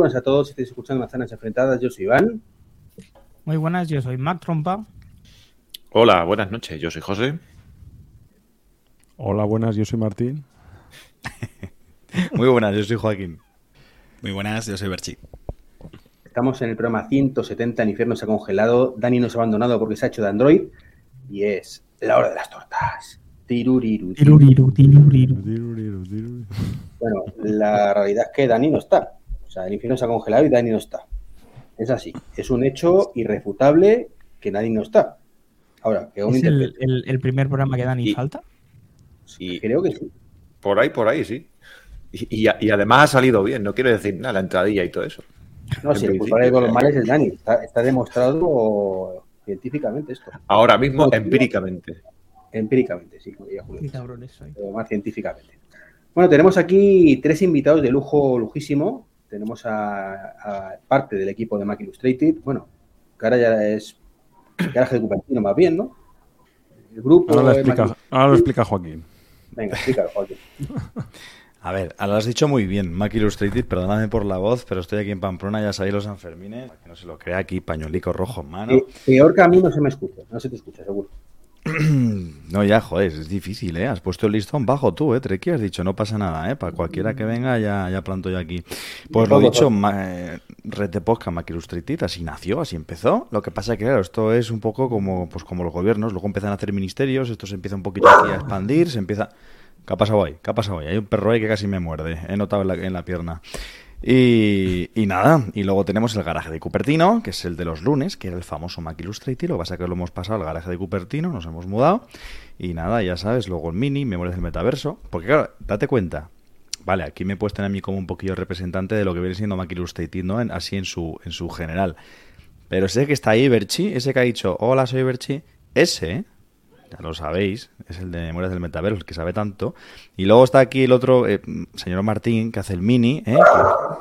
Buenas a todos, estáis escuchando Manzanas Enfrentadas, yo soy Iván. Muy buenas, yo soy Mac Trompa. Hola, buenas noches, yo soy José. Hola, buenas, yo soy Martín. Muy buenas, yo soy Joaquín. Muy buenas, yo soy Berchi. Estamos en el programa 170, el infierno se ha congelado, Dani nos ha abandonado porque se ha hecho de Android y es la hora de las tortas. Tiruriru. Tiruriru, tiruriru. Bueno, la realidad es que Dani no está. O sea, el infierno se ha congelado y Dani no está. Es así. Es un hecho irrefutable que Dani no está. Ahora, que ¿Es el, interprete. el- el primer programa que Dani Y- falta? Sí, Creo que sí. por ahí, por ahí, sí. Y, y- y además ha salido bien, no quiero decir nada, la entradilla y todo eso. No, si el culpable de todos los males es Dani. Está, está demostrado científicamente esto. Ahora mismo, No, empíricamente. Empíricamente, sí, como diría Julio. Qué cabrones soy. pero más científicamente. Bueno, tenemos aquí tres invitados de lujo lujísimo. Tenemos a, a parte del equipo de Mac Illustrated. Bueno, que ahora ya es garaje de Cupertino más bien, ¿no? El grupo... Ahora lo explica, Mac- ahora lo explica Joaquín. Venga, explícalo, Joaquín. A ver, lo has dicho muy bien, Mac Illustrated, perdóname por la voz, pero estoy aquí en Pamplona, ya sabéis los Sanfermines, para que no se lo crea aquí, pañuelico rojo en mano. Pe- Peor que a mí no se me escucha, no se te escucha, seguro. No, ya, joder, es difícil, ¿eh? Has puesto el listón bajo tú, ¿eh? Treki, has dicho, no pasa nada, ¿eh? Para cualquiera que venga, ya, ya planto yo aquí. Pues lo dicho, eh, Red de Podcast, Mac Illustrated, así nació, así empezó. Lo que pasa que, claro, esto es un poco como, pues, como los gobiernos, luego empiezan a hacer ministerios, esto se empieza un poquito aquí a expandir, se empieza... ¿Qué ha pasado ahí? ¿Qué ha pasado ahí? Hay un perro ahí que casi me muerde, he notado en la, en la pierna. Y, y nada, y luego tenemos el garaje de Cupertino, que es el de los lunes, que era el famoso Mac Illustrated. Lo que pasa es que lo hemos pasado al garaje de Cupertino, nos hemos mudado. Y nada, ya sabes, luego el mini, Memorias del Metaverso. Porque claro, date cuenta, vale, aquí me puedes tener a mí como un poquillo representante de lo que viene siendo Mac Illustrated, ¿no? Así en su, en su general. Pero ese que está ahí, Berchi, ese que ha dicho, hola, soy Berchi, ese, ya lo sabéis, es el de Memorias del Metaverso, el que sabe tanto. Y luego está aquí el otro, eh, señor Martín, que hace el mini, ¿eh?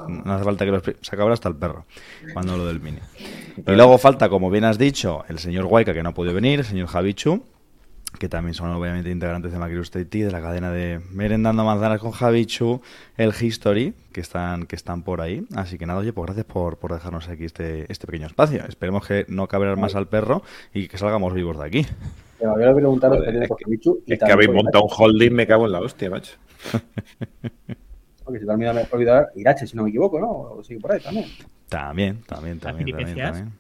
no hace falta que lo se acaba hasta el perro cuando lo del mini. Y luego falta, como bien has dicho, el señor Guayca, que no ha podido venir, el señor Javichu, que también son obviamente integrantes de Macri State de la cadena de Merendando Manzanas con Javichu, el History, que están, que están por ahí. Así que nada, oye, pues gracias por, por dejarnos aquí este, este pequeño espacio. Esperemos que no cabrar más al perro y que salgamos vivos de aquí. Me había preguntado Joder, por es que- Bichu y Es que también habéis montado un holding, me cago en la hostia, macho. Porque se te ha olvidado, olvidado Irache, si no me equivoco, ¿no? O sigue por ahí también. También, también, Las también, también.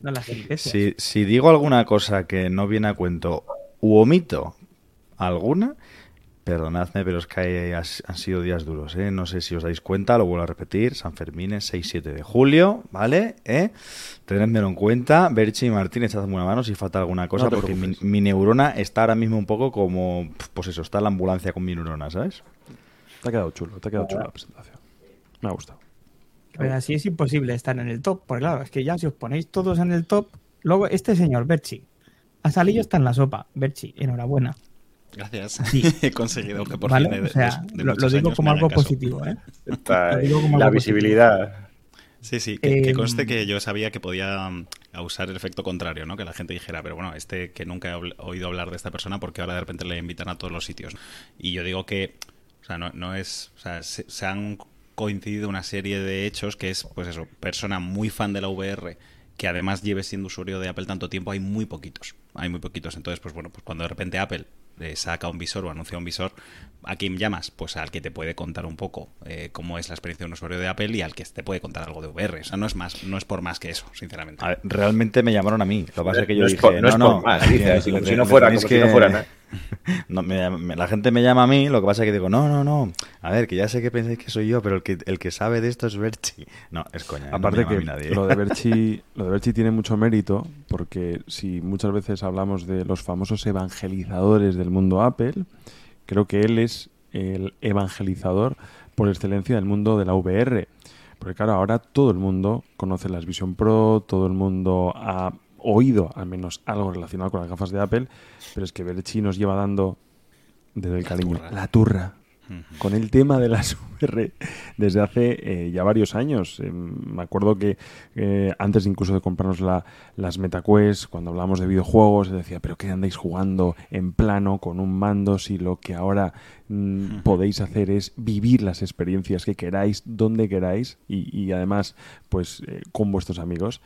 No las. Si, si digo alguna cosa que no viene a cuento u omito alguna, perdonadme, pero es que han sido días duros, ¿eh? No sé si os dais cuenta, lo vuelvo a repetir, San Fermín es 6-7 de julio, ¿vale? ¿Eh? Tenedmelo en cuenta, Berchi y Martín, echadme una mano si falta alguna cosa, No porque mi, neurona está ahora mismo un poco como, pues eso, está en la ambulancia con mi neurona, ¿sabes? Te ha quedado chulo, te ha quedado chula la presentación. Me ha gustado. Pero así es imposible estar en el top. Porque claro, es que ya si os ponéis todos en el top, luego este señor, Berchi, ha salido está en la sopa. Berchi, enhorabuena. Gracias. Sí. He conseguido que por ¿Vale? fin de, o sea, de- de lo, digo como algo caso. positivo, ¿eh? Está- Lo digo como la algo visibilidad. Sí, sí, que, que Eh, conste que yo sabía que podía mm, usar el efecto contrario, ¿no? Que la gente dijera, pero bueno, este que nunca he oído hablar de esta persona porque ahora de repente le invitan a todos los sitios. Y yo digo que, o sea, no, no es, o sea, se, se han coincidido una serie de hechos que es, pues eso, persona muy fan de la VR que además lleve siendo usuario de Apple tanto tiempo, hay muy poquitos. Hay muy poquitos. Entonces, pues bueno, pues cuando de repente Apple eh, saca un visor o anuncia un visor, ¿a quién llamas? Pues al que te puede contar un poco eh, cómo es la experiencia de un usuario de Apple y al que te puede contar algo de VR. O sea, no es más, no es por más que eso, sinceramente. A ver, realmente me llamaron a mí. Lo que pasa es que yo No es por- no es no, por no, más, dice, si no fuera- como si no fuera nada. No, me- me- la gente me llama a mí, lo que pasa es que digo, no, no, no. A ver, que ya sé que pensáis que soy yo, pero el que, el que sabe de esto es Berchi. No, es coña. no me Aparte a que nadie. lo de Berchi, lo de Berchi tiene mucho mérito porque si muchas veces hablamos de los famosos evangelizadores del mundo Apple, creo que él es el evangelizador por excelencia del mundo de la VR. Porque claro, ahora todo el mundo conoce las Vision Pro, todo el mundo ha oído al menos algo relacionado con las gafas de Apple, pero es que Berchi nos lleva dando desde el La cariño turra. la turra con el tema de las VR desde hace eh, ya varios años. Eh, me acuerdo que eh, antes incluso de comprarnos la, las MetaQuest, cuando hablábamos de videojuegos, se decía, pero ¿qué andáis jugando en plano con un mando si lo que ahora mm, podéis hacer es vivir las experiencias que queráis, donde queráis y, y además pues con vuestros amigos?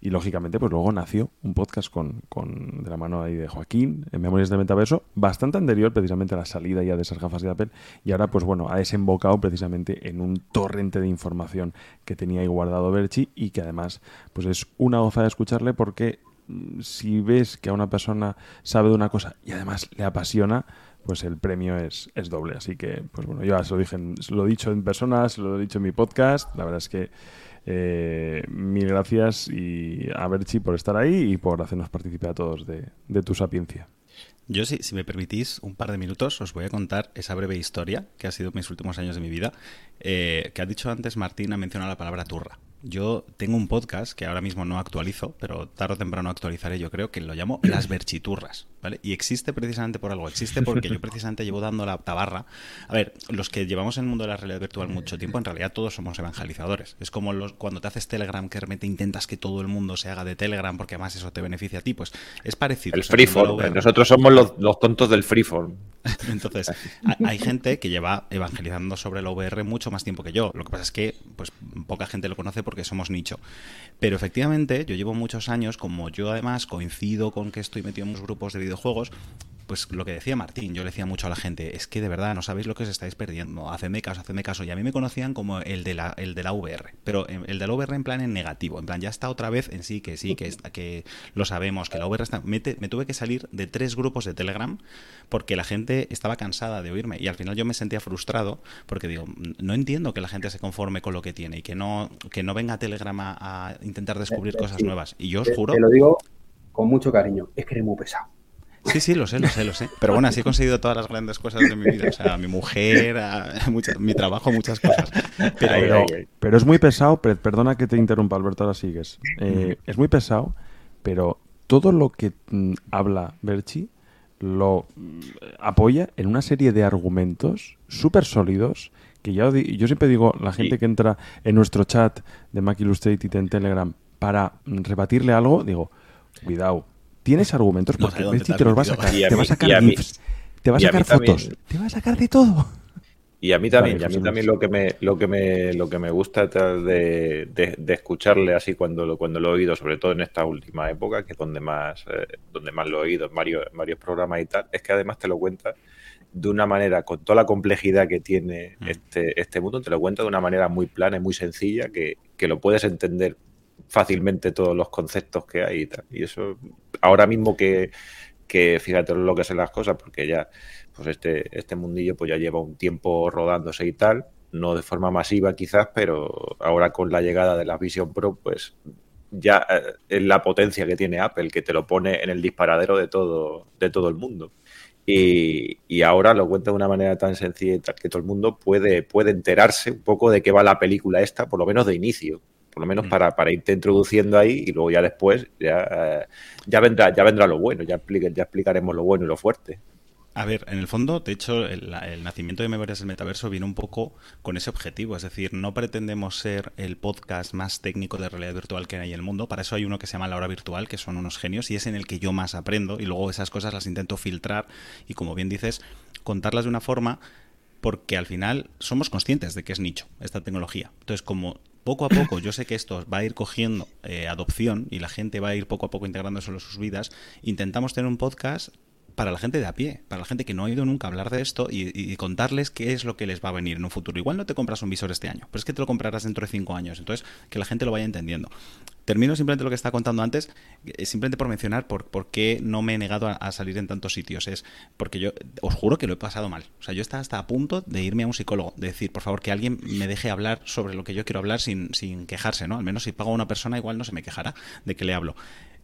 Y lógicamente, pues luego nació un podcast con, con, de la mano ahí de Joaquín, en Memorias del Metaverso, bastante anterior precisamente a la salida ya de esas gafas de Apple. Y ahora, pues bueno, ha desembocado precisamente en un torrente de información que tenía ahí guardado Berchi y que además, pues es una goza de escucharle porque mm, si ves que a una persona sabe de una cosa y además le apasiona, pues el premio es, es doble. Así que, pues bueno, yo ya se lo, dije, se lo he dicho en persona, se lo he dicho en mi podcast. La verdad es que eh, mil gracias y a Berchi por estar ahí y por hacernos participar a todos de, tu sapiencia. Yo, si, si, me permitís un par de minutos, os voy a contar esa breve historia que ha sido mis últimos años de mi vida. Eh, que ha dicho antes Martín, ha mencionado la palabra turra. Yo tengo un podcast que ahora mismo no actualizo, pero tarde o temprano actualizaré, yo creo, que lo llamo Las Berchiturras, ¿vale? Y existe precisamente por algo, existe porque yo precisamente llevo dando la tabarra. A ver, los que llevamos en el mundo de la realidad virtual mucho tiempo, en realidad todos somos evangelizadores. Es como los, cuando te haces Telegram, que realmente intentas que todo el mundo se haga de Telegram, porque además eso te beneficia a ti, pues es parecido. El freeform, nosotros somos los, los tontos del freeform. Entonces, hay gente que lleva evangelizando sobre el VR mucho más tiempo que yo. Lo que pasa es que pues poca gente lo conoce porque somos nicho. Pero efectivamente, yo llevo muchos años, como yo además coincido con que estoy metido en muchos grupos de videojuegos, pues lo que decía Martín, yo le decía mucho a la gente, es que de verdad no sabéis lo que os estáis perdiendo, hacedme caso, hacedme caso. Y a mí me conocían como el de la, el de la VR, pero el de la VR en plan en negativo, en plan ya está otra vez en sí, que sí, que, que lo sabemos, que la VR está... Me, me tuve que salir de tres grupos de Telegram porque la gente estaba cansada de oírme y al final yo me sentía frustrado porque digo, no entiendo que la gente se conforme con lo que tiene y que no, que no venga a Telegram a, intentar descubrir cosas sí, nuevas. Y yo os juro... Te lo digo con mucho cariño, es que eres muy pesado. Sí, sí, lo sé, lo sé, lo sé. Pero bueno, así he conseguido todas las grandes cosas de mi vida. O sea, mi mujer, a, mucha, mi trabajo, muchas cosas. Pero, ay, ay, ay. pero, es muy pesado, perdona que te interrumpa, Alberto, ahora sigues. Eh, es muy pesado, pero todo lo que mm, habla Berchi lo mm, apoya en una serie de argumentos súper sólidos que ya yo siempre digo, la gente que entra en nuestro chat de Mac Illustrated en Telegram para rebatirle algo, digo, cuidado, tienes argumentos porque no te, te los va a sacar. Te va a sacar GIFs, te va a sacar fotos, también. te va a sacar de todo. Y a mí también, vale, y a mí también lo que me, lo que me, lo que me gusta de, de, de, escucharle así cuando lo, cuando lo he oído, sobre todo en esta última época, que es donde más, eh, donde más lo he oído en varios, en varios programas y tal, es que además te lo cuenta de una manera, con toda la complejidad que tiene mm. este, este mundo, te lo cuenta de una manera muy plana y muy sencilla, que, que lo puedes entender fácilmente todos los conceptos que hay y tal. Y eso, ahora mismo que, que fíjate lo que son las cosas, porque ya, pues este, este mundillo pues ya lleva un tiempo rodándose y tal, no de forma masiva quizás, pero ahora con la llegada de la Vision Pro, pues ya eh, es la potencia que tiene Apple, que te lo pone en el disparadero de todo, de todo el mundo. Y, y, ahora lo cuenta de una manera tan sencilla y tal que todo el mundo puede, puede enterarse un poco de qué va la película esta, por lo menos de inicio por lo menos para, para irte introduciendo ahí y luego ya después ya, ya vendrá ya vendrá lo bueno, ya, explique, ya explicaremos lo bueno y lo fuerte. A ver, en el fondo, de hecho, el, el, nacimiento de Memorias del Metaverso viene un poco con ese objetivo. Es decir, no pretendemos ser el podcast más técnico de realidad virtual que hay en el mundo. Para eso hay uno que se llama La Hora Virtual, que son unos genios, y es en el que yo más aprendo. Y luego esas cosas las intento filtrar y, como bien dices, contarlas de una forma porque al final somos conscientes de que es nicho esta tecnología. Entonces, como poco a poco, yo sé que esto va a ir cogiendo eh, adopción y la gente va a ir poco a poco integrándose en sus vidas, intentamos tener un podcast para la gente de a pie, para la gente que no ha oído nunca hablar de esto y, y, contarles qué es lo que les va a venir en un futuro. Igual no te compras un visor este año, pero es que te lo comprarás dentro de cinco años. Entonces, que la gente lo vaya entendiendo. Termino simplemente lo que estaba contando antes, eh, simplemente por mencionar por, por qué no me he negado a, salir en tantos sitios. Es porque yo os juro que lo he pasado mal. O sea, yo estaba hasta a punto de irme a un psicólogo, de decir, por favor, que alguien me deje hablar sobre lo que yo quiero hablar sin, sin quejarse, ¿no? Al menos si pago a una persona, igual no se me quejará de que le hablo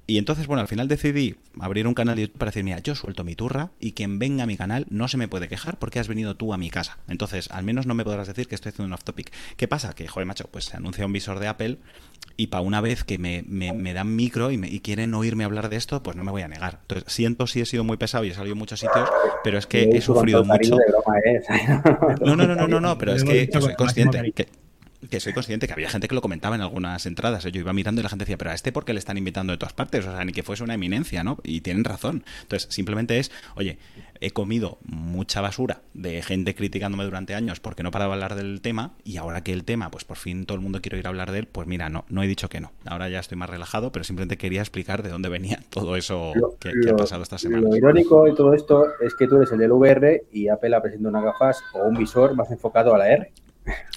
Y entonces, bueno, al final decidí abrir un canal de YouTube para decir, mira, yo suelto mi turra y quien venga a mi canal no se me puede quejar porque has venido tú a mi casa. Entonces, al menos no me podrás decir que estoy haciendo un off topic. ¿Qué pasa? Que, joder, macho, pues se anuncia un visor de Apple y para una vez que me, me, dan micro y, me, y, quieren oírme hablar de esto, pues no me voy a negar. Entonces, siento si he sido muy pesado y he salido en muchos sitios, pero es que he sufrido mucho. ¿eh? No, no, no, no, no, no, pero es que, soy consciente que que soy consciente que había gente que lo comentaba en algunas entradas. ¿eh? Yo iba mirando y la gente decía, pero a este por qué le están invitando de todas partes, o sea, ni que fuese una eminencia, ¿no? Y tienen razón. Entonces, simplemente es, oye, he comido mucha basura de gente criticándome durante años porque no paraba de hablar del tema y ahora que el tema, pues por fin todo el mundo quiere ir a hablar de él, pues mira, no, no he dicho que no. Ahora ya estoy más relajado, pero simplemente quería explicar de dónde venía todo eso que, ha pasado esta semana. Lo irónico de todo esto es que tú eres el del VR y Apple ha presentado unas gafas o un visor más enfocado a la R.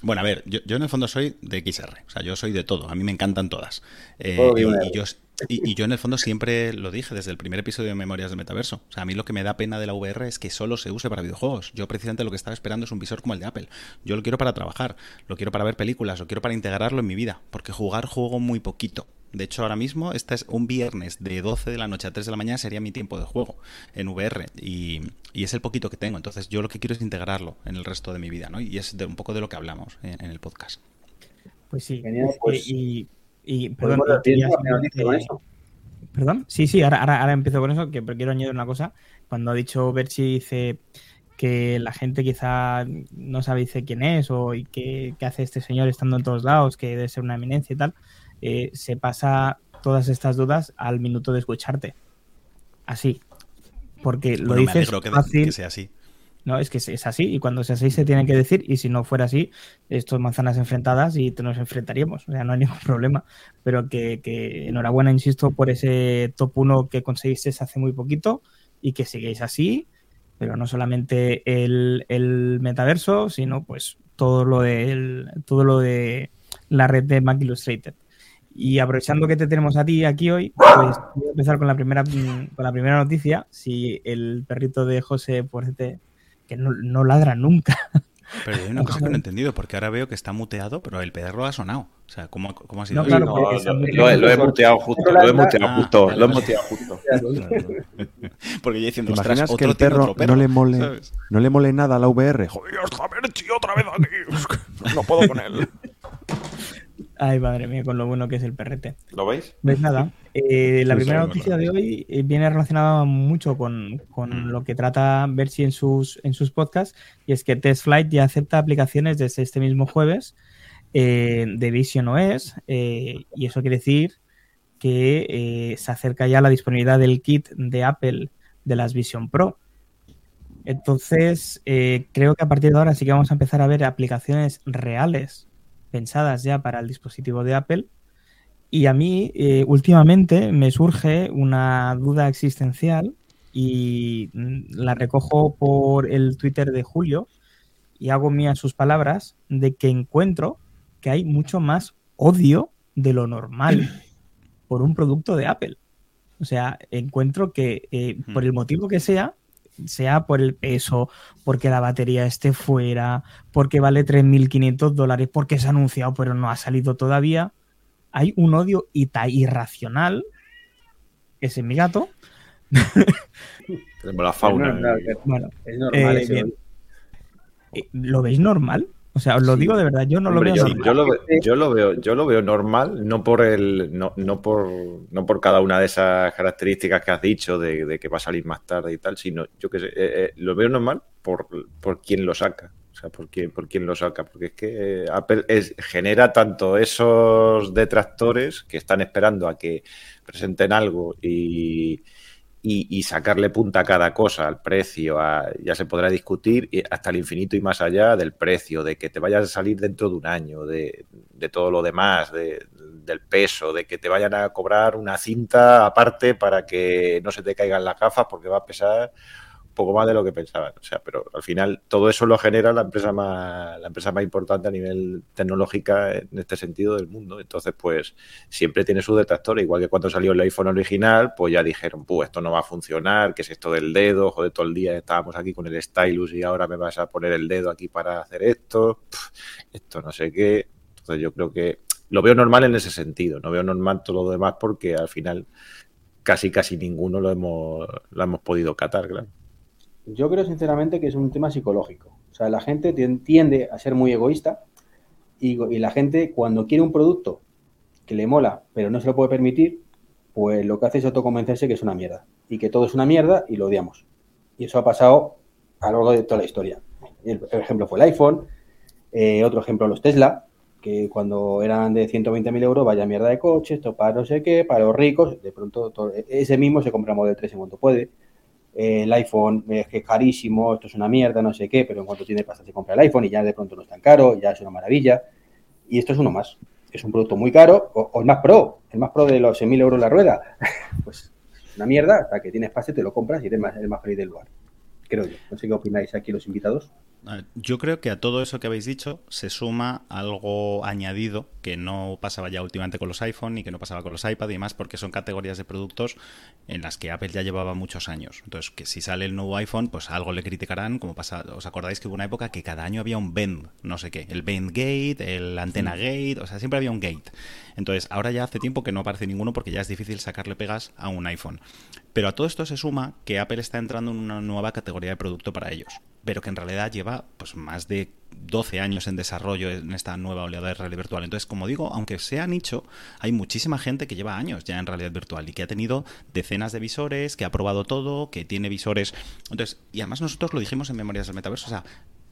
Bueno, a ver, yo, en el fondo soy de XR, o sea, yo soy de todo, a mí me encantan todas. Eh, y, yo, y, yo en el fondo siempre lo dije desde el primer episodio de Memorias del Metaverso. O sea, a mí lo que me da pena de la VR es que solo se use para videojuegos. Yo precisamente lo que estaba esperando es un visor como el de Apple. Yo lo quiero para trabajar, lo quiero para ver películas, lo quiero para integrarlo en mi vida, porque jugar juego muy poquito. De hecho, ahora mismo, este es un viernes de 12 de la noche a 3 de la mañana sería mi tiempo de juego en VR y, es el poquito que tengo. Entonces, yo lo que quiero es integrarlo en el resto de mi vida, ¿no? Y es de un poco de lo que hablamos en, el podcast. Pues sí. Pues y, perdón, perdón, sí, sí, ahora, ahora, empiezo con eso, que quiero añadir una cosa. Cuando ha dicho Berchi, dice que la gente quizá no sabe dice quién es o y qué, qué hace este señor estando en todos lados, que debe ser una eminencia y tal. Eh, se pasa todas estas dudas al minuto de escucharte. Así. Porque lo dices que, fácil. Que sea así. No, es que es así y cuando sea así se tiene que decir y si no fuera así, esto es manzanas enfrentadas y nos enfrentaríamos, o sea, no hay ningún problema. Pero que, enhorabuena, insisto, por ese top 1 que conseguiste hace muy poquito y que sigáis así, pero no solamente el, el metaverso, sino pues todo lo de, todo lo de la red de Mac Illustrated. Y aprovechando que te tenemos a ti aquí hoy, pues voy a empezar con la primera, con la primera noticia. Si el perrito de José, por este, que no, ladra nunca. Pero hay una cosa que no he entendido, porque ahora veo que está muteado, pero el perro ha sonado. O sea, ¿cómo, cómo ha sido? No, claro, lo, he muteado justo, lo he muteado ah, justo, lo he muteado justo. porque yo diciendo, ¿Te imaginas que el perro, no le mole, no le mole nada a la VR? Joder, está Berchi otra vez aquí. No puedo con él. Ay, madre mía, con lo bueno que es el perrete. ¿Lo veis? ¿Ves nada? Eh, la primera noticia de hoy eh, viene relacionada mucho con, mm. lo que trata Bersi en sus, en sus podcasts, y es que TestFlight ya acepta aplicaciones desde este mismo jueves eh, de Vision OS, y eso quiere decir que se acerca ya la disponibilidad del kit de Apple de las Vision Pro. Entonces, creo que a partir de ahora sí que vamos a empezar a ver aplicaciones reales pensadas ya para el dispositivo de Apple. Y a mí eh, últimamente me surge una duda existencial y mm, la recojo por el Twitter de Julio y hago mías sus palabras de que encuentro que hay mucho más odio de lo normal por un producto de Apple. O sea, encuentro que eh, por el motivo que sea, sea por el peso, porque la batería esté fuera, porque vale 3.500 dólares, porque se ha anunciado pero no ha salido todavía, hay un odio irracional, ese es mi gato. Tenemos la fauna. Bueno, es normal. Eh, eh, ¿Lo veis normal? O sea, os lo digo de verdad, yo no lo veo normal. Yo lo, yo lo, veo, yo lo veo normal, no por el, no, no, por, no por cada una de esas características que has dicho de, que va a salir más tarde y tal, sino yo que sé, eh, eh, lo veo normal por, por quien lo saca. O sea, por quién, por quién lo saca. Porque es que Apple es, genera tanto esos detractores que están esperando a que presenten algo y, y, sacarle punta a cada cosa, al precio, ya se podrá discutir hasta el infinito y más allá del precio, de que te vayas a salir dentro de un año, de, todo lo demás, del peso, de que te vayan a cobrar una cinta aparte para que no se te caigan las gafas porque va a pesar poco más de lo que pensaban. O sea, pero al final todo eso lo genera la empresa más, la empresa más importante a nivel tecnológica en este sentido del mundo. Entonces, pues siempre tiene su detractor. Igual que cuando salió el iPhone original, pues ya dijeron, pues esto no va a funcionar, que es esto del dedo, joder, todo el día estábamos aquí con el stylus y ahora me vas a poner el dedo aquí para hacer esto, esto no sé qué. Entonces yo creo que lo veo normal en ese sentido, no veo normal todo lo demás porque al final casi casi ninguno lo hemos, lo hemos podido catar, claro. Yo creo sinceramente que es un tema psicológico. O sea, la gente tiende a ser muy egoísta y, la gente cuando quiere un producto que le mola, pero no se lo puede permitir, pues lo que hace es autoconvencerse que es una mierda y que todo es una mierda y lo odiamos. Y eso ha pasado a lo largo de toda la historia. El, ejemplo fue el iPhone, eh, otro ejemplo los Tesla, que cuando eran de 120.000 euros, vaya mierda de coche, esto para no sé qué, para los ricos, de pronto ese mismo se compra Model 3 en cuanto puede. Eh, el iPhone es que es carísimo, esto es una mierda, no sé qué, pero en cuanto tiene pasta se compra el iPhone y ya de pronto no es tan caro, ya es una maravilla. Y esto es uno más. Es un producto muy caro, o, el más pro, el más pro de los 6.000 euros la rueda. pues es una mierda, hasta que tienes pasta te lo compras y eres más, el más feliz del lugar. Creo yo. No sé qué opináis aquí los invitados. Yo creo que a todo eso que habéis dicho se suma algo añadido que no pasaba ya últimamente con los iPhone y que no pasaba con los iPad y demás porque son categorías de productos en las que Apple ya llevaba muchos años. Entonces, que si sale el nuevo iPhone, pues algo le criticarán, como pasa, os acordáis que hubo una época que cada año había un bend, no sé qué, el bend gate, el antena gate, o sea, siempre había un gate. Entonces, ahora ya hace tiempo que no aparece ninguno porque ya es difícil sacarle pegas a un iPhone. Pero a todo esto se suma que Apple está entrando en una nueva categoría de producto para ellos pero que en realidad lleva pues más de 12 años en desarrollo en esta nueva oleada de realidad virtual. Entonces, como digo, aunque sea nicho, hay muchísima gente que lleva años ya en realidad virtual y que ha tenido decenas de visores, que ha probado todo, que tiene visores. Entonces, y además nosotros lo dijimos en Memorias del Metaverso, o sea,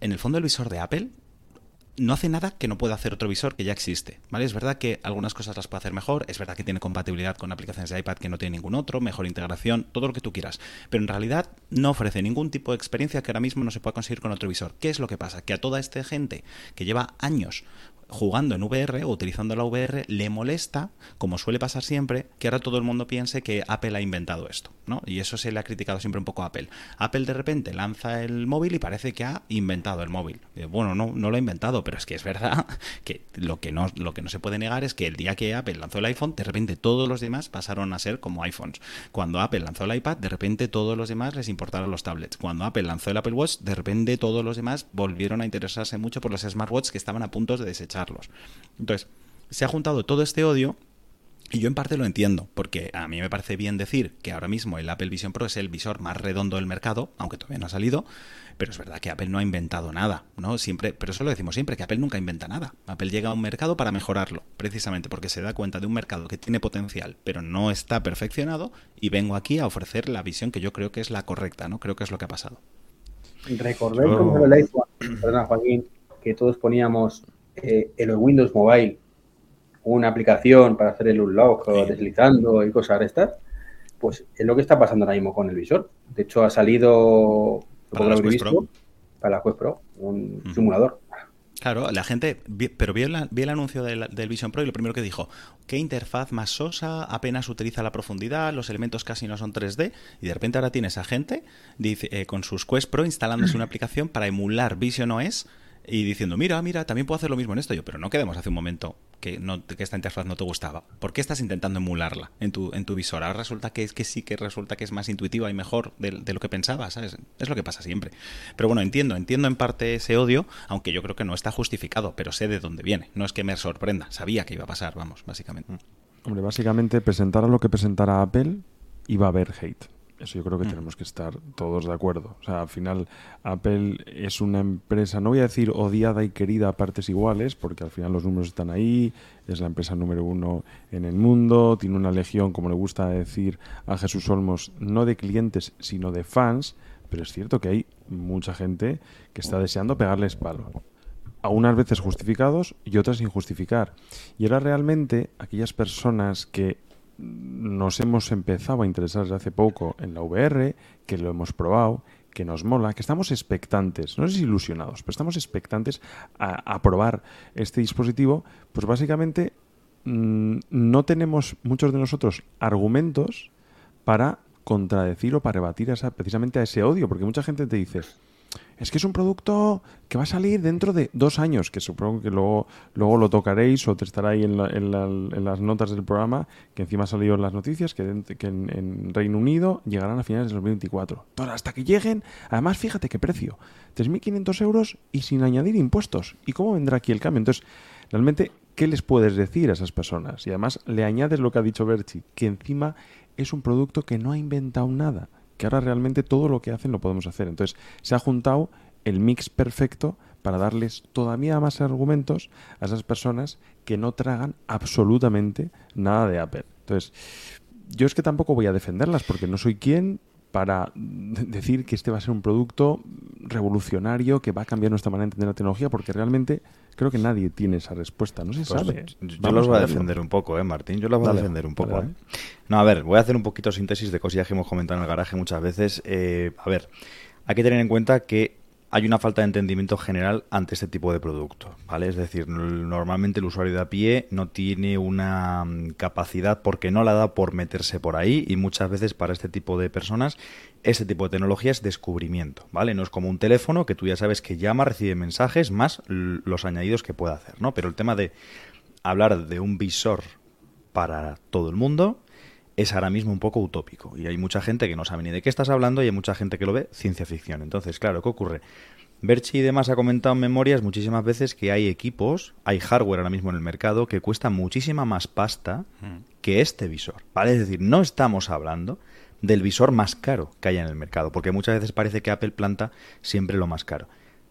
en el fondo el visor de Apple no hace nada que no pueda hacer otro visor que ya existe, ¿vale? Es verdad que algunas cosas las puede hacer mejor, es verdad que tiene compatibilidad con aplicaciones de iPad que no tiene ningún otro, mejor integración, todo lo que tú quieras, pero en realidad no ofrece ningún tipo de experiencia que ahora mismo no se pueda conseguir con otro visor. ¿Qué es lo que pasa? Que a toda esta gente que lleva años jugando en VR o utilizando la VR le molesta, como suele pasar siempre, que ahora todo el mundo piense que Apple ha inventado esto, ¿no? Y eso se le ha criticado siempre un poco a Apple. Apple de repente lanza el móvil y parece que ha inventado el móvil. Eh, bueno, no, lo ha inventado, pero es que es verdad que lo que no, lo que no se puede negar es que el día que Apple lanzó el iPhone, de repente todos los demás pasaron a ser como iPhones. Cuando Apple lanzó el iPad, de repente todos los demás les importaron los tablets. Cuando Apple lanzó el Apple Watch, de repente todos los demás volvieron a interesarse mucho por los smartwatches que estaban a punto de desechar entonces, se ha juntado todo este odio y yo en parte lo entiendo, porque a mí me parece bien decir que ahora mismo el Apple Vision Pro es el visor más redondo del mercado, aunque todavía no ha salido, pero es verdad que Apple no ha inventado nada, ¿no? Siempre, pero eso lo decimos siempre, que Apple nunca inventa nada. Apple llega a un mercado para mejorarlo, precisamente porque se da cuenta de un mercado que tiene potencial, pero no está perfeccionado, y vengo aquí a ofrecer la visión que yo creo que es la correcta, ¿no? Creo que es lo que ha pasado. Recordé el iPhone, perdona Joaquín, que todos poníamos eh, en Windows Mobile una aplicación para hacer el unlock deslizando y cosas de estas, pues es lo que está pasando ahora mismo con el visor. De hecho, ha salido para la Quest Pro, para la Quest Pro un simulador. Claro, la gente, pero vio, el anuncio del, Vision Pro y lo primero que dijo, qué interfaz más sosa, apenas utiliza la profundidad, los elementos casi no son 3D, y de repente ahora tienes a gente dice, eh, con sus Quest Pro instalándose una aplicación para emular Vision OS y diciendo, mira, mira, también puedo hacer lo mismo en esto. Yo, pero no quedemos hace un momento que, no, que esta interfaz no te gustaba. ¿Por qué estás intentando emularla en tu, en tu visor? Ahora resulta que, es que sí, que resulta que es más intuitiva y mejor de, lo que pensabas, ¿sabes? Es lo que pasa siempre. Pero bueno, entiendo, entiendo en parte ese odio, aunque yo creo que no está justificado, pero sé de dónde viene. No es que me sorprenda, sabía que iba a pasar, vamos, básicamente. Hombre, básicamente presentara lo que presentara Apple, iba a haber hate. Eso yo creo que mm. tenemos que estar todos de acuerdo. O sea, al final Apple es una empresa, no voy a decir odiada y querida a partes iguales, porque al final los números están ahí, es la empresa número uno en el mundo, tiene una legión, como le gusta decir a Jesús Olmos, no de clientes, sino de fans, pero es cierto que hay mucha gente que está deseando pegarles palo. A unas veces justificados y otras sin justificar. Y era realmente aquellas personas que nos hemos empezado a interesar desde hace poco en la VR, que lo hemos probado, que nos mola, que estamos expectantes, no es ilusionados, pero estamos expectantes a, probar este dispositivo, pues básicamente mm, no tenemos muchos de nosotros argumentos para contradecir o para rebatir esa, precisamente a ese odio, porque mucha gente te dice, es que es un producto que va a salir dentro de dos años, que supongo que luego, luego lo tocaréis o te estará ahí en, en, las notas del programa, que encima ha salido en las noticias, que, en, Reino Unido llegarán a finales de 2024. Entonces, hasta que lleguen, además fíjate qué precio, 3.500 euros y sin añadir impuestos. ¿Y cómo vendrá aquí el cambio? Entonces, realmente, ¿qué les puedes decir a esas personas? Y además le añades lo que ha dicho Berchi, que encima es un producto que no ha inventado nada, que ahora realmente todo lo que hacen lo podemos hacer. Entonces, se ha juntado el mix perfecto para darles todavía más argumentos a esas personas que no tragan absolutamente nada de Apple. Entonces, yo es que tampoco voy a defenderlas porque no soy quien para decir que este va a ser un producto revolucionario que va a cambiar nuestra manera de entender la tecnología porque realmente creo que nadie tiene esa respuesta, no se pues sabe. Yo los voy a, defender un poco, ¿eh, Martín? Yo los voy a defender un poco, ¿eh? No, a ver, voy a hacer un poquito síntesis de cosillas que hemos comentado en el garaje muchas veces. Eh, a ver, hay que tener en cuenta que hay una falta de entendimiento general ante este tipo de producto, ¿vale? Es decir, normalmente el usuario de a pie no tiene una mm, capacidad porque no la da por meterse por ahí y muchas veces para este tipo de personas este tipo de tecnología es descubrimiento, ¿vale? No es como un teléfono que tú ya sabes que llama, recibe mensajes más los añadidos que puede hacer, ¿no? Pero el tema de hablar de un visor para todo el mundo es ahora mismo un poco utópico. Y hay mucha gente que no sabe ni de qué estás hablando y hay mucha gente que lo ve ciencia ficción. Entonces, claro, ¿qué ocurre? Berchi y demás ha comentado en memorias muchísimas veces que hay equipos, hay hardware ahora mismo en el mercado que cuesta muchísima más pasta mm. que este visor. ¿Vale? Es decir, no estamos hablando del visor más caro que haya en el mercado, porque muchas veces parece que Apple planta siempre lo más caro.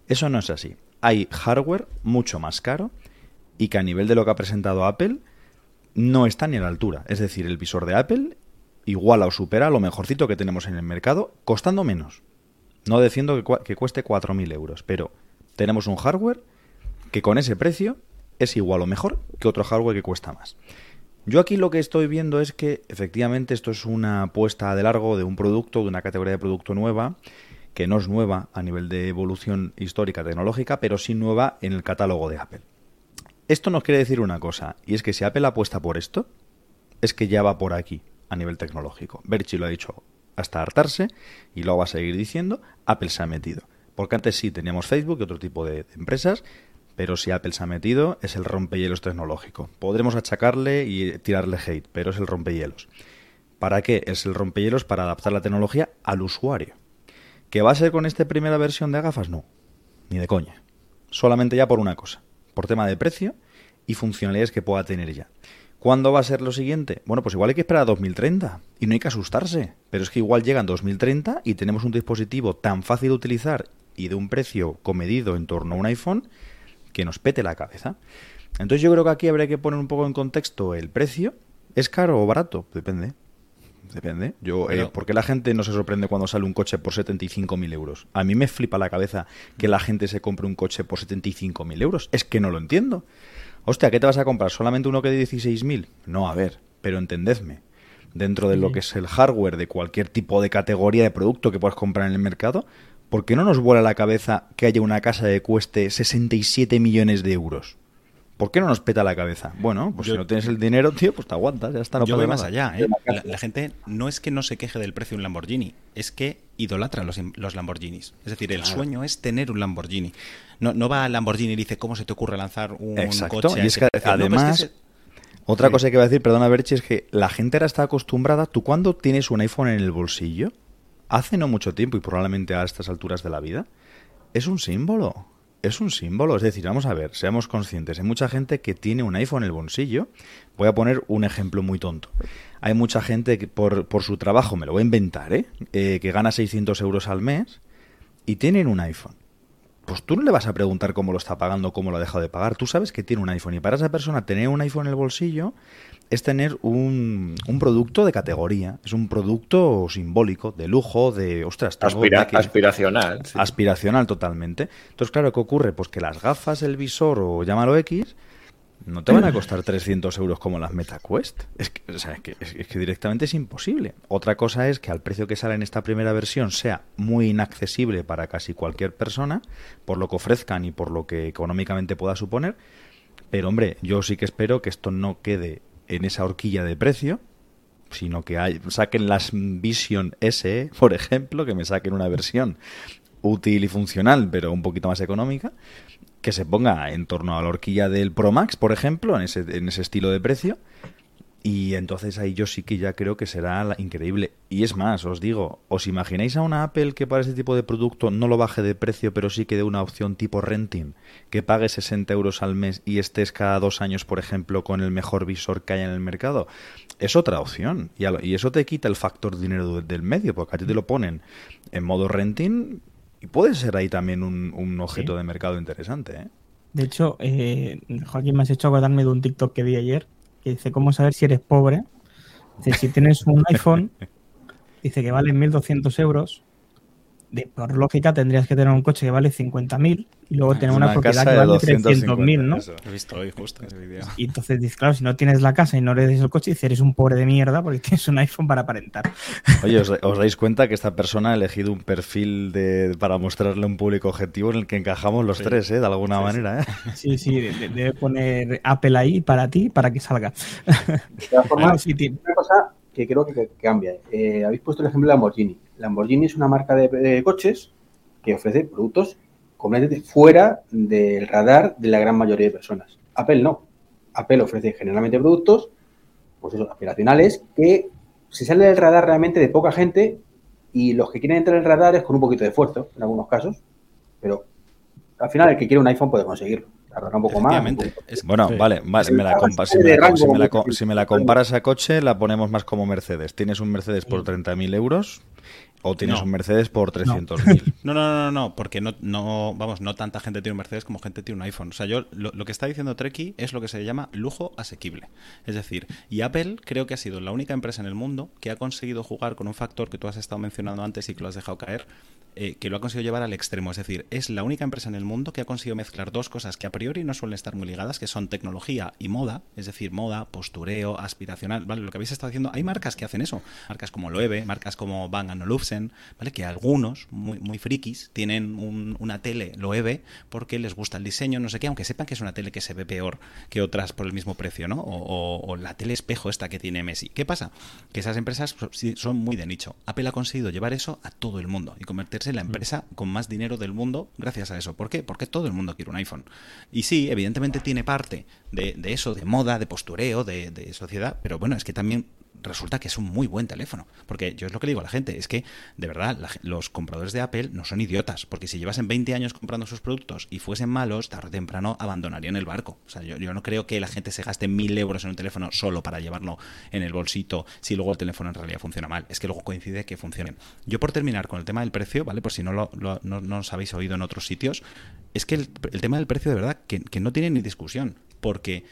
Eso no es así. Hay hardware mucho más caro y que a nivel de lo que ha presentado Apple no está ni a la altura. Es decir, el visor de Apple iguala o supera lo mejorcito que tenemos en el mercado, costando menos. No defiendo que, cu que cueste 4.000 euros, pero tenemos un hardware que con ese precio es igual o mejor que otro hardware que cuesta más. Yo aquí lo que estoy viendo es que efectivamente esto es una apuesta de largo de un producto, de una categoría de producto nueva, que no es nueva a nivel de evolución histórica tecnológica, pero sí nueva en el catálogo de Apple. Esto nos quiere decir una cosa, y es que si Apple apuesta por esto, es que ya va por aquí a nivel tecnológico. Berchi lo ha dicho hasta hartarse y lo va a seguir diciendo, Apple se ha metido. Porque antes sí teníamos Facebook y otro tipo de, empresas, pero si Apple se ha metido es el rompehielos tecnológico. Podremos achacarle y tirarle hate, pero es el rompehielos. ¿Para qué? Es el rompehielos para adaptar la tecnología al usuario. ¿Que va a ser con esta primera versión de gafas? No, ni de coña. Solamente ya por una cosa por tema de precio y funcionalidades que pueda tener ya. ¿Cuándo va a ser lo siguiente? Bueno, pues igual hay que esperar a 2030 y no hay que asustarse, pero es que igual llega en 2030 y tenemos un dispositivo tan fácil de utilizar y de un precio comedido en torno a un iPhone que nos pete la cabeza. Entonces yo creo que aquí habría que poner un poco en contexto el precio. ¿Es caro o barato? Depende. Depende. Yo, eh, ¿Por qué la gente no se sorprende cuando sale un coche por 75.000 euros? A mí me flipa la cabeza que la gente se compre un coche por 75.000 euros. Es que no lo entiendo. Hostia, ¿qué te vas a comprar? ¿Solamente uno que de 16.000? No, a ver, pero entendedme. Dentro de lo que es el hardware de cualquier tipo de categoría de producto que puedas comprar en el mercado, ¿por qué no nos vuela la cabeza que haya una casa que cueste 67 millones de euros? ¿Por qué no nos peta la cabeza? Bueno, pues si no tienes el dinero, tío, pues te aguantas, ya está. No yo voy más allá, ¿eh? La, gente no es que no se queje del precio de un Lamborghini, es que idolatra los, los Lamborghinis. Es decir, el sueño es tener un Lamborghini. No, no va al Lamborghini y dice, ¿cómo se te ocurre lanzar un coche? Y es que, además, otra cosa que voy a decir, perdona, Berchi, es que la gente ahora está acostumbrada. ¿Tú cuando tienes un iPhone en el bolsillo? Hace no mucho tiempo y probablemente a estas alturas de la vida, es un símbolo es un símbolo. Es decir, vamos a ver, seamos conscientes. Hay mucha gente que tiene un iPhone en el bolsillo. Voy a poner un ejemplo muy tonto. Hay mucha gente que por, por su trabajo, me lo voy a inventar, ¿eh? ¿eh? que gana 600 euros al mes y tienen un iPhone. Pues tú no le vas a preguntar cómo lo está pagando, cómo lo ha dejado de pagar. Tú sabes que tiene un iPhone y para esa persona tener un iPhone en el bolsillo es tener un, un, producto de categoría, es un producto simbólico, de lujo, de... Ostras, aspiracional. Aspiracional totalmente. Entonces, claro, ¿qué ocurre? Pues que las gafas, el visor o llámalo X, no te van a costar 300 euros como las MetaQuest. Es que, o sea, es que, es que directamente es imposible. Otra cosa es que al precio que sale en esta primera versión sea muy inaccesible para casi cualquier persona, por lo que ofrezcan y por lo que económicamente pueda suponer. Pero hombre, yo sí que espero que esto no quede en esa horquilla de precio, sino que hay, saquen las Vision SE, por ejemplo, que me saquen una versión útil y funcional, pero un poquito más económica, que se ponga en torno a la horquilla del Pro Max, por ejemplo, en ese, en ese estilo de precio, Y entonces ahí yo sí que ya creo que será increíble. Y es más, os digo, ¿os imagináis a una Apple que para este tipo de producto no lo baje de precio, pero sí que dé una opción tipo renting? Que pague 60 euros al mes y estés cada dos años, por ejemplo, con el mejor visor que haya en el mercado. Es otra opción. Y, eso te quita el factor dinero del medio, porque a ti te lo ponen en modo renting y puede ser ahí también un, objeto de mercado interesante. ¿eh? De hecho, eh, Joaquín, me has hecho acordarme de un TikTok que vi ayer que dice cómo saber si eres pobre. Dice, si tienes un iPhone, dice que vale 1.200 euros, de, por lógica tendrías que tener un coche que vale 50.000 y luego tener una, propiedad que vale 300.000, ¿no? He visto hoy justo ese. Y entonces dices, claro, si no tienes la casa y no le des el coche, dices, eres un pobre de mierda porque tienes un iPhone para aparentar. Oye, ¿os, dais cuenta que esta persona ha elegido un perfil de, para mostrarle un público objetivo en el que encajamos los tres, ¿eh? De alguna manera, ¿eh? Sí, sí, debe poner Apple ahí para ti, para que salga. De todas formas, una cosa que creo que, cambia. Eh, habéis puesto el ejemplo de Lamborghini. Lamborghini es una marca de coches que ofrece productos completamente fuera del radar de la gran mayoría de personas. Apple no. Apple ofrece generalmente productos, pues eso, aspiracionales, que se salen del radar realmente de poca gente y los que quieren entrar en el radar es con un poquito de esfuerzo, en algunos casos, pero al final el que quiere un iPhone puede conseguirlo. Tardará un poco más. Bueno, vale, vale si, me la, si me la comparas a coche, la ponemos más como Mercedes. Tienes un Mercedes por 30.000 euros o tienes un Mercedes por 300.000. No. no, no, no, no, porque no, no, vamos, no tanta gente tiene un Mercedes como gente tiene un iPhone. O sea, yo lo, lo que está diciendo Treki es lo que se llama lujo asequible. Es decir, y Apple creo que ha sido la única empresa en el mundo que ha conseguido jugar con un factor que tú has estado mencionando antes y que lo has dejado caer, eh, que lo ha conseguido llevar al extremo. Es decir, es la única empresa en el mundo que ha conseguido mezclar dos cosas que a priori no suelen estar muy ligadas, que son tecnología y moda, es decir, moda, postureo, aspiracional, ¿vale? Lo que habéis estado haciendo, hay marcas que hacen eso, marcas como Loewe, marcas como Bang Olufsen, ¿vale? Que algunos, muy, muy frikis, tienen una tele Loewe porque les gusta el diseño, no sé qué, aunque sepan que es una tele que se ve peor que otras por el mismo precio, ¿no? O, o la tele espejo esta que tiene Messi. ¿Qué pasa? Que esas empresas son muy de nicho. Apple ha conseguido llevar eso a todo el mundo y convertirse la empresa con más dinero del mundo gracias a eso. ¿Por qué? Porque todo el mundo quiere un iPhone. Y sí, evidentemente tiene parte de, eso, de moda, de postureo, de, de sociedad, pero bueno, es que también resulta que es un muy buen teléfono. Porque yo es lo que le digo a la gente, es que de verdad los compradores de Apple no son idiotas, porque si llevasen 20 años comprando sus productos y fuesen malos, tarde o temprano abandonarían el barco. O sea, yo, no creo que la gente se gaste mil euros en un teléfono solo para llevarlo en el bolsito si luego el teléfono en realidad funciona mal. Es que luego coincide que funcione. Yo por terminar con el tema del precio, ¿vale? Por si no, lo, no, os habéis oído en otros sitios, es que el, el tema del precio de verdad que, que no tiene ni discusión, porque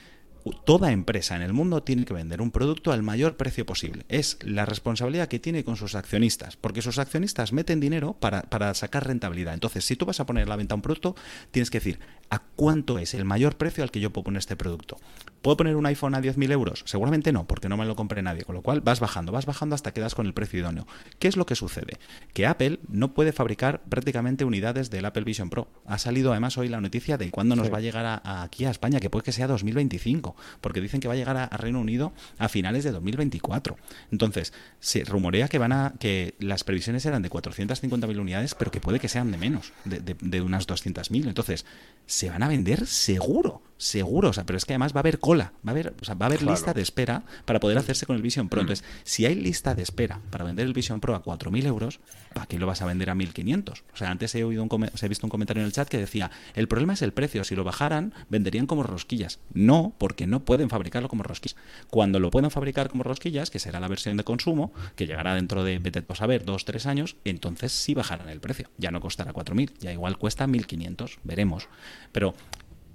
toda empresa en el mundo tiene que vender un producto al mayor precio posible. Es la responsabilidad que tiene con sus accionistas, porque sus accionistas meten dinero para, sacar rentabilidad. Entonces, si tú vas a poner a la venta un producto, tienes que decir a cuánto es el mayor precio al que yo puedo poner este producto. ¿Puedo poner un iPhone a 10.000 euros? Seguramente no, porque no me lo compre nadie. Con lo cual vas bajando, vas bajando hasta que das con el precio idóneo. ¿Qué es lo que sucede? Que Apple no puede fabricar prácticamente unidades del Apple Vision Pro. Ha salido además hoy la noticia de cuándo nos va a llegar aquí a España, que puede que sea 2025, porque dicen que va a llegar a, Reino Unido a finales de 2024. Entonces, se rumorea que van a que las previsiones eran de 450.000 unidades, pero que puede que sean de menos, de, de, de unas 200.000. Entonces, se van a vender seguro seguro, o sea, pero es que además va a haber cola, va a haber, o sea, va a haber lista de espera para poder hacerse con el Vision Pro. Mm. Entonces, si hay lista de espera para vender el Vision Pro a 4.000 euros, ¿para qué lo vas a vender a 1.500? O sea, antes he, oído un he visto un comentario en el chat que decía, el problema es el precio, si lo bajaran, venderían como rosquillas. No, porque no pueden fabricarlo como rosquillas. Cuando lo puedan fabricar como rosquillas, que será la versión de consumo, que llegará dentro de, vete a saber, dos, tres años, entonces sí bajarán el precio. Ya no costará 4.000, ya igual cuesta 1.500, veremos. Pero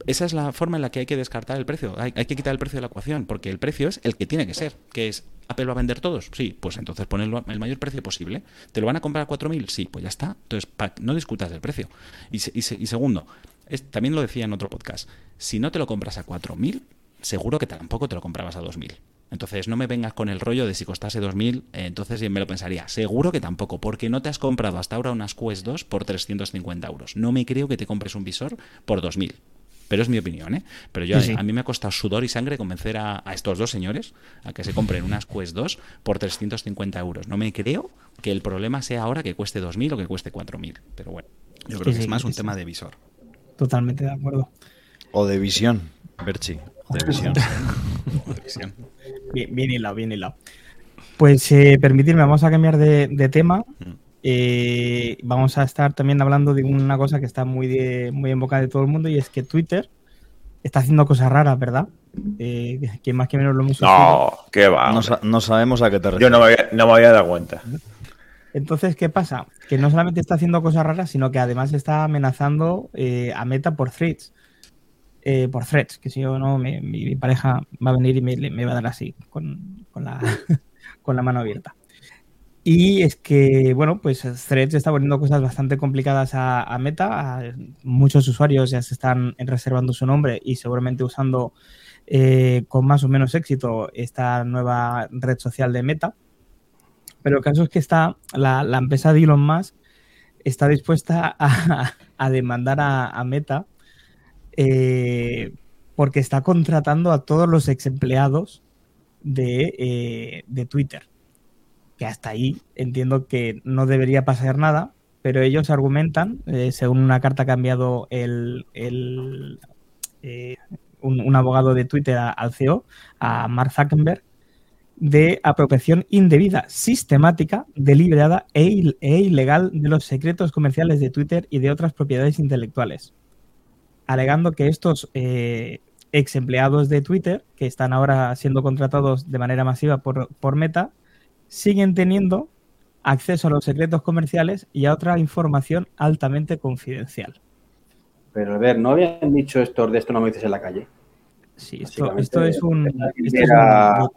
esa es la forma en la que hay que descartar el precio. Hay, que quitar el precio de la ecuación, porque el precio es el que tiene que ser, que es Apple a vender todos. Sí, pues entonces pon el, mayor precio posible. ¿Te lo van a comprar a 4.000? Sí, pues ya está. Entonces, no discutas del precio. Y, segundo, también lo decía en otro podcast, si no te lo compras a 4.000, seguro que tampoco te lo comprabas a 2.000. Entonces no me vengas con el rollo de si costase 2.000, eh, entonces me lo pensaría. Seguro que tampoco, porque no te has comprado hasta ahora unas Quest 2 por 350 euros. No me creo que te compres un visor por 2.000. Pero es mi opinión, ¿eh? Pero yo, a mí me ha costado sudor y sangre convencer a, estos dos señores a que se compren unas Quest 2 por 350 euros. No me creo que el problema sea ahora que cueste 2.000 o que cueste 4.000. Pero bueno, yo creo que es más un tema de visor. Totalmente de acuerdo. O de visión, Berchi. Televisión. Bien, bien hilado, bien hilado. Pues eh, permitirme, vamos a cambiar de, tema. Mm. Eh, vamos a estar también hablando de una cosa que está muy, muy en boca de todo el mundo y es que Twitter está haciendo cosas raras, ¿verdad? Eh, que más que menos lo hemos No, qué va. No, sabemos a qué te refieres. Yo no me, había, no me había dado cuenta. Entonces, ¿qué pasa? Que no solamente está haciendo cosas raras, sino que además está amenazando eh, a Meta por threads. Eh, por threads, que si yo no, mi, pareja va a venir y me, va a dar así, con, la, con la mano abierta. Y es que, bueno, pues Threads está poniendo cosas bastante complicadas a, Meta. muchos usuarios ya se están reservando su nombre y seguramente usando eh, con más o menos éxito esta nueva red social de Meta. Pero el caso es que está, la, empresa de Elon Musk está dispuesta a, demandar a, Meta eh, porque está contratando a todos los ex empleados de, eh, de Twitter que hasta ahí entiendo que no debería pasar nada, pero ellos argumentan, eh, según una carta que ha enviado el, eh, un, abogado de Twitter al CEO, a Mark Zuckerberg, de apropiación indebida, sistemática, deliberada e, e, ilegal de los secretos comerciales de Twitter y de otras propiedades intelectuales, alegando que estos eh, ex empleados de Twitter, que están ahora siendo contratados de manera masiva por, por Meta, siguen teniendo acceso a los secretos comerciales y a otra información altamente confidencial. Pero a ver, ¿no habían dicho esto de esto no me dices en la calle? Sí, esto, es un... Esto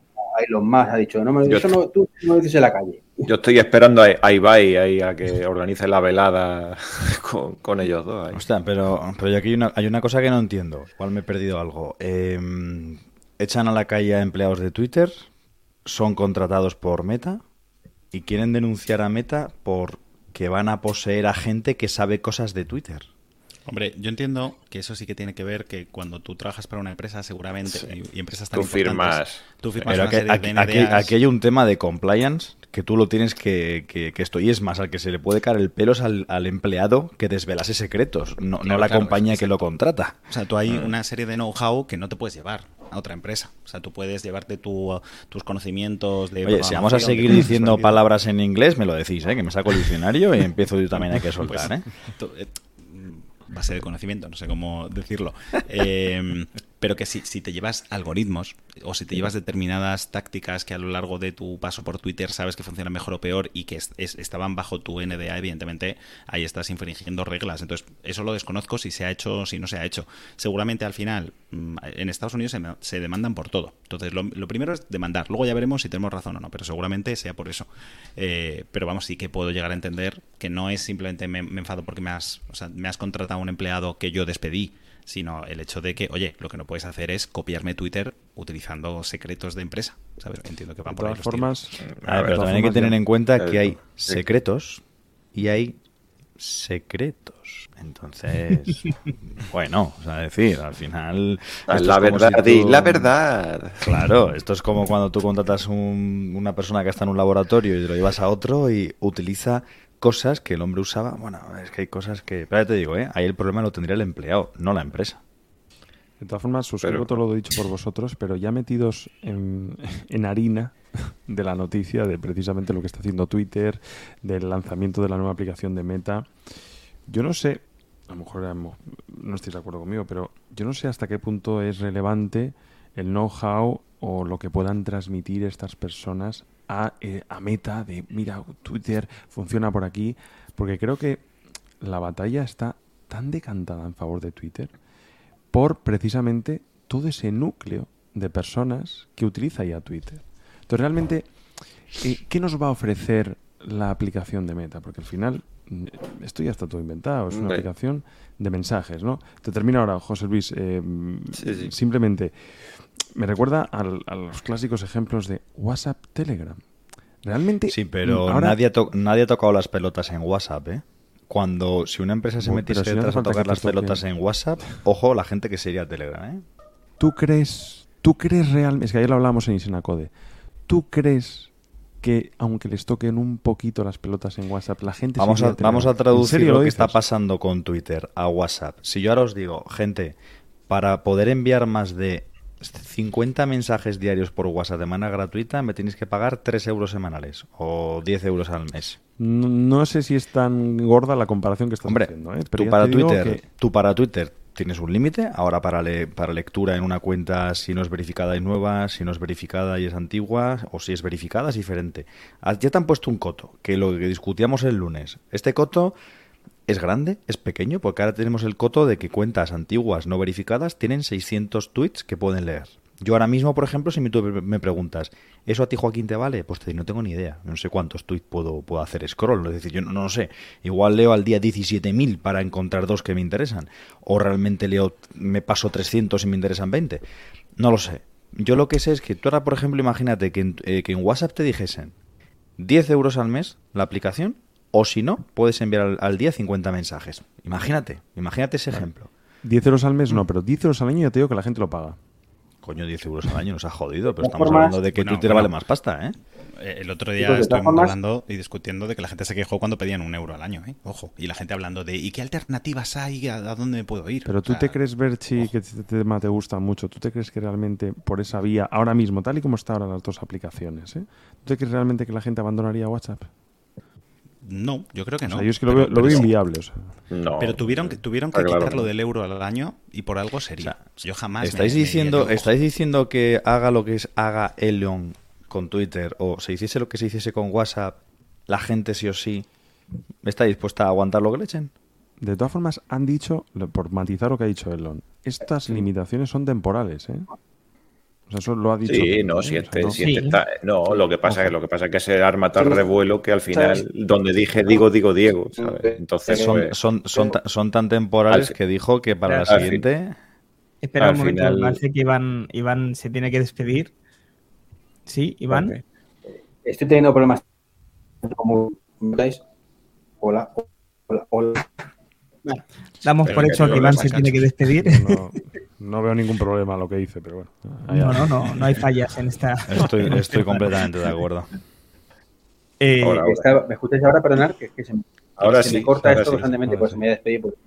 Elon Musk ha dicho, no me, eso no, tú no dices en la calle. Yo estoy esperando a, Ibai ahí a que organice la velada con, ellos dos. pero, pero aquí hay una, hay una cosa que no entiendo. Igual me he perdido algo. Em, echan a la calle a empleados de Twitter son contratados por Meta y quieren denunciar a Meta por que van a poseer a gente que sabe cosas de Twitter. Hombre, yo entiendo que eso sí que tiene que ver que cuando tú trabajas para una empresa, seguramente, y, empresas tan tú firmas. Tú firmas Pero aquí, hay un tema de compliance que tú lo tienes que, que, esto. Y es más, al que se le puede caer el pelo es al, empleado que desvelase secretos, no, no la compañía que lo contrata. O sea, tú hay ah. una serie de know-how que no te puedes llevar a otra empresa. O sea, tú puedes llevarte tu, tus conocimientos de... Oye, si vamos a seguir diciendo palabras en inglés, me lo decís, ¿eh? que me saco el diccionario y empiezo yo también a que soltar. Pues, ¿eh? eh base de conocimiento, no sé cómo decirlo. Eh, pero que si, si te llevas algoritmos o si te llevas determinadas tácticas que a lo largo de tu paso por Twitter sabes que funcionan mejor o peor y que estaban bajo tu NDA, evidentemente ahí estás infringiendo reglas. Entonces, eso lo desconozco si se ha hecho o si no se ha hecho. Seguramente al final, mm, en Estados Unidos se, demandan por todo. Entonces, lo, primero es demandar. Luego ya veremos si tenemos razón o no, pero seguramente sea por eso. Eh, pero vamos, sí que puedo llegar a entender que no es simplemente me, enfado porque me has, me has contratado a un empleado que yo despedí sino el hecho de que, oye, lo que no puedes hacer es copiarme Twitter utilizando secretos de empresa. ¿sabes? Entiendo que van por todas formas. pero también hay que tener en cuenta que hay secretos y hay secretos. Entonces, bueno, o sea, decir, al final... La verdad, y la verdad. Claro, esto es como cuando tú contratas un, una persona que está en un laboratorio y te lo llevas a otro y utiliza cosas que el hombre usaba. Bueno, es que hay cosas que. Pero te digo, ¿eh? ahí el problema lo tendría el empleado, no la empresa. De todas formas, suscribo todo lo dicho por vosotros, pero ya metidos en, en, harina de la noticia de precisamente lo que está haciendo Twitter, del lanzamiento de la nueva aplicación de Meta, yo no sé, a lo mejor no estáis de acuerdo conmigo, pero yo no sé hasta qué punto es relevante el know-how o lo que puedan transmitir estas personas eh, a, Meta de, mira, Twitter funciona por aquí, porque creo que la batalla está tan decantada en favor de Twitter por precisamente todo ese núcleo de personas que utiliza ya Twitter. Entonces, realmente, eh, ¿qué nos va a ofrecer la aplicación de Meta? Porque al final, mm, esto ya está todo inventado, es una aplicación de mensajes, ¿no? Te termino ahora, José Luis. Eh, simplemente, me recuerda a los clásicos ejemplos de WhatsApp, Telegram. Realmente. Sí, pero nadie, ha nadie ha tocado las pelotas en WhatsApp, ¿eh? Cuando, si una empresa se metiese detrás a tocar las pelotas en WhatsApp, ojo la gente que sería Telegram, ¿eh? ¿Tú crees, tú crees realmente, es que ayer lo hablamos en Isenacode, ¿tú crees que aunque les toquen un poquito las pelotas en WhatsApp, la gente... Vamos, a, vamos a traducir lo que está pasando con Twitter a WhatsApp. Si yo ahora os digo, gente, para poder enviar más de 50 mensajes diarios por WhatsApp de manera gratuita, me tienes que pagar 3 euros semanales o 10 euros al mes. No, sé si es tan gorda la comparación que estás Hombre, haciendo. ¿eh? tú, para Twitter, tú para Twitter tienes un límite. Ahora para, para lectura en una cuenta, si no es verificada y nueva, si no es verificada y es antigua, o si es verificada es diferente. Ah, ya te han puesto un coto, que lo que discutíamos el lunes. Este coto es grande, es pequeño, porque ahora tenemos el coto de que cuentas antiguas no verificadas tienen 600 tweets que pueden leer. Yo ahora mismo, por ejemplo, si tú me preguntas, ¿eso a ti, Joaquín, te vale? Pues te digo, no tengo ni idea. No sé cuántos tweets puedo, puedo hacer scroll. Es decir, yo no, no sé. Igual leo al día 17.000 para encontrar dos que me interesan. O realmente leo, me paso 300 y me interesan 20. No lo sé. Yo lo que sé es que tú ahora, por ejemplo, imagínate que en, eh, que en WhatsApp te dijesen 10 euros al mes la aplicación o si no, puedes enviar al, día 50 mensajes. Imagínate, imagínate ese ejemplo. 10 euros al mes no, pero 10 euros al año yo te digo que la gente lo paga. Coño, 10 euros al año nos ha jodido, pero estamos hablando de que Twitter vale más pasta, ¿eh? ¿eh? El otro día estuvimos hablando y discutiendo de que la gente se quejó cuando pedían un euro al año, ¿eh? Ojo. Y la gente hablando de ¿y qué alternativas hay? ¿A, dónde me puedo ir? Pero tú te crees, Berchi, que este tema te gusta mucho. ¿Tú te crees que realmente por esa vía, ahora mismo, tal y como están ahora las dos aplicaciones, ¿eh? ¿tú te crees realmente que la gente abandonaría WhatsApp? No, yo creo que no. yo es que lo, veo, inviable. pero tuvieron que, tuvieron que quitarlo del euro al año y por algo sería. yo jamás. ¿Estáis, diciendo, ¿Estáis diciendo que haga lo que es haga Elon con Twitter o se hiciese lo que se hiciese con WhatsApp, la gente sí o sí está dispuesta a aguantar lo que le echen? De todas formas, han dicho, por matizar lo que ha dicho Elon, estas limitaciones son temporales, ¿eh? Eso lo ha dicho. Sí, no, si este, ¿no? lo que pasa es lo que pasa es que se arma tal revuelo que al final, donde dije digo, digo Diego, Entonces son, pues, son, son, son, tan temporales que dijo que para la siguiente. Espera un momento, final... parece que Iván, Iván se tiene que despedir. Sí, Iván. Estoy teniendo problemas. Como veis. Hola, hola, hola. Damos por hecho que Iván se tiene que despedir. No veo ningún problema lo que dice, pero bueno. No, no, no, no hay fallas en esta. Estoy, estoy completamente de acuerdo. Eh, ¿Me escucháis ahora? Perdonad, que, que se, ahora sí, me corta esto constantemente, pues me voy a despedir porque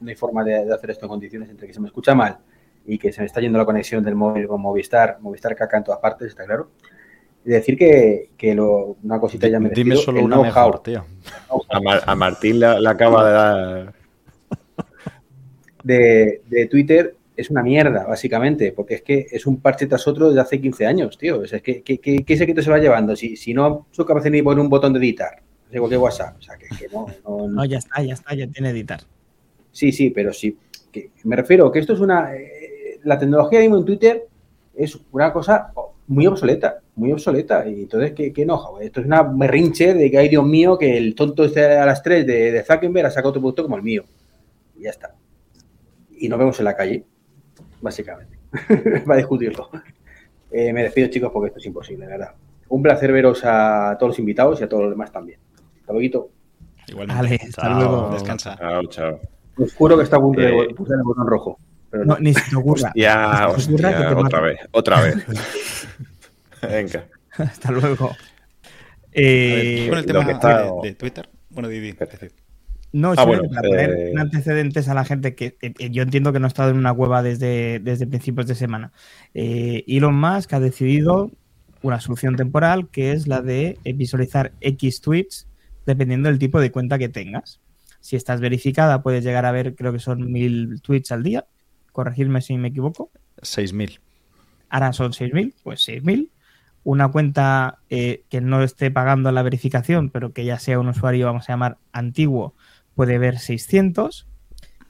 no hay forma de, hacer esto en condiciones entre que se me escucha mal y que se me está yendo la conexión del móvil con Movistar, Movistar caca en todas partes, está claro. Decir que, que lo, una cosita ya me Dime solo una mejor, tío. A, Martín le, acaba de dar de, Twitter es una mierda, básicamente, porque es que es un parche tras otro desde hace 15 años, tío. es que, ¿qué, qué, qué secreto se va llevando? Si, si no soy capaz de ni poner un botón de editar, igual que WhatsApp. O sea, que, no, no, ya está, ya está, ya tiene editar. Sí, sí, pero sí. Que, me refiero que esto es una. Eh, la tecnología mismo en Twitter es una cosa muy obsoleta, muy obsoleta. Y entonces, ¿qué, qué enoja? Esto es una berrinche de que, ay, Dios mío, que el tonto este a las 3 de, de Zuckerberg ha sacado otro producto como el mío. Y ya está y nos vemos en la calle, básicamente, Va a discutirlo. Eh, me despido, chicos, porque esto es imposible, verdad. Un placer veros a todos los invitados y a todos los demás también. Hasta luego. Igualmente. hasta luego. Descansa. Chao, chao. Os juro que está a punto de eh, pulsar el botón rojo. Pero no. ni se te ocurra. Ya, otra vez, otra vez. Venga. Hasta luego. Eh, con el tema de, Twitter. Bueno, Didi, no, ah, bueno, para poner eh, antecedentes a la gente que yo entiendo que no ha estado en una cueva desde, desde principios de semana. Eh, Elon Musk ha decidido una solución temporal que es la de visualizar X tweets dependiendo del tipo de cuenta que tengas. Si estás verificada, puedes llegar a ver, creo que son mil tweets al día. Corregirme si me equivoco. Seis mil. Ahora son seis mil, pues seis mil. Una cuenta eh, que no esté pagando la verificación, pero que ya sea un usuario, vamos a llamar, antiguo, puede ver 600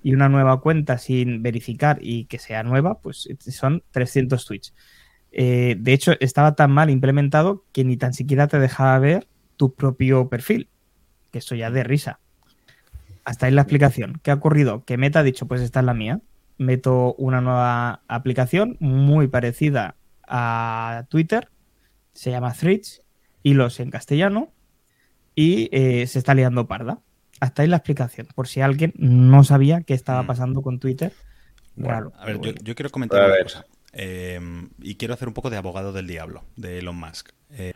y una nueva cuenta sin verificar y que sea nueva, pues son 300 tweets. Eh, de hecho, estaba tan mal implementado que ni tan siquiera te dejaba ver tu propio perfil, que eso ya de risa. Hasta ahí la explicación. ¿Qué ha ocurrido? Que Meta ha dicho, pues esta es la mía. Meto una nueva aplicación muy parecida a Twitter, se llama Threads, hilos en castellano, y eh, se está liando parda hasta ahí la explicación, por si alguien no sabía qué estaba mm. pasando con Twitter. Bueno, a ver, yo, quiero comentar una cosa. Em, y quiero hacer un poco de abogado del diablo, de Elon Musk. Eh,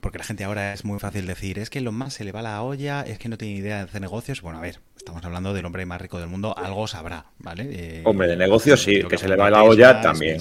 porque la gente ahora es muy fácil decir, es que lo más se le va la olla, es que no tiene idea de hacer negocios. Bueno, a ver, estamos hablando del hombre más rico del mundo, algo sabrá, ¿vale? Eh, hombre, de negocios sí, que, se le va la olla también.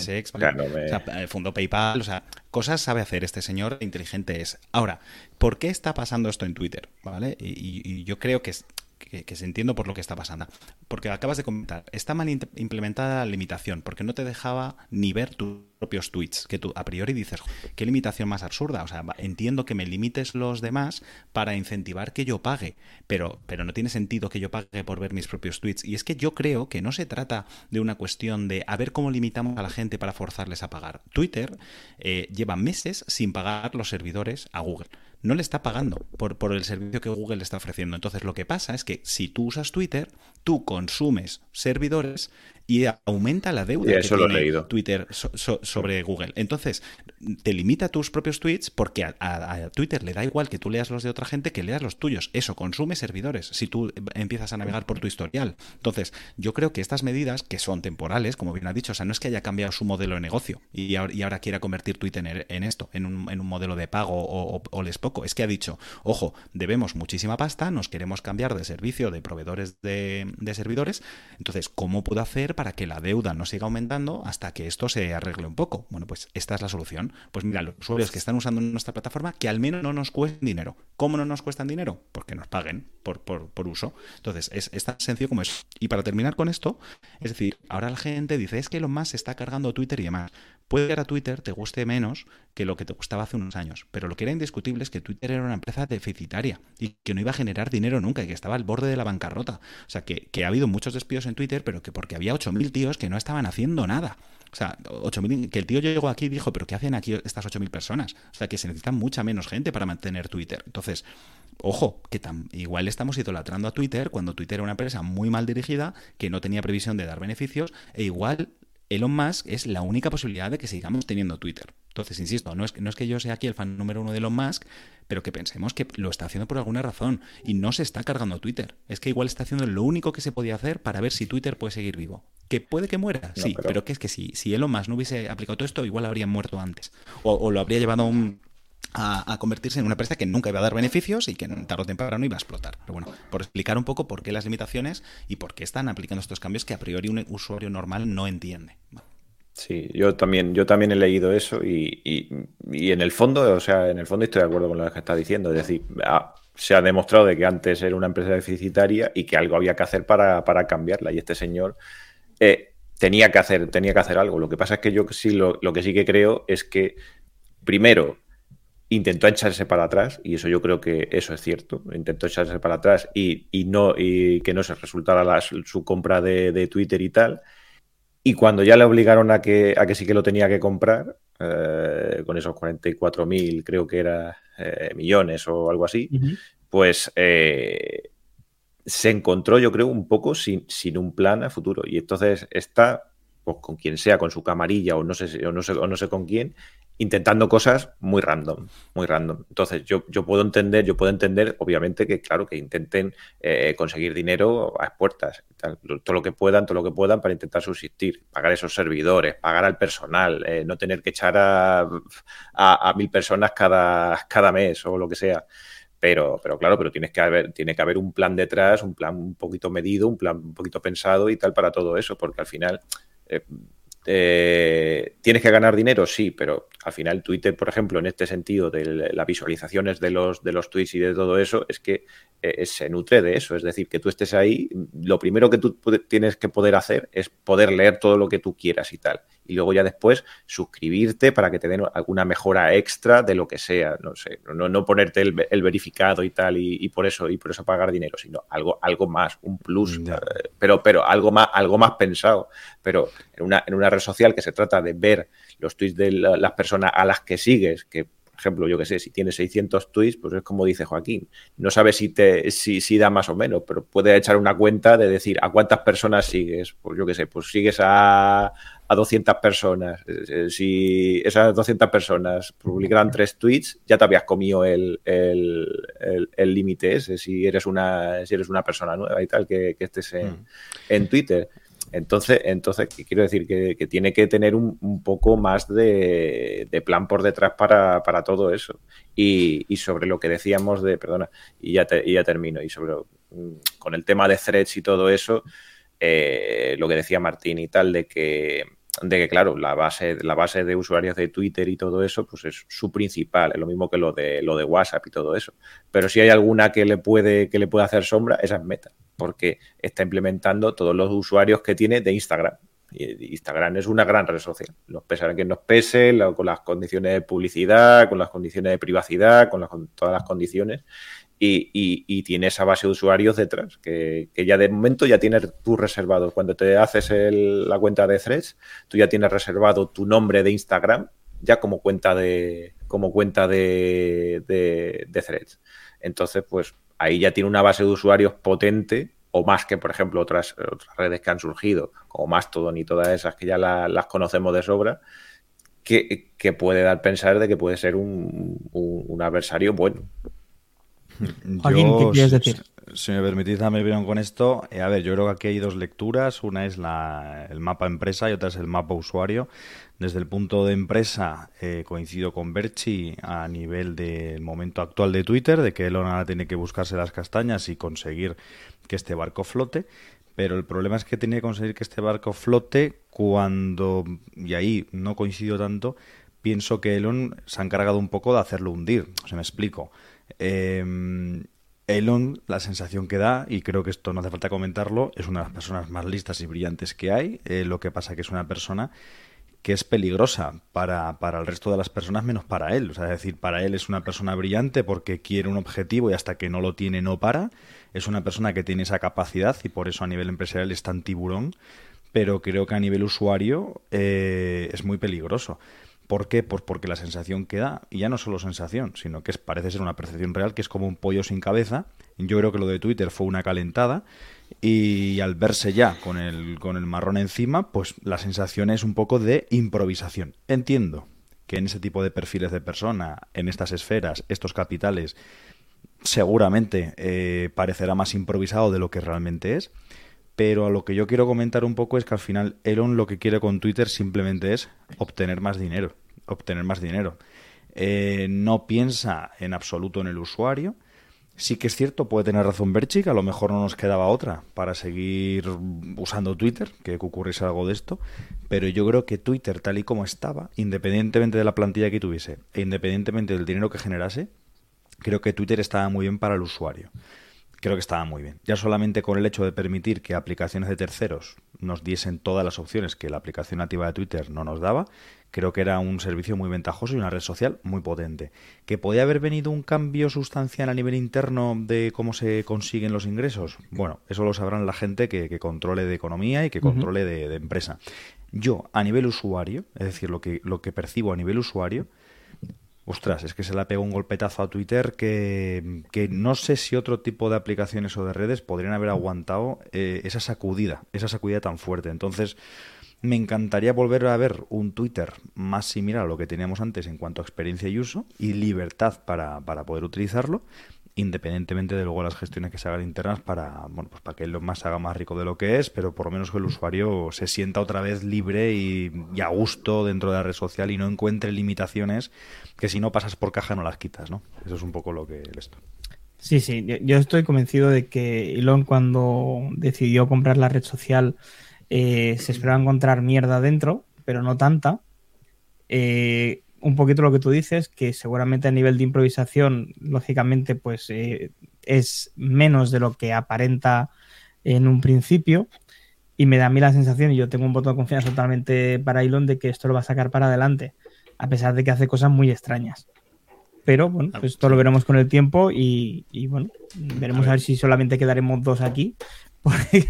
fundó PayPal, o sea, cosas sabe hacer este señor, inteligente es. Ahora, ¿por qué está pasando esto en Twitter? ¿Vale? y yo creo que es, que, se entiendo por lo que está pasando. Porque acabas de comentar, está mal implementada la limitación, porque no te dejaba ni ver tus propios tweets, que tú a priori dices, qué limitación más absurda. O sea, entiendo que me limites los demás para incentivar que yo pague, pero, pero no tiene sentido que yo pague por ver mis propios tweets. Y es que yo creo que no se trata de una cuestión de a ver cómo limitamos a la gente para forzarles a pagar. Twitter eh, lleva meses sin pagar los servidores a Google no le está pagando por, por, el servicio que Google le está ofreciendo. Entonces lo que pasa es que si tú usas Twitter, tú consumes servidores y aumenta la deuda que tiene Twitter sobre Google. Entonces, te limita tus propios tweets porque a, Twitter le da igual que tú leas los de otra gente que leas los tuyos. Eso consume servidores si tú empiezas a navegar por tu historial. Entonces, yo creo que estas medidas, que son temporales, como bien ha dicho, o sea, no es que haya cambiado su modelo de negocio y ahora, quiera convertir Twitter en, esto, en un, en un, modelo de pago o, les poco. Es que ha dicho, ojo, debemos muchísima pasta, nos queremos cambiar de servicio de proveedores de, de servidores. Entonces, ¿cómo puedo hacer para que la deuda no siga aumentando hasta que esto se arregle un poco. Bueno, pues esta es la solución. Pues mira, los usuarios que están usando nuestra plataforma, que al menos no nos cuesten dinero. ¿Cómo no nos cuestan dinero? Porque nos paguen por, por, uso. Entonces, es, es, tan sencillo como eso. Y para terminar con esto, es decir, ahora la gente dice, es que lo más se está cargando Twitter y demás. Puede que a Twitter te guste menos que lo que te gustaba hace unos años, pero lo que era indiscutible es que Twitter era una empresa deficitaria y que no iba a generar dinero nunca y que estaba al borde de la bancarrota. O sea, que, que ha habido muchos despidos en Twitter, pero que porque había 8.000 tíos que no estaban haciendo nada. O sea, 8.000, que el tío llegó aquí y dijo, pero ¿qué hacen aquí estas 8.000 personas? O sea, que se necesita mucha menos gente para mantener Twitter. Entonces, ojo, que tan, igual estamos idolatrando a Twitter cuando Twitter era una empresa muy mal dirigida, que no tenía previsión de dar beneficios, e igual Elon Musk es la única posibilidad de que sigamos teniendo Twitter. Entonces, insisto, no es, no es que yo sea aquí el fan número uno de Elon Musk, pero que pensemos que lo está haciendo por alguna razón y no se está cargando Twitter. Es que igual está haciendo lo único que se podía hacer para ver si Twitter puede seguir vivo. ¿Que puede que muera? Sí, pero... que es que si, si Elon Musk no hubiese aplicado todo esto, igual habría muerto antes. O, o lo habría llevado a un, a, convertirse en una empresa que nunca iba a dar beneficios y que tarde o temprano iba a explotar. Pero bueno, por explicar un poco por qué las limitaciones y por qué están aplicando estos cambios que a priori un usuario normal no entiende. Sí, yo también, yo también he leído eso y, en el fondo, o sea, en el fondo estoy de acuerdo con lo que está diciendo. Es decir, se ha demostrado de que antes era una empresa deficitaria y que algo había que hacer para, cambiarla. Y este señor eh, tenía que hacer, tenía que hacer algo. Lo que pasa es que yo sí lo que sí que creo es que primero intentó echarse para atrás, y eso yo creo que eso es cierto, intentó echarse para atrás y, no, y que no se resultara su compra de, Twitter y tal. Y cuando ya le obligaron a que, a que sí que lo tenía que comprar, eh, con esos 44.000, creo que era eh, millones o algo así, pues eh, se encontró, yo creo, un poco sin, sin un plan a futuro. Y entonces está, pues, con quien sea, con su camarilla o no sé, o no sé, o no sé con quién, intentando cosas muy random, muy random. Entonces, yo, yo puedo entender, yo puedo entender, obviamente, que claro, que intenten eh, conseguir dinero a puertas, todo lo que puedan, todo lo que puedan para intentar subsistir, pagar esos servidores, pagar al personal, eh, no tener que echar a, a, mil personas cada, cada mes o lo que sea. Pero, pero claro, pero tienes que haber, tiene que haber un plan detrás, un plan un poquito medido, un plan un poquito pensado y tal para todo eso, porque al final eh, eh, ¿Tienes que ganar dinero? Sí, pero al final Twitter, por ejemplo, en este sentido de las visualizaciones de los, de los tweets y de todo eso, es que eh, se nutre de eso. Es decir, que tú estés ahí, lo primero que tú tienes que poder hacer es poder leer todo lo que tú quieras y tal. Y luego ya después suscribirte para que te den alguna mejora extra de lo que sea. No sé, no, no ponerte el, verificado y tal y, por eso y por eso pagar dinero, sino algo, algo más, un plus. Eh, pero, pero algo más, algo más pensado. Pero en una, en una red social que se trata de ver los tweets de las personas a las que sigues, que ejemplo, yo que sé, si tienes 600 tweets, pues es como dice Joaquín, no sabes si, te, si, si da más o menos, pero puede echar una cuenta de decir a cuántas personas sigues. Pues yo que sé, pues sigues a, a 200 personas. Eh, eh, si esas 200 personas publicaran tres tweets, ya te habías comido el límite ese, si eres, una, si eres una persona nueva y tal, que, estés en, mm. en Twitter. Entonces, entonces quiero decir que, tiene que tener un, poco más de, plan por detrás para, todo eso. Y, sobre lo que decíamos de, perdona, y ya, ya termino, y sobre mm, con el tema de threads y todo eso, eh, lo que decía Martín y tal, de que de que, claro, la base, la base de usuarios de Twitter y todo eso, pues es su principal, es lo mismo que lo de lo de WhatsApp y todo eso. Pero si hay alguna que le puede, que le puede hacer sombra, esa es Meta, porque está implementando todos los usuarios que tiene de Instagram. Instagram es una gran red social. Nos pesará que nos pese, con las condiciones de publicidad, con las condiciones de privacidad, con, con todas las condiciones y, tiene esa base de usuarios detrás, que, ya de momento ya tienes tú reservado. Cuando te haces la cuenta de Threads, tú ya tienes reservado tu nombre de Instagram ya como cuenta de, como cuenta de, de, Threads. Entonces, pues ahí ya tiene una base de usuarios potente o más que, por ejemplo, otras, otras redes que han surgido, como Mastodon y todas esas que ya las conocemos de sobra, que, puede dar pensar de que puede ser un adversario bueno. ¿Qué quieres decir? Si, me permitís darme opinión con esto, eh, a ver, yo creo que aquí hay dos lecturas. Una es la, el mapa empresa y otra es el mapa usuario. Desde el punto de empresa, eh, coincido con Berchi a nivel del momento actual de Twitter, de que Elon ahora tiene que buscarse las castañas y conseguir que este barco flote. Pero el problema es que tiene que conseguir que este barco flote cuando, y ahí no coincido tanto, pienso que Elon se ha encargado un poco de hacerlo hundir. O sea, me explico. Eh, Elon, la sensación que da, y creo que esto no hace falta comentarlo, es una de las personas más listas y brillantes que hay. Eh, lo que pasa que es una persona que es peligrosa para, para, el resto de las personas menos para él. O sea, es decir, para él es una persona brillante porque quiere un objetivo y hasta que no lo tiene no para. Es una persona que tiene esa capacidad y por eso a nivel empresarial es tan tiburón. Pero creo que a nivel usuario eh, es muy peligroso. ¿Por qué? Pues porque la sensación que da, y ya no solo sensación, sino que parece ser una percepción real, que es como un pollo sin cabeza. Yo creo que lo de Twitter fue una calentada y al verse ya con el, con el marrón encima, pues la sensación es un poco de improvisación. Entiendo que en ese tipo de perfiles de persona, en estas esferas, estos capitales, seguramente eh, parecerá más improvisado de lo que realmente es. Pero a lo que yo quiero comentar un poco es que al final Elon lo que quiere con Twitter simplemente es obtener más dinero. Obtener más dinero. Eh, no piensa en absoluto en el usuario. Sí que es cierto, puede tener razón Berchik, a lo mejor no nos quedaba otra para seguir usando Twitter, que ocurriese algo de esto, pero yo creo que Twitter tal y como estaba, independientemente de la plantilla que tuviese e independientemente del dinero que generase, creo que Twitter estaba muy bien para el usuario creo que estaba muy bien. Ya solamente con el hecho de permitir que aplicaciones de terceros nos diesen todas las opciones que la aplicación nativa de Twitter no nos daba, creo que era un servicio muy ventajoso y una red social muy potente. ¿Que podía haber venido un cambio sustancial a nivel interno de cómo se consiguen los ingresos? Bueno, eso lo sabrán la gente que, controle de economía y que controle de, de, empresa. Yo, a nivel usuario, es decir, lo que, lo que percibo a nivel usuario, Ostras, es que se le pegado un golpetazo a Twitter que, no sé si otro tipo de aplicaciones o de redes podrían haber aguantado eh, esa sacudida, esa sacudida tan fuerte. Entonces, me encantaría volver a ver un Twitter más similar a lo que teníamos antes en cuanto a experiencia y uso y libertad para, para poder utilizarlo independientemente de luego las gestiones que se hagan internas para, bueno, pues para que lo más haga más rico de lo que es, pero por lo menos que el usuario se sienta otra vez libre y, a gusto dentro de la red social y no encuentre limitaciones que si no pasas por caja no las quitas, ¿no? Eso es un poco lo que esto. Sí, sí, yo estoy convencido de que Elon cuando decidió comprar la red social eh, se esperaba encontrar mierda dentro, pero no tanta. Eh, un poquito lo que tú dices, que seguramente a nivel de improvisación, lógicamente, pues eh, es menos de lo que aparenta en un principio. Y me da a mí la sensación, y yo tengo un voto de confianza totalmente para Elon, de que esto lo va a sacar para adelante, a pesar de que hace cosas muy extrañas. Pero bueno, pues esto lo veremos con el tiempo y, bueno, veremos a ver. si solamente quedaremos dos aquí, porque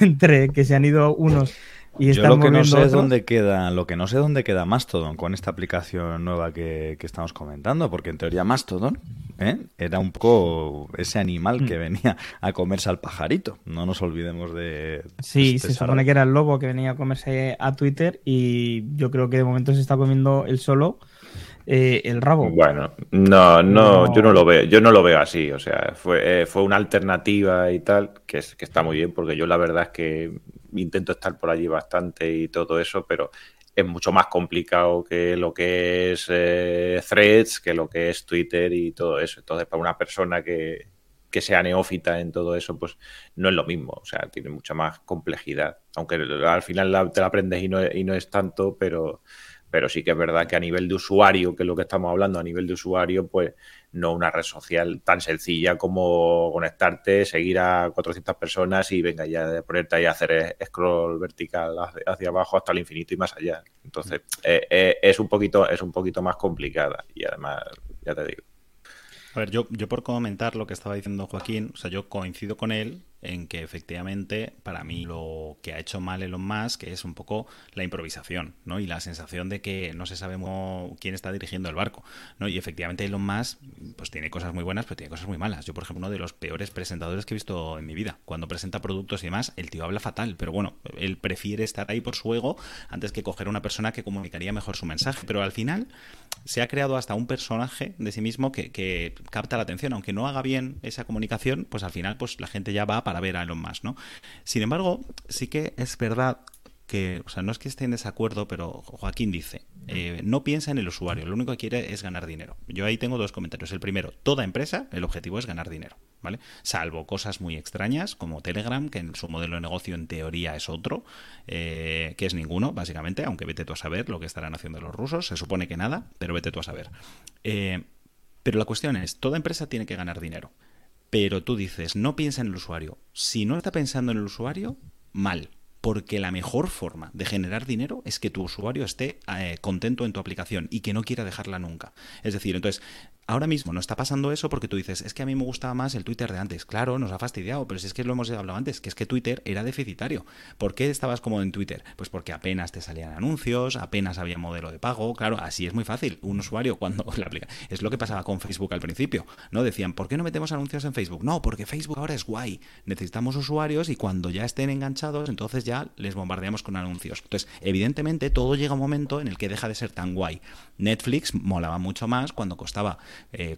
entre que se han ido unos yo lo que no sé es dónde queda, lo que no sé dónde queda Mastodon con esta aplicación nueva que, estamos comentando, porque en teoría Mastodon ¿eh? era un poco ese animal que mm. venía a comerse al pajarito. No nos olvidemos de. Sí, este se supone que era el lobo que venía a comerse a Twitter y yo creo que de momento se está comiendo el solo. Eh, el rabo. Bueno, no, no, yo no lo veo, yo no lo veo así. O sea, fue, eh, fue una alternativa y tal, que, es, que está muy bien, porque yo la verdad es que intento estar por allí bastante y todo eso, pero es mucho más complicado que lo que es eh, Threads, que lo que es Twitter y todo eso. Entonces, para una persona que, que sea neófita en todo eso, pues no es lo mismo. O sea, tiene mucha más complejidad. Aunque al final te la aprendes y no, y no es tanto, pero, pero sí que es verdad que a nivel de usuario, que es lo que estamos hablando, a nivel de usuario, pues no una red social tan sencilla como conectarte, seguir a 400 personas y venga ya de ponerte ahí a hacer scroll vertical hacia abajo hasta el infinito y más allá. Entonces, eh, eh, es un poquito es un poquito más complicada y además, ya te digo. A ver, yo, yo por comentar lo que estaba diciendo Joaquín, o sea, yo coincido con él en que efectivamente para mí lo que ha hecho mal Elon Musk es un poco la improvisación, ¿no? Y la sensación de que no se sabe quién está dirigiendo el barco, ¿no? Y efectivamente Elon Musk pues tiene cosas muy buenas, pero tiene cosas muy malas. Yo, por ejemplo, uno de los peores presentadores que he visto en mi vida. Cuando presenta productos y demás, el tío habla fatal, pero bueno, él prefiere estar ahí por su ego antes que coger una persona que comunicaría mejor su mensaje. Pero al final se ha creado hasta un personaje de sí mismo que, que capta la atención, aunque no haga bien esa comunicación, pues al final pues la gente ya va para ver a Elon Musk, ¿no? Sin embargo, sí que es verdad que, o sea, no es que esté en desacuerdo, pero Joaquín dice, eh, no piensa en el usuario, lo único que quiere es ganar dinero. Yo ahí tengo dos comentarios. El primero, toda empresa, el objetivo es ganar dinero, ¿vale? Salvo cosas muy extrañas como Telegram, que en su modelo de negocio en teoría es otro, eh, que es ninguno, básicamente, aunque vete tú a saber lo que estarán haciendo los rusos, se supone que nada, pero vete tú a saber. Eh, pero la cuestión es, toda empresa tiene que ganar dinero. Pero tú dices, no piensa en el usuario. Si no está pensando en el usuario, mal. Porque la mejor forma de generar dinero es que tu usuario esté eh, contento en tu aplicación y que no quiera dejarla nunca. Es decir, entonces, Ahora mismo no está pasando eso porque tú dices, es que a mí me gustaba más el Twitter de antes. Claro, nos ha fastidiado, pero si es que lo hemos hablado antes, que es que Twitter era deficitario. ¿Por qué estabas cómodo en Twitter? Pues porque apenas te salían anuncios, apenas había modelo de pago. Claro, así es muy fácil. Un usuario cuando la aplica. Es lo que pasaba con Facebook al principio. ¿No? Decían, ¿por qué no metemos anuncios en Facebook? No, porque Facebook ahora es guay. Necesitamos usuarios y cuando ya estén enganchados, entonces ya les bombardeamos con anuncios. Entonces, evidentemente, todo llega un momento en el que deja de ser tan guay. Netflix molaba mucho más cuando costaba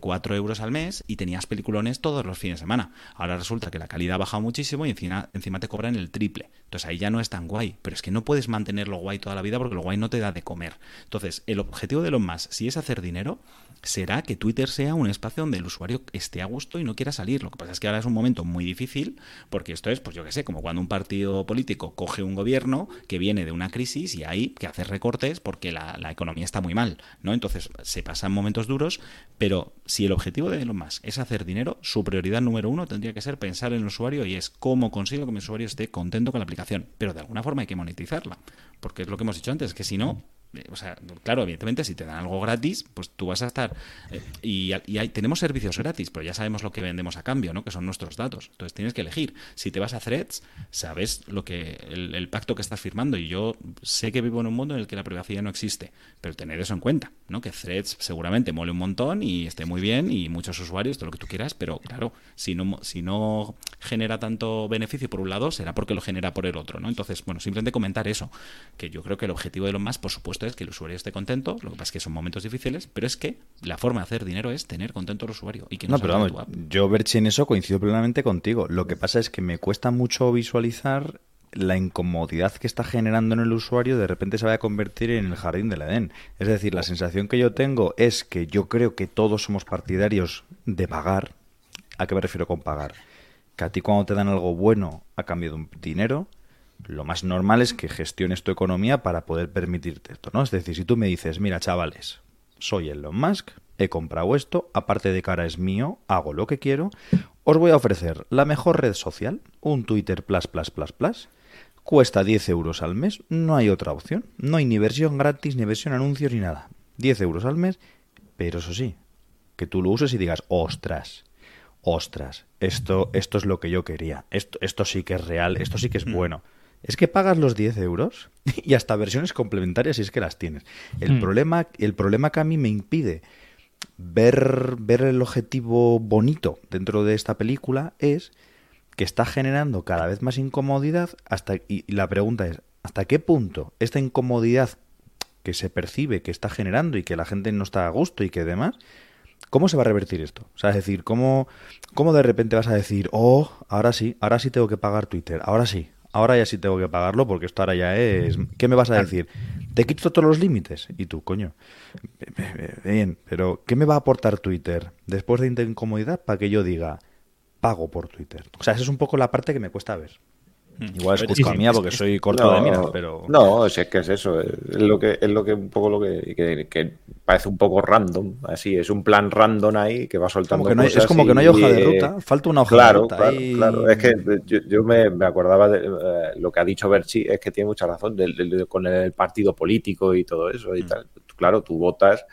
4 eh, euros al mes y tenías peliculones todos los fines de semana. Ahora resulta que la calidad ha bajado muchísimo y encima, encima te cobran el triple. Entonces ahí ya no es tan guay. Pero es que no puedes mantenerlo guay toda la vida porque lo guay no te da de comer. Entonces, el objetivo de los más, si es hacer dinero, será que Twitter sea un espacio donde el usuario esté a gusto y no quiera salir. Lo que pasa es que ahora es un momento muy difícil porque esto es, pues yo qué sé, como cuando un partido político coge un gobierno que viene de una crisis y hay que hacer recortes porque la, la economía está muy mal, ¿no? Entonces se pasan momentos duros, pero si el objetivo de Elon Musk es hacer dinero, su prioridad número uno tendría que ser pensar en el usuario y es cómo consigo que mi usuario esté contento con la aplicación. Pero de alguna forma hay que monetizarla, porque es lo que hemos dicho antes, que si no, o sea, claro, evidentemente si te dan algo gratis, pues tú vas a estar... Eh, y, y tenemos servicios gratis, pero ya sabemos lo que vendemos a cambio, ¿no? Que son nuestros datos. Entonces tienes que elegir. Si te vas a Threads, sabes lo que el, pacto que estás firmando. Y yo sé que vivo en un mundo en el que la privacidad no existe, pero tener eso en cuenta, ¿no? Que Threads seguramente mole un montón y esté muy bien y muchos usuarios, todo lo que tú quieras, pero claro, si no, si no genera tanto beneficio por un lado, será porque lo genera por el otro, ¿no? Entonces, bueno, simplemente comentar eso, que yo creo que el objetivo de lo más, por supuesto, es que el usuario esté contento, lo que pasa es que son momentos difíciles, pero es que la forma de hacer dinero es tener contento al usuario y que no, pero vamos, yo Berchi en eso coincido plenamente contigo. Lo que pasa es que me cuesta mucho visualizar la incomodidad que está generando en el usuario de repente se va a convertir en el jardín del Edén. Es decir, la sensación que yo tengo es que yo creo que todos somos partidarios de pagar. ¿A qué me refiero con pagar? Que a ti cuando te dan algo bueno a cambio de un dinero, lo más normal es que gestiones tu economía para poder permitirte esto, ¿no? Es decir, si tú me dices, mira, chavales, soy Elon Musk, he comprado esto, aparte de cara es mío, hago lo que quiero, os voy a ofrecer la mejor red social, un Twitter plus plus plus plus, cuesta 10 euros al mes, no hay otra opción, no hay ni versión gratis, ni versión anuncios, ni nada. 10 euros al mes, pero eso sí, que tú lo uses y digas, ostras, ostras, esto, esto es lo que yo quería, esto, esto sí que es real, esto sí que es hmm. bueno es que pagas los 10 euros y hasta versiones complementarias si es que las tienes. El, hmm. problema, el problema que a mí me impide ver, ver el objetivo bonito dentro de esta película es que está generando cada vez más incomodidad hasta y la pregunta es ¿hasta qué punto esta incomodidad que se percibe que está generando y que la gente no está a gusto y que demás ¿Cómo se va a revertir esto? O sea, es decir, ¿cómo, ¿cómo de repente vas a decir, oh, ahora sí, ahora sí tengo que pagar Twitter, ahora sí, ahora ya sí tengo que pagarlo porque esto ahora ya es... ¿Qué me vas a decir? Te quito todos los límites. Y tú, coño. Bien, pero ¿qué me va a aportar Twitter después de incomodidad para que yo diga pago por Twitter? O sea, esa es un poco la parte que me cuesta ver. Igual es culpa mía porque soy corto de miras, pero... No, si es que es eso, es lo que es lo que un poco lo que, que, que parece un poco random, así, es un plan random ahí que va soltando Como que no hay- cosas es como que no hay y, hoja de eh, ruta, falta una hoja Claro, de ruta. claro, ahí. claro. Es que yo, yo me, me acordaba de eh, lo que ha dicho Berchi, es que tiene mucha razón con el partido político y todo eso y Mm. tal. Claro, tú votas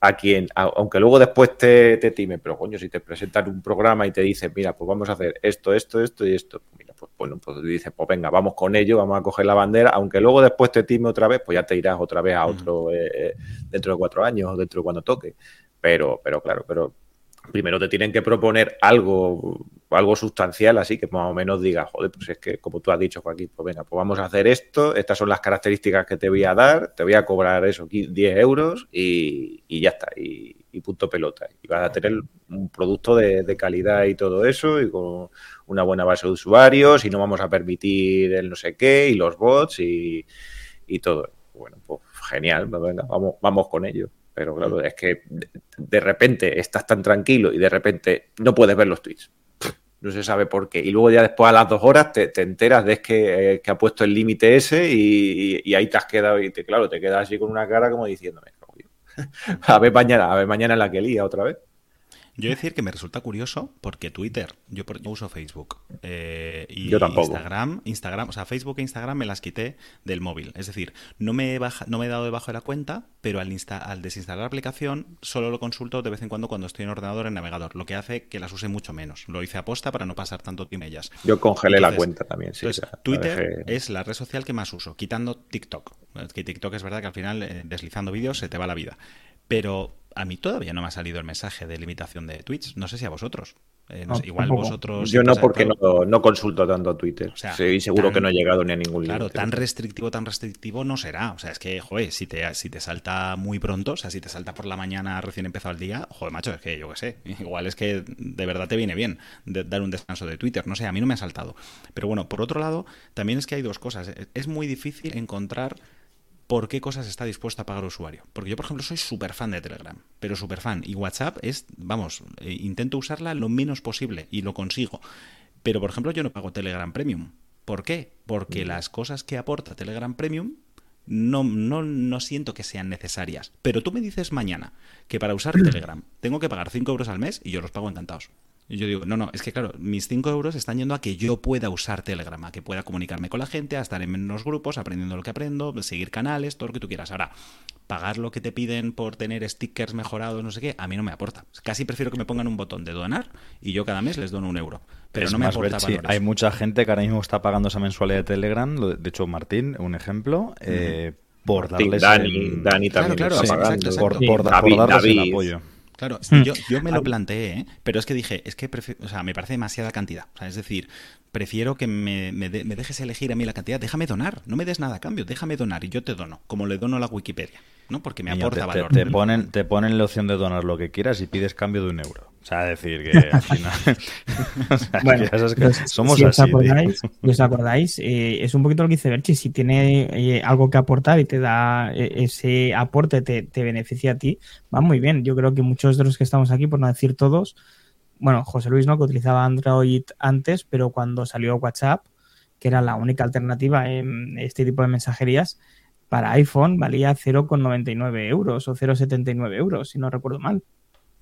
a quien, a- aunque luego después te, te time, pero coño, si te presentan un programa y te dicen, mira, pues vamos a hacer esto, esto, esto y esto, pues bueno, pues dices, pues venga, vamos con ello, vamos a coger la bandera, aunque luego después te time otra vez, pues ya te irás otra vez a otro eh, eh, dentro de cuatro años o dentro de cuando toque. Pero, pero claro, pero primero te tienen que proponer algo, algo sustancial, así que más o menos diga, joder, pues es que como tú has dicho, Joaquín, pues venga, pues vamos a hacer esto, estas son las características que te voy a dar, te voy a cobrar eso, 10 euros y, y ya está, y, y punto pelota. Y vas a tener un producto de, calidad y todo eso, y con una buena base de usuarios, y no vamos a permitir el no sé qué, y los bots y, y todo. Bueno, pues genial, pues venga, vamos, vamos con ello. Pero claro, es que de, repente estás tan tranquilo y de repente no puedes ver los tweets. No se sabe por qué. Y luego ya después a las dos horas te, te enteras de que, eh, que ha puesto el límite ese y, y- y ahí te has quedado y te, claro, te quedas así con una cara como diciéndome, "Joder, a ver mañana, a ver mañana la que lía otra vez. Yo decir que me resulta curioso porque Twitter, yo, por- yo uso Facebook eh, y Yo tampoco. Instagram, Instagram, o sea, Facebook e Instagram me las quité del móvil. Es decir, no me he, baja- no me he dado debajo de la cuenta, pero al, insta- al desinstalar la aplicación solo lo consulto de vez en cuando cuando estoy en ordenador en navegador, lo que hace que las use mucho menos. Lo hice aposta para no pasar tanto tiempo en ellas. Yo congelé la cuenta también, sí. Entonces, o sea, la Twitter es la red social que más uso, quitando TikTok. Es que TikTok es verdad que al final, eh, deslizando vídeos, se te va la vida. Pero a mí todavía no me ha salido el mensaje de limitación de tweets. No sé si a vosotros. Eh, no No, sé, igual tampoco. vosotros. Yo no porque no, no consulto tanto Twitter. O sea, sí, seguro tan- que no he llegado ni a ningún límite. Claro, tan restrictivo, tan restrictivo no será. O sea, es que, joder, si te, si te salta muy pronto, o sea, si te salta por la mañana recién empezado el día, joder, macho, es que yo qué sé. Igual es que de verdad te viene bien de- dar un descanso de Twitter. No sé, a mí no me ha saltado. Pero bueno, por otro lado, también es que hay dos cosas. Es muy difícil encontrar por qué cosas está dispuesto a pagar el usuario. Porque yo, por ejemplo, soy súper fan de Telegram, pero súper fan. Y WhatsApp es, vamos, eh, intento usarla lo menos posible y lo consigo. Pero, por ejemplo, yo no pago Telegram Premium. ¿Por qué? Porque las cosas que aporta Telegram Premium no, no, no siento que sean necesarias. Pero tú me dices mañana que para usar Telegram tengo que pagar 5 euros al mes y yo los pago encantados. Y yo digo, no, no, es que claro, mis 5 euros están yendo a que yo pueda usar Telegram, a que pueda comunicarme con la gente, a estar en menos grupos, aprendiendo lo que aprendo, seguir canales, todo lo que tú quieras. Ahora, pagar lo que te piden por tener stickers mejorados, no sé qué, a mí no me aporta. Casi prefiero que me pongan un botón de donar y yo cada mes les dono un euro. Pero Es no me más, aporta Berchi, valores. Hay mucha gente que ahora mismo está pagando esa mensualidad de Telegram. lo de hecho, Martín, un ejemplo, eh, por darles Dani, el- Dani Claro, también claro, está sí, pagando. exacto, por, exacto. por, por David, darles el apoyo. Claro, Mm. yo, yo me lo planteé, ¿eh? pero es que dije, es que o sea, me parece demasiada cantidad. O sea, es decir, prefiero que me, me de- me dejes elegir a mí la cantidad. Déjame donar, no me des nada a cambio, déjame donar y yo te dono, como le dono a la Wikipedia, ¿no? Porque me Niño, aporta te, valor. te- te ponen, te ponen la opción de donar lo que quieras y pides cambio de un euro. O sea, decir que al final. o sea, Bueno, que esas que Entonces, somos si así. tío. acordáis, si os acordáis eh, es un poquito lo que dice Berchi. Si tiene eh, algo que aportar y te da eh, ese aporte, te, te beneficia a ti, va muy bien. Yo creo que muchos de los que estamos aquí, por no decir todos, bueno, José Luis, ¿no? Que utilizaba Android antes, pero cuando salió WhatsApp, que era la única alternativa en este tipo de mensajerías, para iPhone valía 0,99 euros o 0,79 euros, si no recuerdo mal.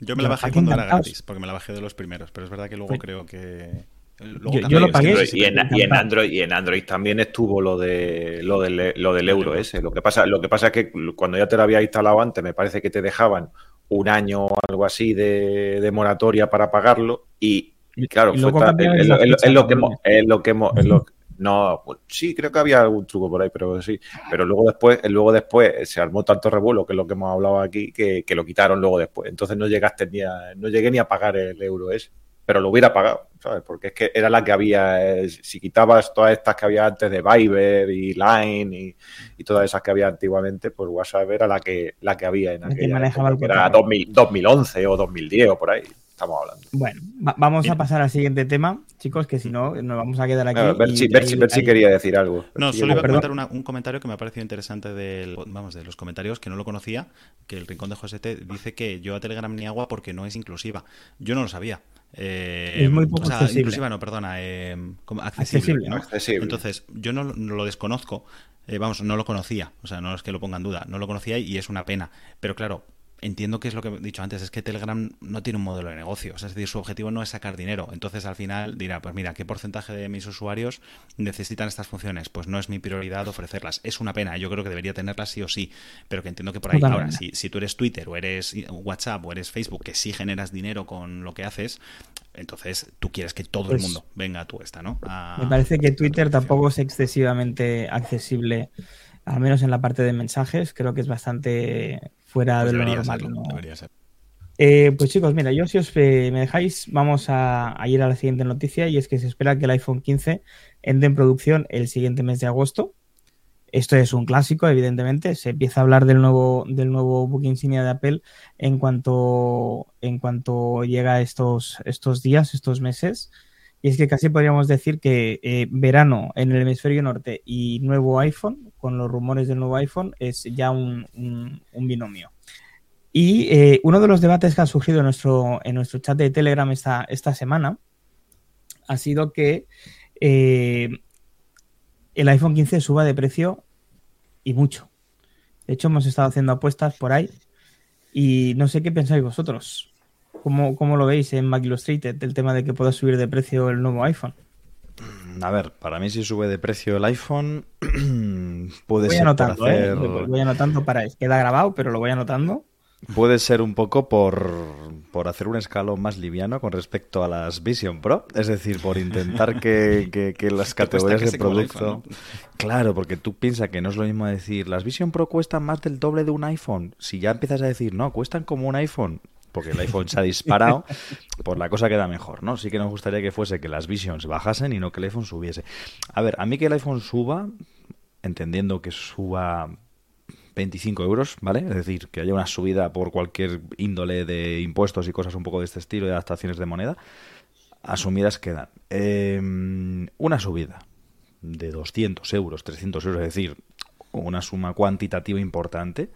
Yo me la bajé cuando era gratis, porque me la bajé de los primeros, pero es verdad que luego Pues- creo que... luego Yo- cambié, yo lo pagué. y, en, y en Android y en Android también estuvo lo de lo del, lo del euro ese. Lo que pasa, lo que pasa es que cuando ya te lo había instalado antes, me parece que te dejaban un año o algo así de, de moratoria para pagarlo y Y- claro, es, lo- que hemos, es lo que hemos- no, sí, creo que había algún truco por ahí, pero sí. Pero luego después, luego después se armó tanto revuelo, que es lo que hemos hablado aquí, que, que lo quitaron luego después. Entonces no llegaste ni a, no llegué ni a pagar el euro ese. Pero lo hubiera pagado, ¿sabes? Porque es que era la que había, eh, si quitabas todas estas que había antes de Viber y Line y, todas esas que había antiguamente, pues WhatsApp era la que, la que había en aquella que era 2011 o 2010 o por ahí estamos hablando. Bueno, vamos a pasar al siguiente tema, chicos, que si no, nos vamos a quedar aquí. A ver, si, ver, si, quería decir algo. No, solo iba a comentar un comentario que me ha parecido interesante del, vamos, de los comentarios, que no lo conocía, que el Rincón de José T dice que yo a Telegram ni agua porque no es inclusiva. Yo no lo sabía. Eh, es muy poco Inclusiva, no, perdona, eh, accesible. Entonces, yo no, lo desconozco, eh, vamos, no lo conocía, o sea, no es que lo ponga en duda, no lo conocía y es una pena. Pero claro, entiendo que es lo que he dicho antes, es que Telegram no tiene un modelo de negocio, es decir, su objetivo no es sacar dinero, entonces al final dirá, pues mira, ¿qué porcentaje de mis usuarios necesitan estas funciones? Pues no es mi prioridad ofrecerlas, es una pena, yo creo que debería tenerlas sí o sí, pero que entiendo que por ahí, ahora, si, si tú eres Twitter o eres WhatsApp o eres Facebook, que sí generas dinero con lo que haces, entonces tú quieres que todo el pues mundo venga a tu esta, ¿no? Me parece que Twitter tampoco es excesivamente accesible, al menos en la parte de mensajes, creo que es bastante fuera pues de lo normal. Eh, pues chicos, mira, yo si os eh, me dejáis, vamos a, ir a la siguiente noticia y es que se espera que el iPhone 15 entre en producción el siguiente mes de agosto. Esto es un clásico, evidentemente. Se empieza a hablar del nuevo, del nuevo book insignia de Apple en cuanto, en cuanto llega estos, estos días, estos meses. Y es que casi podríamos decir que eh, verano en el hemisferio norte y nuevo iPhone, con los rumores del nuevo iPhone, es ya un, binomio. Y eh, uno de los debates que ha surgido en nuestro, en nuestro chat de Telegram esta, esta semana ha sido que eh, el iPhone 15 suba de precio y mucho. De hecho, hemos estado haciendo apuestas por ahí y no sé qué pensáis vosotros. ¿Cómo, lo veis en McIllustrated, el tema de que pueda subir de precio el nuevo iPhone? A ver, para mí si sube de precio el iPhone puede voy ser anotando, ¿eh? Voy anotando para... Queda grabado, pero lo voy anotando. Puede ser un poco por, por hacer un escalón más liviano con respecto a las Vision Pro, es decir, por intentar que, las categorías de producto... Claro, porque tú piensas que no es lo mismo decir, las Vision Pro cuestan más del doble de un iPhone. Si ya empiezas a decir, no, cuestan como un iPhone, porque el iPhone se ha disparado, pues la cosa queda mejor, ¿no? Sí que nos gustaría que fuese que las Visions bajasen y no que el iPhone subiese. A ver, a mí que el iPhone suba, entendiendo que suba 25 euros, ¿vale? Es decir, que haya una subida por cualquier índole de impuestos y cosas un poco de este estilo, de adaptaciones de moneda, asumidas quedan. Em, una subida de 200 euros, 300 euros, es decir, una suma cuantitativa importante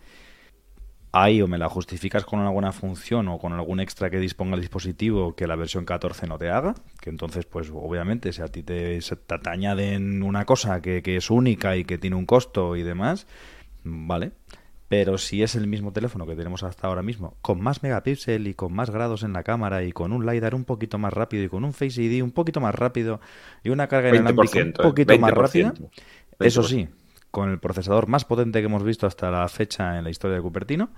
ahí o me la justificas con una buena función o con algún extra que disponga el dispositivo que la versión 14 no te haga, que entonces pues obviamente si a ti te, te añaden una cosa que, es única y que tiene un costo y demás, vale. Pero si es el mismo teléfono que tenemos hasta ahora mismo, con más megapíxel y con más grados en la cámara y con un LiDAR un poquito más rápido y con un Face ID un poquito más rápido y una carga inalámbrica un poquito más rápida, eso sí, con el procesador más potente que hemos visto hasta la fecha en la historia de Cupertino,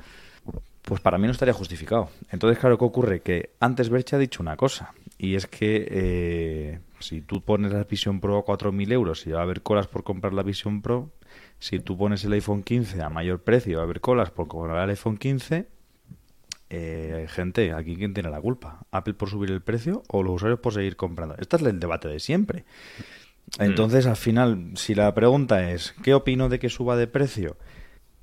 pues para mí no estaría justificado. Entonces, claro, ¿qué ocurre? Que antes Berche ha dicho una cosa, y es que eh, si tú pones la Vision Pro a 4.000 euros y va a haber colas por comprar la Vision Pro, si tú pones el iPhone 15 a mayor precio va a haber colas por comprar el iPhone 15, eh, gente, aquí quién tiene la culpa, Apple por subir el precio o los usuarios por seguir comprando. Este es el debate de siempre. Mm. Entonces, al final, si la pregunta es, ¿qué opino de que suba de precio?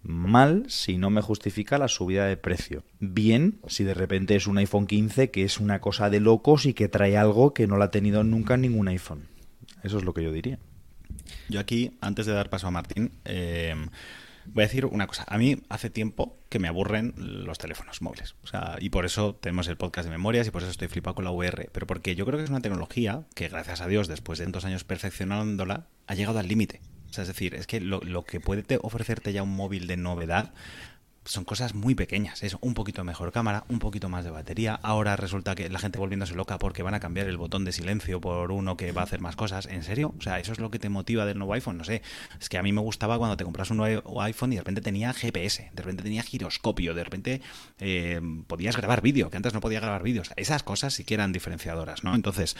Mal si no me justifica la subida de precio. Bien si de repente es un iPhone 15 que es una cosa de locos y que trae algo que no la ha tenido nunca ningún iPhone. Eso es lo que yo diría. Yo aquí, antes de dar paso a Martín, eh, Voy a decir una cosa. A mí hace tiempo que me aburren los teléfonos móviles. O sea, y por eso tenemos el podcast de memorias y por eso estoy flipado con la VR. Pero porque yo creo que es una tecnología que, gracias a Dios, después de tantos años perfeccionándola, ha llegado al límite. O sea, es decir, es que lo, lo que puede ofrecerte ya un móvil de novedad son cosas muy pequeñas. Es un poquito mejor cámara, un poquito más de batería. Ahora resulta que la gente volviéndose loca porque van a cambiar el botón de silencio por uno que va a hacer más cosas. ¿En serio? O sea, ¿eso es lo que te motiva del nuevo iPhone? No sé. Es que a mí me gustaba cuando te compras un nuevo iPhone y de repente tenía GPS, de repente tenía giroscopio, de repente eh, podías grabar vídeo, que antes no podía grabar vídeos. Esas cosas sí que eran diferenciadoras, ¿no? Entonces,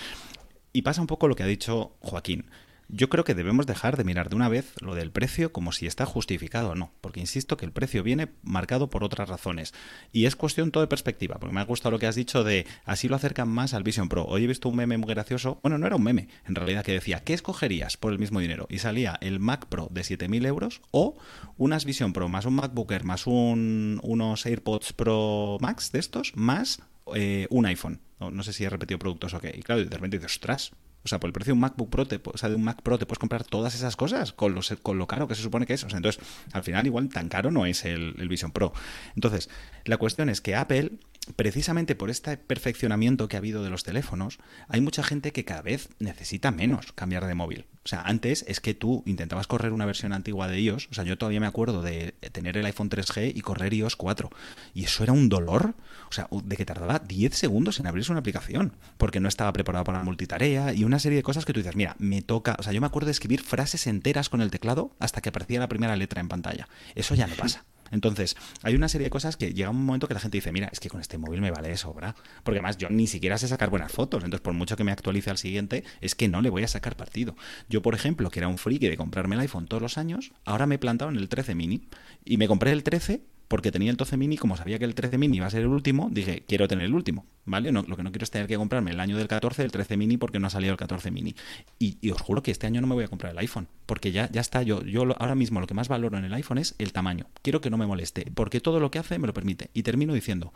y pasa un poco lo que ha dicho Joaquín. Yo creo que debemos dejar de mirar de una vez lo del precio como si está justificado o no, porque insisto que el precio viene marcado por otras razones. Y es cuestión todo de perspectiva, porque me ha gustado lo que has dicho de así lo acercan más al Vision Pro. Hoy he visto un meme muy gracioso, bueno, no era un meme, en realidad, que decía, ¿qué escogerías por el mismo dinero? Y salía el Mac Pro de 7.000 euros o unas Vision Pro más un MacBook Air más un, unos AirPods Pro Max de estos, más eh, un iPhone. No, sé si he repetido productos o qué. Y claro, de repente dices, ostras, o sea, por el precio de un MacBook Pro, te, o sea, de un Mac Pro te puedes comprar todas esas cosas con lo, con lo caro que se supone que es. O sea, entonces, al final igual tan caro no es el Vision Pro. Entonces, la cuestión es que Apple precisamente por este perfeccionamiento que ha habido de los teléfonos, hay mucha gente que cada vez necesita menos cambiar de móvil. O sea, antes es que tú intentabas correr una versión antigua de iOS, o sea, yo todavía me acuerdo de tener el iPhone 3G y correr iOS 4, y eso era un dolor, o sea, de que tardaba 10 segundos en abrirse una aplicación, porque no estaba preparado para la multitarea y una serie de cosas que tú dices, mira, me toca, o sea, yo me acuerdo de escribir frases enteras con el teclado hasta que aparecía la primera letra en pantalla. Eso ya no pasa. Entonces, hay una serie de cosas que llega un momento que la gente dice, mira, es que con este móvil me vale de sobra. Porque además yo ni siquiera sé sacar buenas fotos. Entonces, por mucho que me actualice al siguiente, es que no le voy a sacar partido. Yo, por ejemplo, que era un friki de comprarme el iPhone todos los años, ahora me he plantado en el 13 mini. Y me compré el 13 porque tenía el 12 mini, como sabía que el 13 mini iba a ser el último, dije, quiero tener el último, ¿vale? No, lo que no quiero es tener que comprarme el año del 14 el 13 mini porque no ha salido el 14 mini. Y, os juro que este año no me voy a comprar el iPhone, porque ya, ya está, yo, yo ahora mismo lo que más valoro en el iPhone es el tamaño. Quiero que no me moleste, porque todo lo que hace me lo permite. Y termino diciendo,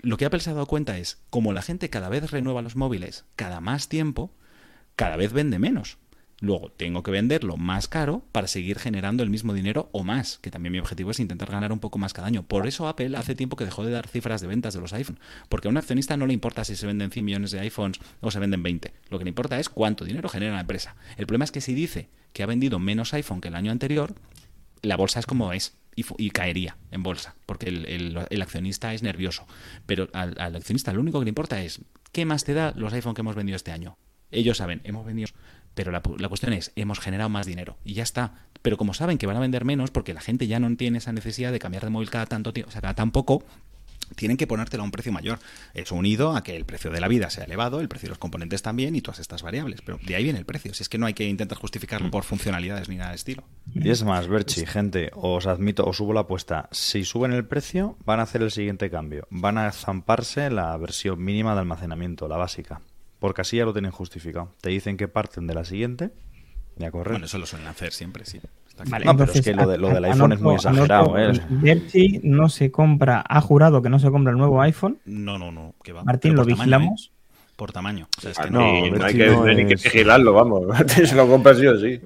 lo que Apple se ha dado cuenta es, como la gente cada vez renueva los móviles cada más tiempo, cada vez vende menos. Luego tengo que venderlo más caro para seguir generando el mismo dinero o más, que también mi objetivo es intentar ganar un poco más cada año. Por eso Apple hace tiempo que dejó de dar cifras de ventas de los iPhones, porque a un accionista no le importa si se venden 100 millones de iPhones o se venden 20. Lo que le importa es cuánto dinero genera la empresa. El problema es que si dice que ha vendido menos iPhone que el año anterior, la bolsa es como es. Y, caería en bolsa, porque el, accionista es nervioso. Pero al, al accionista lo único que le importa es, ¿qué más te da los iPhone que hemos vendido este año? Ellos saben, hemos vendido pero la, cuestión es, hemos generado más dinero y ya está. Pero como saben que van a vender menos, porque la gente ya no tiene esa necesidad de cambiar de móvil cada tanto tiempo, o sea, cada tan poco, tienen que ponértelo a un precio mayor. Eso unido a que el precio de la vida sea elevado, el precio de los componentes también y todas estas variables. Pero de ahí viene el precio. Si es que no hay que intentar justificarlo por funcionalidades ni nada de estilo. Y es más, Berchi, gente, os admito, os subo la apuesta. Si suben el precio, van a hacer el siguiente cambio. Van a zamparse la versión mínima de almacenamiento, la básica porque así ya lo tienen justificado. Te dicen que parten de la siguiente y a correr. Bueno, eso lo suelen hacer siempre, sí. Vale, no, pero es que lo, de, lo del iPhone es muy exagerado. ¿eh? Berti no se compra, ha jurado que no se compra el nuevo iPhone. No, no, no. Que va. Martín, ¿lo vigilamos? ¿eh? Por tamaño. O sea, es que no, no, hay que, no ni que vigilarlo, vamos. se lo compra sí o sí.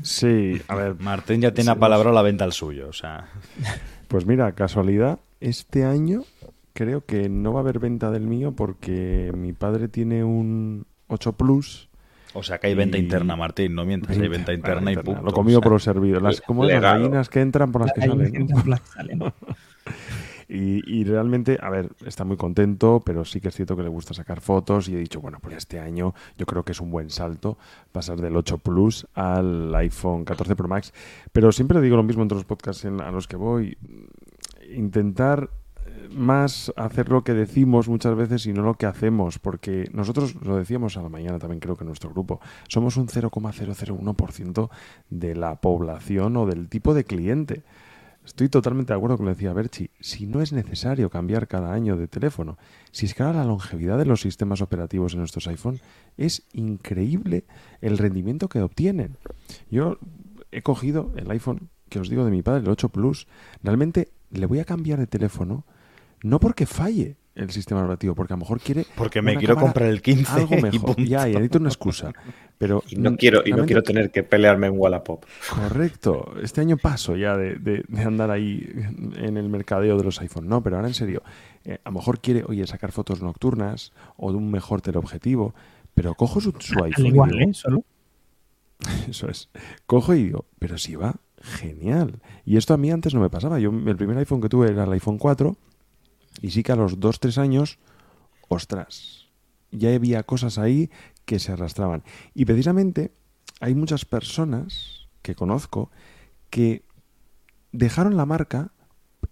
Sí, a ver. Martín ya tiene a palabra la venta al suyo, o sea. Pues mira, casualidad, este año creo que no va a haber venta del mío porque mi padre tiene un 8 Plus. O sea que hay venta interna, Martín, no mientras hay venta interna y punto. Lo comido por lo servido. Las, como las gallinas que entran por las que salen. y, y, realmente, a ver, está muy contento, pero sí que es cierto que le gusta sacar fotos y he dicho, bueno, pues este año yo creo que es un buen salto pasar del 8 Plus al iPhone 14 Pro Max. Pero siempre digo lo mismo entre los podcasts a los que voy, intentar más hacer lo que decimos muchas veces y no lo que hacemos, porque nosotros lo decíamos a la mañana también creo que en nuestro grupo, somos un 0,001% de la población o del tipo de cliente. Estoy totalmente de acuerdo con lo que decía Berchi. Si no es necesario cambiar cada año de teléfono, si es que ahora la longevidad de los sistemas operativos en nuestros iPhone es increíble el rendimiento que obtienen. Yo he cogido el iPhone que os digo de mi padre, el 8 Plus. Realmente le voy a cambiar de teléfono no porque falle el sistema operativo, porque a lo mejor quiere. Porque me quiero comprar el 15. Algo mejor. ya, y necesito una excusa. Pero y no, quiero, y no quiero tener que pelearme en Wallapop. Correcto. Este año paso ya de, andar ahí en el mercadeo de los iPhone. No, pero ahora en serio. Eh, a lo mejor quiere, oye, sacar fotos nocturnas o de un mejor teleobjetivo. Pero cojo su, iPhone. igual, ¿eh? Solo. Eso es. Cojo y digo, pero si va genial. Y esto a mí antes no me pasaba. Yo, el primer iPhone que tuve era el iPhone 4 y sí que a los 2-3 años, ostras, ya había cosas ahí que se arrastraban. Y precisamente hay muchas personas que conozco que dejaron la marca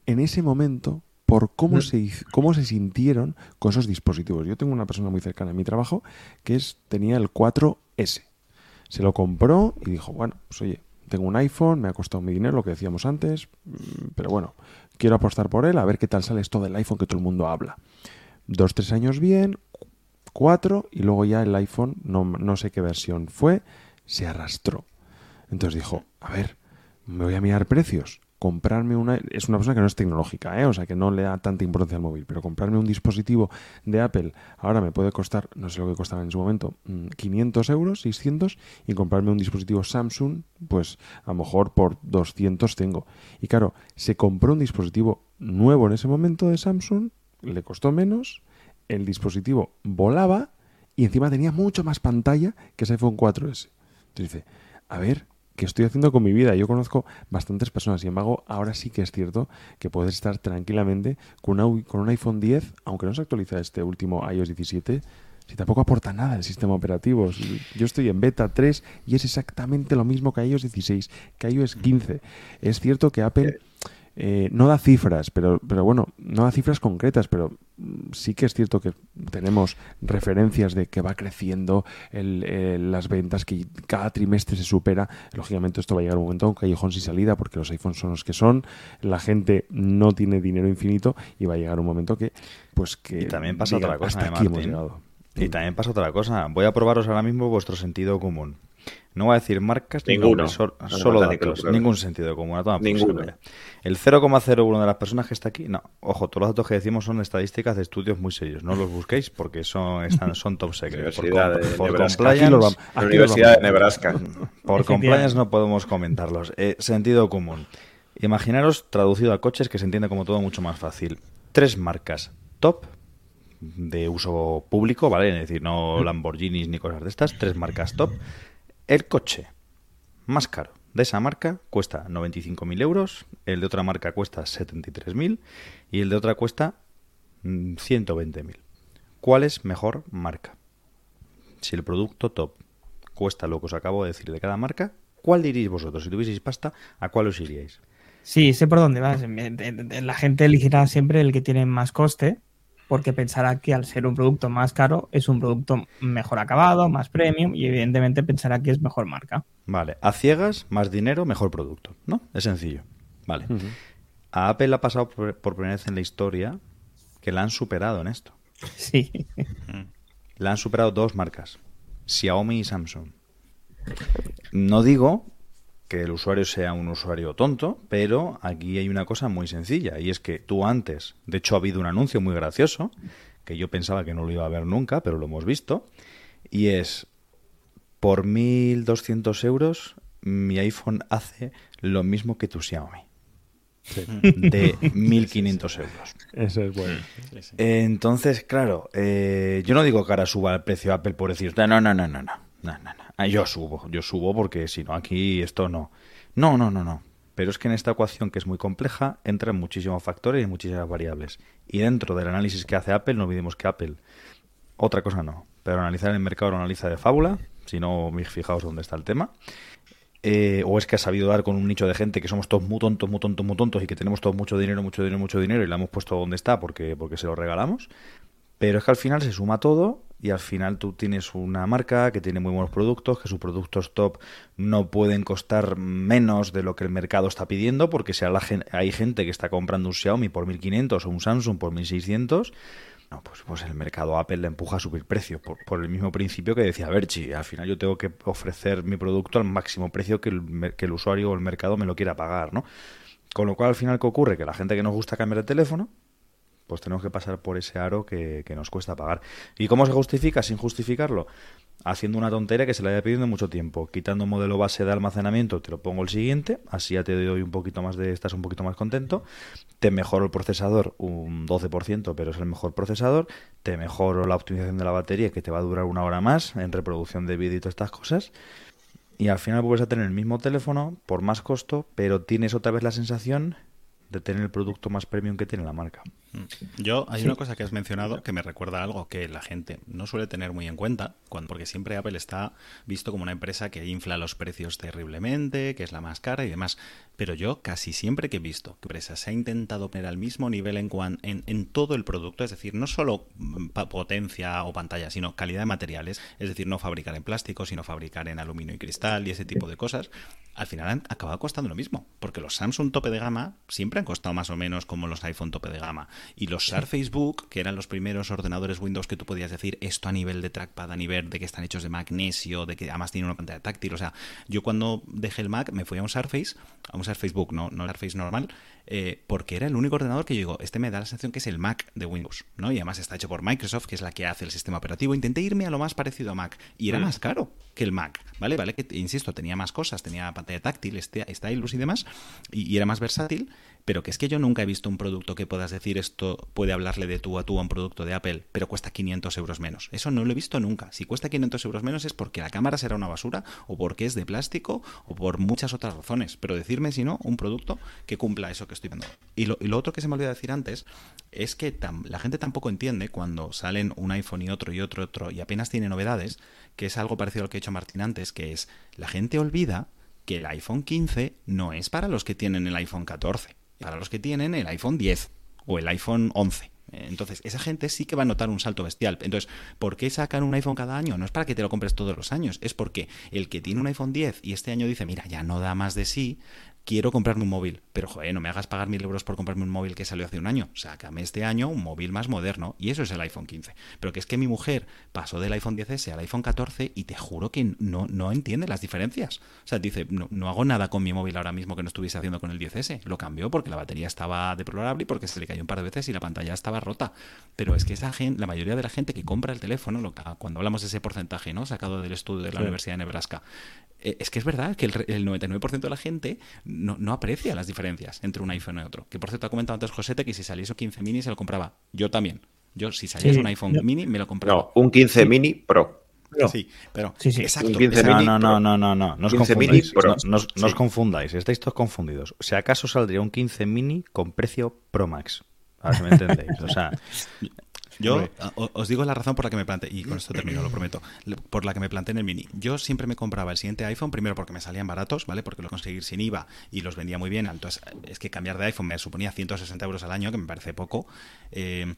en ese momento por cómo, mm. se, cómo se sintieron con esos dispositivos. Yo tengo una persona muy cercana en mi trabajo que es, tenía el 4S. Se lo compró y dijo, bueno, pues oye, tengo un iPhone, me ha costado mi dinero, lo que decíamos antes, mm, pero bueno, quiero apostar por él, a ver qué tal sale esto del iPhone que todo el mundo habla. Dos, tres años bien, cuatro, y luego ya el iPhone, no, no sé qué versión fue, se arrastró. Entonces dijo, a ver, me voy a mirar precios comprarme una... Es una persona que no es tecnológica, ¿eh? o sea, que no le da tanta importancia al móvil, pero comprarme un dispositivo de Apple ahora me puede costar, no sé lo que costaba en su momento, 500 mm, euros, 600, y comprarme un dispositivo Samsung, pues a lo mejor por 200 tengo. Y claro, se compró un dispositivo nuevo en ese momento de Samsung, le costó menos, el dispositivo volaba y encima tenía mucho más pantalla que ese iPhone 4S. Entonces dice, a ver, ¿qué estoy haciendo con mi vida? Yo conozco bastantes personas, sin embargo, ahora sí que es cierto que puedes estar tranquilamente con, un iPhone 10, aunque no se actualiza este último iOS 17, si tampoco aporta nada el sistema operativo. Yo estoy en beta 3 y es exactamente lo mismo que iOS 16, que iOS 15. Es cierto que Apple eh, no da cifras, pero, pero bueno, no da cifras concretas, pero sí que es cierto que tenemos referencias de que va creciendo las ventas, que cada trimestre se supera. Lógicamente esto va a llegar un momento a un callejón sin salida porque los iPhones son los que son, la gente no tiene dinero infinito y va a llegar un momento que pues que... Y también pasa otra cosa, hasta aquí hemos llegado. Y también pasa otra cosa. Voy a probaros ahora mismo vuestro sentido común. No voy a decir marcas, Ninguno. solo datos. Ningún sentido común. Ninguno. El 0,01 de las personas que está aquí, no, ojo, todos los datos que decimos son estadísticas de estudios muy serios. No los busquéis porque son, están, son top secret. Por, por compliance, Universidad de Nebraska. Por compliance no podemos comentarlos. Eh, sentido común. Imaginaros traducido a coches que se entiende como todo mucho más fácil. Tres marcas top de uso público, ¿vale? Es decir, no Lamborghinis ni cosas de estas. Tres marcas top el coche más caro de esa marca cuesta 95.000 euros, el de otra marca cuesta 73.000 y el de otra cuesta 120.000. Mm, ¿Cuál es mejor marca? Si el producto top cuesta lo que os acabo de decir de cada marca, ¿cuál diríais vosotros? Si tuvieseis pasta, ¿a cuál os iríais? Sí, sé por dónde vas. La gente elegirá siempre el que tiene más coste, porque pensará que al ser un producto más caro es un producto mejor acabado, más premium y evidentemente pensará que es mejor marca. Vale, a ciegas, más dinero, mejor producto, ¿no? Es sencillo. Vale. A Apple ha pasado por, primera vez en la historia que la han superado en esto. Sí. La han superado dos marcas, Xiaomi y Samsung. No digo que el usuario sea un usuario tonto, pero aquí hay una cosa muy sencilla y es que tú antes, de hecho ha habido un anuncio muy gracioso, que yo pensaba que no lo iba a ver nunca, pero lo hemos visto, y es, por 1.200 euros mi iPhone hace lo mismo que tu Xiaomi. De 1.500 euros. Eso es bueno. Entonces, claro, eh, yo no digo que ahora suba el precio Apple por decir, no, no, no, no, no, no, no, no. Ah, yo subo, yo subo porque si no aquí esto no. No, no, no, no. Pero es que en esta ecuación que es muy compleja entran muchísimos factores y muchísimas variables. Y dentro del análisis que hace Apple, no olvidemos que Apple, otra cosa no, pero analizar el mercado lo analiza de fábula, si no, fijaos dónde está el tema. Eh, o es que ha sabido dar con un nicho de gente que somos todos muy tontos, muy tontos, muy tontos y que tenemos todos mucho dinero, mucho dinero, mucho dinero y la hemos puesto donde está porque, porque se lo regalamos. Pero es que al final se suma todo y al final tú tienes una marca que tiene muy buenos productos, que sus productos top no pueden costar menos de lo que el mercado está pidiendo, porque si hay gente que está comprando un Xiaomi por 1500 o un Samsung por 1600, no, pues, pues el mercado Apple le empuja a subir precio por, el mismo principio que decía Berchi. Al final yo tengo que ofrecer mi producto al máximo precio que el, que el usuario o el mercado me lo quiera pagar, ¿no? Con lo cual, al final, ¿qué ocurre? Que la gente que nos gusta cambiar de teléfono, pues tenemos que pasar por ese aro que, nos cuesta pagar. ¿Y cómo se justifica sin justificarlo? Haciendo una tontería que se le haya pedido mucho tiempo. Quitando un modelo base de almacenamiento, te lo pongo el siguiente, así ya te doy un poquito más de, estás un poquito más contento. Te mejoro el procesador un 12%, pero es el mejor procesador. Te mejoro la optimización de la batería, que te va a durar una hora más en reproducción de vídeo y todas estas cosas. Y al final vuelves a tener el mismo teléfono por más costo, pero tienes otra vez la sensación de tener el producto más premium que tiene la marca. Mm. Yo, hay una cosa que has mencionado que me recuerda algo que la gente no suele tener muy en cuenta, cuando, porque siempre Apple está visto como una empresa que infla los precios terriblemente, que es la más cara y demás. Pero yo casi siempre que he visto que empresa se ha intentado poner al mismo nivel en, en, en todo el producto, es decir, no solo mm, potencia o pantalla, sino calidad de materiales, es decir, no fabricar en plástico, sino fabricar en aluminio y cristal y ese tipo de cosas, al final han acabado costando lo mismo, porque los Samsung tope de gama siempre han costado más o menos como los iPhone tope de gama. Y los Surface Book, que eran los primeros ordenadores Windows que tú podías decir esto a nivel de trackpad, a nivel de que están hechos de magnesio, de que además tienen una pantalla táctil. O sea, yo cuando dejé el Mac me fui a un Surface, a un Surface Book, no, no el Surface normal, eh, porque era el único ordenador que yo digo, este me da la sensación que es el Mac de Windows, ¿no? Y además está hecho por Microsoft, que es la que hace el sistema operativo. Intenté irme a lo más parecido a Mac y era mm. más caro que el Mac, ¿vale? Vale, que insisto, tenía más cosas, tenía pantalla táctil, este, stylus y demás, y era más versátil, pero que es que yo nunca he visto un producto que puedas decir esto puede hablarle de tú a tú a un producto de Apple, pero cuesta 500 euros menos. Eso no lo he visto nunca. Si cuesta 500 euros menos es porque la cámara será una basura, o porque es de plástico, o por muchas otras razones. Pero decirme si no, un producto que cumpla eso que estoy viendo. Y lo, y lo otro que se me olvidó decir antes es que la gente tampoco entiende cuando salen un iPhone y otro y otro y otro y apenas tiene novedades, que es algo parecido a lo que ha hecho Martín antes, que es la gente olvida que el iPhone 15 no es para los que tienen el iPhone 14 para los que tienen el iPhone 10 o el iPhone 11. Entonces, esa gente sí que va a notar un salto bestial. Entonces, ¿por qué sacan un iPhone cada año? No es para que te lo compres todos los años, es porque el que tiene un iPhone 10 y este año dice, mira, ya no da más de sí, quiero comprarme un móvil, pero joder, no me hagas pagar mil euros por comprarme un móvil que salió hace un año. Sácame este año un móvil más moderno y eso es el iPhone 15. Pero que es que mi mujer pasó del iPhone 10S al iPhone 14 y te juro que no, no entiende las diferencias. O sea, dice, no, no, hago nada con mi móvil ahora mismo que no estuviese haciendo con el 10S. Lo cambió porque la batería estaba deplorable y porque se le cayó un par de veces y la pantalla estaba rota. Pero es que esa gente, la mayoría de la gente que compra el teléfono, lo, cuando hablamos de ese porcentaje, ¿no? Sacado del estudio de la Universidad de Nebraska, eh, es que es verdad que el, 99% de la gente no, no, aprecia las diferencias entre un iPhone y otro. Que por cierto ha comentado antes Josete que si saliese un 15 mini se lo compraba. Yo también. Yo si saliese un iPhone mini me lo compraba. No, un 15 mini Pro. Sí, pero sí, sí. exacto. no, no, no, no, no, no, no os confundáis. No, os confundáis, estáis todos confundidos. Si acaso saldría un 15 mini con precio Pro Max. A ver si me entendéis. O sea, yo os digo la razón por la que me planteé, y con esto termino, lo prometo, por la que me planteé en el mini. Yo siempre me compraba el siguiente iPhone, primero porque me salían baratos, ¿vale? Porque lo conseguir sin IVA y los vendía muy bien. Entonces, es que cambiar de iPhone me suponía 160 euros al año, que me parece poco. Eh,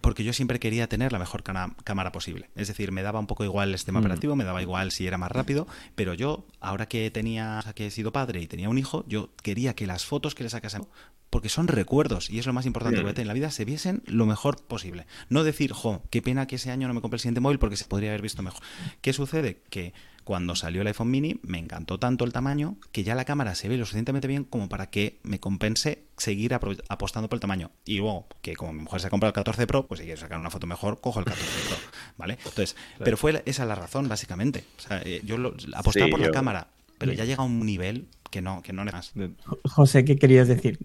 porque yo siempre quería tener la mejor cámara posible. Es decir, me daba un poco igual el sistema mm. operativo, me daba igual si era más rápido, pero yo, ahora que tenía, que he sido padre y tenía un hijo, yo quería que las fotos que le sacase porque son recuerdos y es lo más importante que en la vida, se viesen lo mejor posible. No decir, jo, qué pena que ese año no me compré el siguiente móvil porque se podría haber visto mejor. ¿Qué sucede? Que cuando salió el iPhone mini me encantó tanto el tamaño que ya la cámara se ve lo suficientemente bien como para que me compense seguir apostando por el tamaño. Y luego, que como mi mujer se ha comprado el 14 Pro, pues si quiero sacar una foto mejor, cojo el 14 Pro, ¿vale? Entonces, pero fue esa la razón, básicamente. O sea, eh, yo apostaba por la cámara, pero ya llega a un nivel que no, que no más. José, ¿qué querías decir?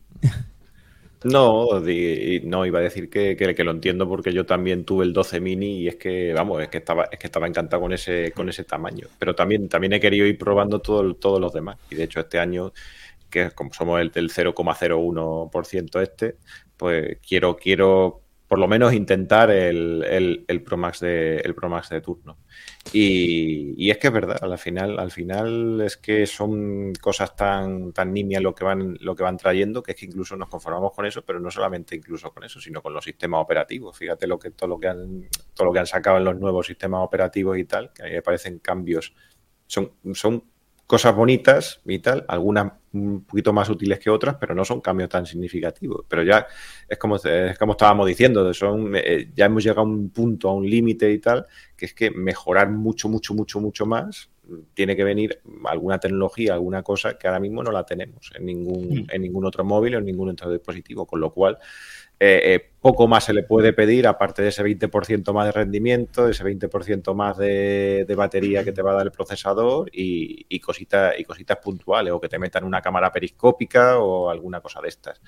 No, no, iba a decir que, que, lo entiendo porque yo también tuve el 12 mini y es que, vamos, es que estaba, es que estaba encantado con ese, con ese tamaño. Pero también, también he querido ir probando todo, todos los demás. Y de hecho, este año, que como somos el del 0,01% este, pues quiero, quiero por lo menos intentar el, el, el Pro Max de, el Pro Max de turno. Y, es que es verdad, al final, al final es que son cosas tan, tan nimias lo que van, lo que van trayendo, que es que incluso nos conformamos con eso, pero no solamente incluso con eso, sino con los sistemas operativos. Fíjate lo que, todo lo que han, todo lo que han sacado en los nuevos sistemas operativos y tal, que a mí me parecen cambios. Son, son cosas bonitas y tal, algunas un poquito más útiles que otras, pero no son cambios tan significativos. Pero ya es como, es como estábamos diciendo, son, eh, ya hemos llegado a un punto, a un límite y tal, que es que mejorar mucho, mucho, mucho, mucho más tiene que venir alguna tecnología, alguna cosa que ahora mismo no la tenemos en ningún, mm. en ningún otro móvil o en ningún otro dispositivo, con lo cual eh, eh, poco más se le puede pedir, aparte de ese 20% más de rendimiento, de ese 20% más de, batería que te va a dar el procesador y, cositas, y cositas puntuales, o que te metan una cámara periscópica o alguna cosa de estas.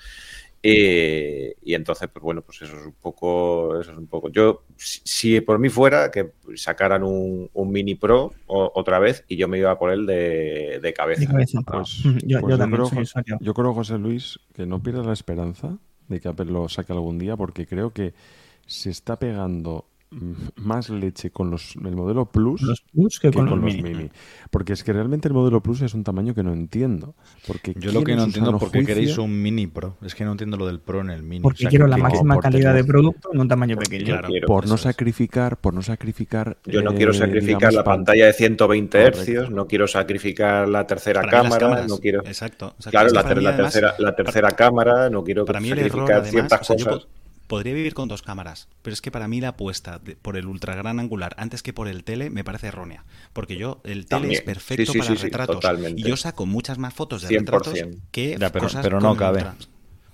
Eh, y entonces, pues bueno, pues eso es un poco, eso es un poco. Yo, si, por mí fuera que sacaran un, mini pro otra vez y yo me iba por él de, de cabeza. Pues, yo, pues yo, creo, yo creo, José Luis, que no pierdas la esperanza de que lo saque algún día porque creo que se está pegando más leche con los, el modelo Plus, que, con, los, mini. Porque es que realmente el modelo Plus es un tamaño que no entiendo. Porque Yo lo que no entiendo es por qué queréis un Mini Pro. Es que no entiendo lo del Pro en el Mini. Porque quiero la máxima calidad de producto en un tamaño pequeño. por no sacrificar, por no sacrificar. Yo no quiero eh, sacrificar la pantalla de 120 Hz, no quiero sacrificar la tercera cámara, no quiero. Exacto. Claro, la, tercera, la tercera cámara, no quiero sacrificar ciertas cosas podría vivir con dos cámaras, pero es que para mí la apuesta por el ultra gran angular antes que por el tele me parece errónea. Porque yo, el tele es perfecto para retratos. y yo saco muchas más fotos de retratos que pero, cosas pero no cabe.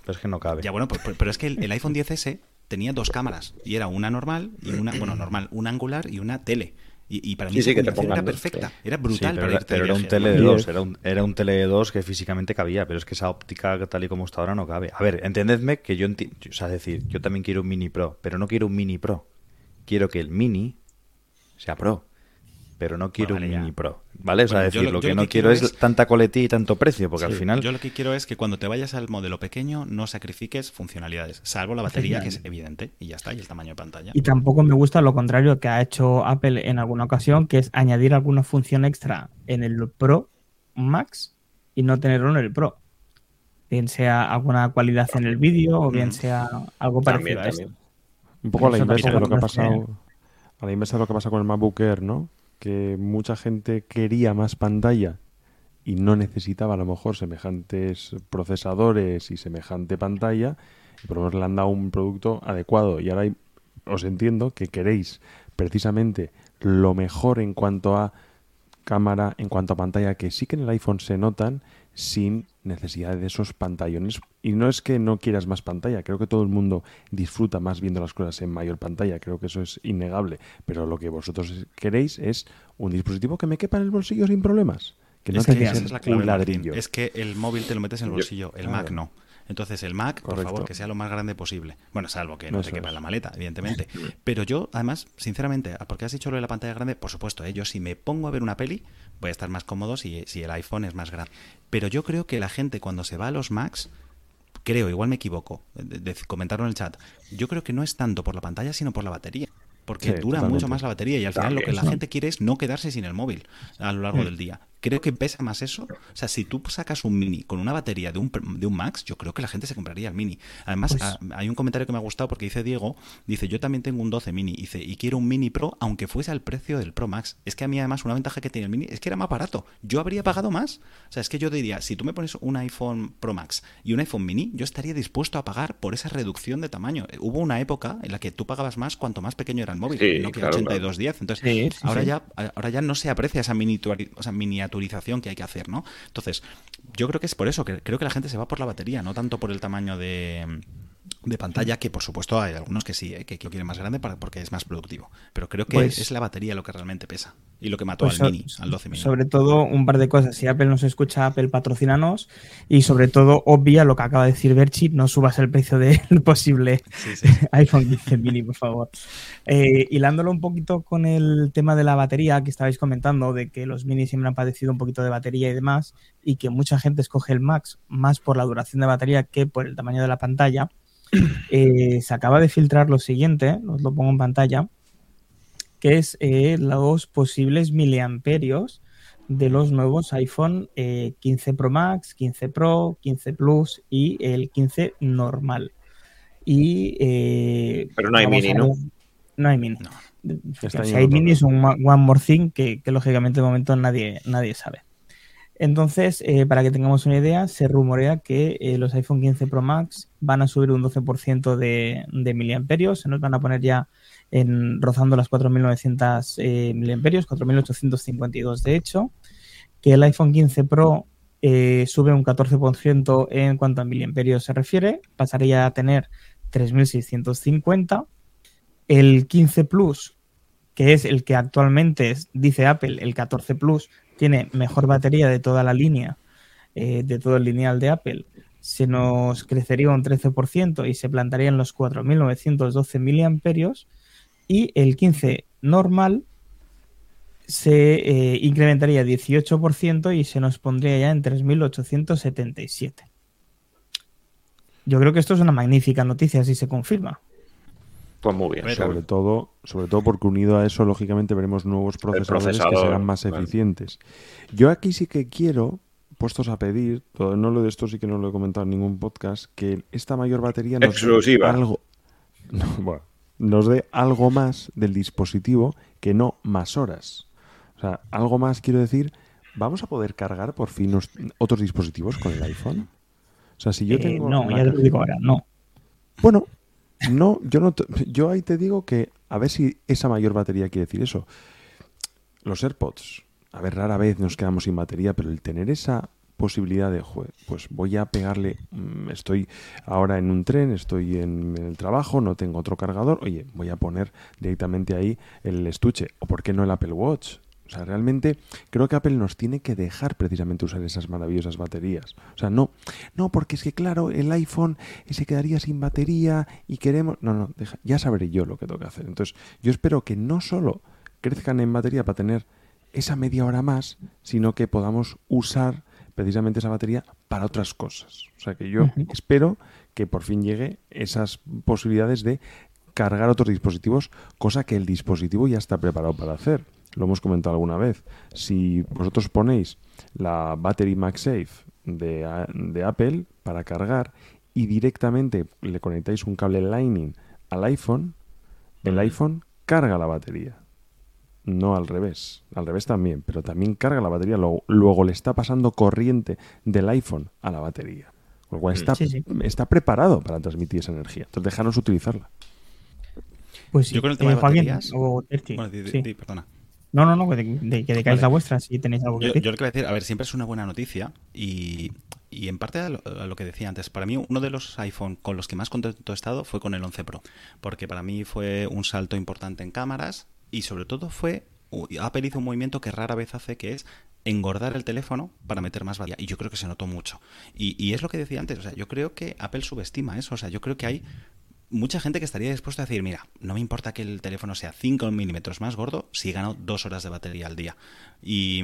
Pero es que no cabe. Ya, bueno, pero, es que el, iPhone 10S tenía dos cámaras. Y era una normal y una, bueno, normal, una angular y una tele. Y, para mí sí, era perfecta, era brutal. pero, era, un tele de dos, era un, era un tele de dos que físicamente cabía, pero es que esa óptica tal y como está ahora no cabe. A ver, entendedme que yo, o sea, decir, yo también quiero un Mini Pro, pero no quiero un Mini Pro. Quiero que el Mini sea Pro pero no quiero un Mini Pro. ¿Vale? O sea, decir, lo, que no quiero es, tanta coletilla y tanto precio, porque al final. Yo lo que quiero es que cuando te vayas al modelo pequeño no sacrifiques funcionalidades, salvo la batería, que es evidente, y ya está, y el tamaño de pantalla. Y tampoco me gusta lo contrario que ha hecho Apple en alguna ocasión, que es añadir alguna función extra en el Pro Max y no tenerlo en el Pro. Bien sea alguna cualidad en el vídeo o bien sea algo parecido a esto. Un poco a la inversa de lo que ha pasado. A la inversa de lo que pasa con el MacBook Air, ¿no? Que mucha gente quería más pantalla y no necesitaba a lo mejor semejantes procesadores y semejante pantalla, y por lo menos le han dado un producto adecuado. Y ahora os entiendo que queréis precisamente lo mejor en cuanto a cámara, en cuanto a pantalla, que sí que en el iPhone se notan sin necesidad de esos pantallones. Y no es que no quieras más pantalla, creo que todo el mundo disfruta más viendo las cosas en mayor pantalla, creo que eso es innegable. Pero lo que vosotros queréis es un dispositivo que me quepa en el bolsillo sin problemas. Que no es que, un ladrillo. Es que el móvil te lo metes en el bolsillo, el Mac no. Entonces el Mac, por favor, que sea lo más grande posible. Bueno, salvo que no, se quepa en la maleta, evidentemente. Pero yo, además, sinceramente, porque has dicho lo de la pantalla grande, por supuesto, ¿eh? yo si me pongo a ver una peli, voy a estar más cómodo si, si el iPhone es más grande. Pero yo creo que la gente cuando se va a los Macs, creo, igual me equivoco, de, comentarlo en el chat, yo creo que no es tanto por la pantalla, sino por la batería porque dura mucho más la batería y al final lo que la gente quiere es no quedarse sin el móvil a lo largo mm. del día creo que pesa más eso. O sea, si tú sacas un mini con una batería de un, de un Max, yo creo que la gente se compraría el mini. Además, pues ah, hay un comentario que me ha gustado porque dice Diego, dice, yo también tengo un 12 mini, dice, y quiero un mini Pro, aunque fuese al precio del Pro Max. Es que a mí además una ventaja que tiene el mini es que era más barato. Yo habría pagado más. O sea, es que yo diría, si tú me pones un iPhone Pro Max y un iPhone mini, yo estaría dispuesto a pagar por esa reducción de tamaño. Hubo una época en la que tú pagabas más cuanto más pequeño era el móvil, no que 8210. Entonces, ahora, Ya, ahora ya no se aprecia esa, esa miniaturización que hay que hacer ¿no? Entonces, yo creo que es por eso, que creo que la gente se va por la batería, no tanto por el tamaño de, de pantalla, que por supuesto hay algunos que sí, ¿eh? que, que, lo quieren más grande para, porque es más productivo. Pero creo que pues es la batería lo que realmente pesa y lo que mató pues al Mini, al 12 Mini. Sobre todo, un par de cosas. Si Apple nos escucha, Apple patrocinanos y sobre todo, obvia lo que acaba de decir Berchi, no subas el precio del posible iPhone 15 Mini, por favor. Eh, hilándolo un poquito con el tema de la batería que estabais comentando, de que los Mini siempre han padecido un poquito de batería y demás, y que mucha gente escoge el Max más por la duración de batería que por el tamaño de la pantalla. Eh, se acaba de filtrar lo siguiente, os lo pongo en pantalla, que es eh, los posibles miliamperios de los nuevos iPhone 15 eh, Pro Max, 15 Pro, 15 Plus y el 15 normal. Y, Pero no hay mini, ¿no? No hay mini. Si hay mini es un one more thing que, que, lógicamente de momento nadie, nadie sabe. Entonces, eh, para que tengamos una idea, se rumorea que eh, los iPhone 15 Pro Max van a subir un 12% de, miliamperios, se nos van a poner ya en, rozando las 4.900 eh, miliamperios, 4.852 de hecho, que el iPhone 15 Pro sube un 14% en cuanto a miliamperios se refiere, pasaría a tener 3.650. El 15 Plus, que es el que actualmente dice Apple, el 14 Plus, tiene mejor batería de toda la línea, eh, de todo el lineal de Apple, se nos crecería un 13% y se plantaría en los 4.912 miliamperios y el 15 normal se eh, incrementaría 18% y se nos pondría ya en 3.877. yo creo que esto es una magnífica noticia si se confirma. Pues muy bien. Sobre todo, sobre todo porque unido a eso, lógicamente, veremos nuevos procesadores que serán más eficientes. Yo aquí sí que quiero, puestos a pedir, no lo de esto sí que no lo he comentado en ningún podcast, que esta mayor batería nos dé algo, nos dé algo más del dispositivo que no más horas. O sea, algo más quiero decir, ¿vamos a poder cargar por fin otros dispositivos con el iPhone? O sea, si yo eh, tengo... no, ya te lo digo ahora, no. Bueno, no, yo no, yo ahí te digo que a ver si esa mayor batería quiere decir eso. Los AirPods, a ver, rara vez nos quedamos sin batería, pero el tener esa posibilidad de, pues voy a pegarle, mm, estoy ahora en un tren, estoy en, el trabajo, no tengo otro cargador, oye, voy a poner directamente ahí el estuche, o por qué no el Apple Watch, o sea, realmente creo que Apple nos tiene que dejar precisamente usar esas maravillosas baterías. O sea, no, no, porque es que claro, el iPhone se quedaría sin batería y queremos... No, no, deja, ya sabré yo lo que tengo que hacer. Entonces, yo espero que no solo crezcan en batería para tener esa media hora más, sino que podamos usar precisamente esa batería para otras cosas. O sea, que yo espero que por fin llegue esas posibilidades de cargar otros dispositivos, cosa que el dispositivo ya está preparado para hacer lo hemos comentado alguna vez, si vosotros ponéis la Battery MagSafe de, de Apple para cargar y directamente le conectáis un cable Lightning al iPhone, el iPhone carga la batería. No al revés. Al revés también, pero también carga la batería. Luego, le está pasando corriente del iPhone a la batería. Con lo cual está, está preparado para transmitir esa energía. Entonces déjanos utilizarla. Pues Yo con el tema de baterías... perdona. No, no, no, de, que decáis la vuestra si tenéis algo que yo, Yo lo que voy a decir, a ver, siempre es una buena noticia y, en parte a lo, que decía antes, para mí uno de los iPhone con los que más contento he estado fue con el 11 Pro, porque para mí fue un salto importante en cámaras y sobre todo fue, Apple hizo un movimiento que rara vez hace, que es engordar el teléfono para meter más batería. Y yo creo que se notó mucho. Y, y, es lo que decía antes, o sea, yo creo que Apple subestima eso. O sea, yo creo que hay mucha gente que estaría dispuesta a decir, mira, no me importa que el teléfono sea 5 milímetros más gordo si gano dos horas de batería al día. Y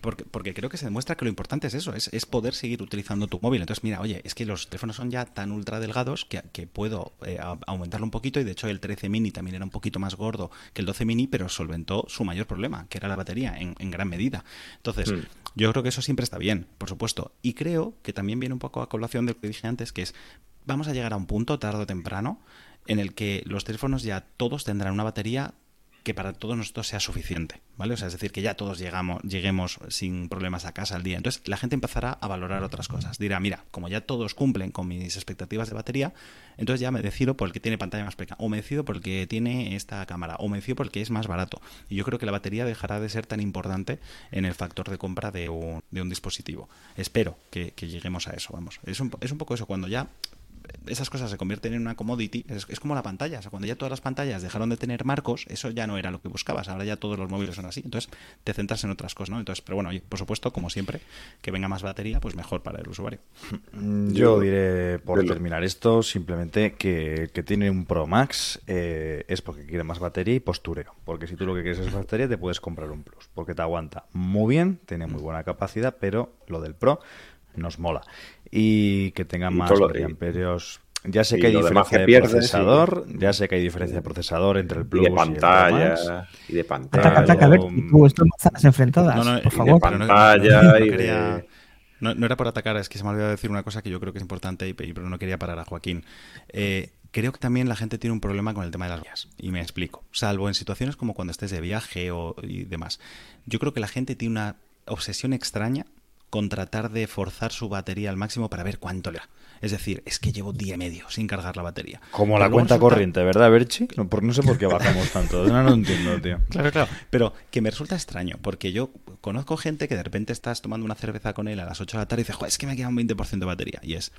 porque, porque creo que se demuestra que lo importante es eso, es, poder seguir utilizando tu móvil. Entonces, mira, oye, es que los teléfonos son ya tan ultra delgados que, puedo eh, aumentarlo un poquito y de hecho el 13 mini también era un poquito más gordo que el 12 mini, pero solventó su mayor problema, que era la batería, en, gran medida. Entonces, hmm. yo creo que eso siempre está bien, por supuesto. Y creo que también viene un poco a colación de lo que dije antes, que es vamos a llegar a un punto, tarde o temprano, en el que los teléfonos ya todos tendrán una batería que para todos nosotros sea suficiente, ¿vale? O sea, es decir, que ya todos llegamos, lleguemos sin problemas a casa al día. Entonces, la gente empezará a valorar otras cosas. Dirá, mira, como ya todos cumplen con mis expectativas de batería, entonces ya me decido por el que tiene pantalla más pequeña, o me decido por el que tiene esta cámara, o me decido por el que es más barato. Y yo creo que la batería dejará de ser tan importante en el factor de compra de un, de un dispositivo. Espero que, que, lleguemos a eso, vamos. Es un, es un poco eso, cuando ya esas cosas se convierten en una commodity, es, como la pantalla. O sea, cuando ya todas las pantallas dejaron de tener marcos, eso ya no era lo que buscabas. Ahora ya todos los móviles son así. Entonces te centras en otras cosas, ¿no? Entonces, pero bueno, por supuesto, como siempre, que venga más batería, pues mejor para el usuario. Mm, yo diré, por terminar esto, simplemente que que tiene un Pro Max eh, es porque quiere más batería y postureo. Porque si tú lo que quieres es batería, te puedes comprar un Plus. Porque te aguanta muy bien, tiene muy buena capacidad, pero lo del Pro nos mola y que tenga más amperios. Ya sé que hay diferencia de procesador, ya sé que hay diferencia de procesador entre el Plus y de pantalla y, de pantalla. Ataca, ataca, a ver, tú, esto no enfrentadas, no, no, por favor. pantalla y no, no, era por atacar, es que se me ha olvidado decir una cosa que yo creo que es importante, y, pero no quería parar a Joaquín. Eh, creo que también la gente tiene un problema con el tema de las vías. Y me explico. Salvo en situaciones como cuando estés de viaje o, y demás. Yo creo que la gente tiene una obsesión extraña con tratar de forzar su batería al máximo para ver cuánto le da. Es decir, es que llevo día y medio sin cargar la batería. Como la cuenta corriente, ¿verdad, Berchi? No, no sé por qué bajamos tanto. No, no entiendo, tío. Claro, claro. Pero que me resulta extraño, porque yo conozco gente que de repente estás tomando una cerveza con él a las 8 de la tarde y dice, Joder, es que me queda un 20% de batería. Y es,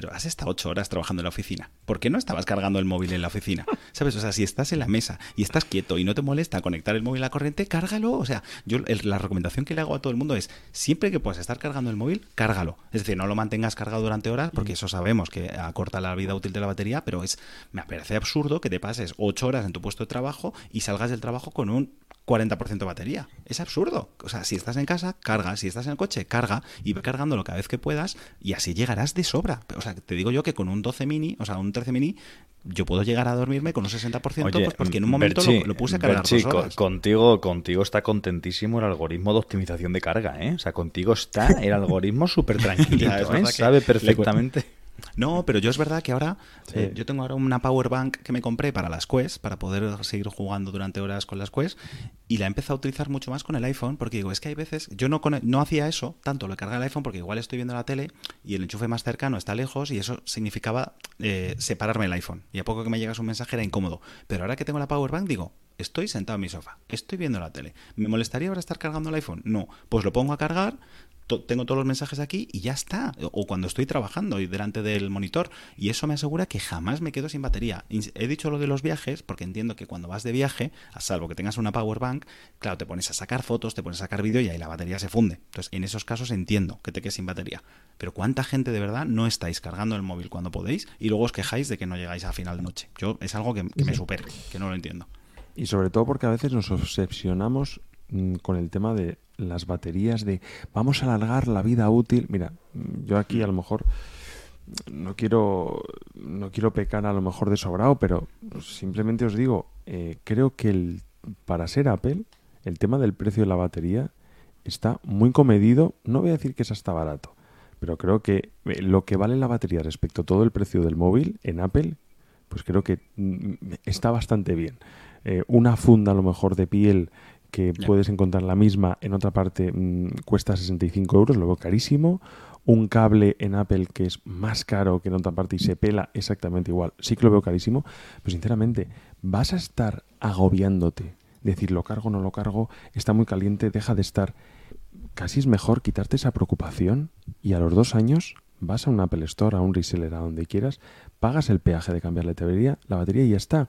pero has estado ocho horas trabajando en la oficina. ¿Por qué no estabas cargando el móvil en la oficina? ¿Sabes? O sea, si estás en la mesa y estás quieto y no te molesta conectar el móvil a la corriente, cárgalo. O sea, yo la recomendación que le hago a todo el mundo es, siempre que puedas estar cargando el móvil, cárgalo. Es decir, no lo mantengas cargado durante horas, porque eso sabemos que acorta la vida útil de la batería, pero es me parece absurdo que te pases ocho horas en tu puesto de trabajo y salgas del trabajo con un 40% de batería. Es absurdo. O sea, si estás en casa, carga. Si estás en el coche, carga. Y ve cargándolo cada vez que puedas y así llegarás de sobra. O sea, te digo yo que con un 12 mini, o sea, un 13 mini, yo puedo llegar a dormirme con un 60% pues porque en un momento lo, puse a cargar dos Contigo, contigo está contentísimo el algoritmo de optimización de carga, ¿eh? O sea, contigo está el algoritmo súper tranquilo, ¿eh? Sabe perfectamente... No, pero yo es verdad que ahora eh, yo tengo ahora una power bank que me compré para las Quest, para poder seguir jugando durante horas con las Quest, y la he empezado a utilizar mucho más con el iPhone, porque digo, es que hay veces, yo no, no hacía eso, tanto lo cargaba el iPhone, porque igual estoy viendo la tele y el enchufe más cercano está lejos, y eso significaba eh, separarme el iPhone. Y a poco que me llegas un mensaje era incómodo. Pero ahora que tengo la power bank, digo, estoy sentado en mi sofá, estoy viendo la tele. ¿Me molestaría ahora estar cargando el iPhone? No, pues lo pongo a cargar, tengo todos los mensajes aquí y ya está. O cuando estoy trabajando y delante del monitor. Y eso me asegura que jamás me quedo sin batería. He dicho lo de los viajes porque entiendo que cuando vas de viaje, a salvo que tengas una power bank, claro, te pones a sacar fotos, te pones a sacar vídeo y ahí la batería se funde. Entonces, en esos casos entiendo que te quedes sin batería. Pero ¿cuánta gente de verdad no estáis cargando el móvil cuando podéis y luego os quejáis de que no llegáis a final de noche? Yo es algo que, que me supera, que no lo entiendo. Y sobre todo porque a veces nos obsesionamos mm, con el tema de las baterías de vamos a alargar la vida útil. Mira, yo aquí a lo mejor no quiero no quiero pecar a lo mejor de sobrado, pero simplemente os digo, eh, creo que el, para ser Apple el tema del precio de la batería está muy comedido. No voy a decir que es hasta barato, pero creo que eh, lo que vale la batería respecto a todo el precio del móvil en Apple, pues creo que mm, está bastante bien. Eh, una funda a lo mejor de piel que puedes encontrar la misma en otra parte mm, cuesta 65 euros, lo veo carísimo. Un cable en Apple que es más caro que en otra parte y se pela exactamente igual, sí que lo veo carísimo, pero sinceramente, vas a estar agobiándote, decir lo cargo, no lo cargo, está muy caliente, deja de estar. Casi es mejor quitarte esa preocupación y a los dos años vas a un Apple Store, a un reseller, a donde quieras, pagas el peaje de cambiar la batería, la batería y ya está.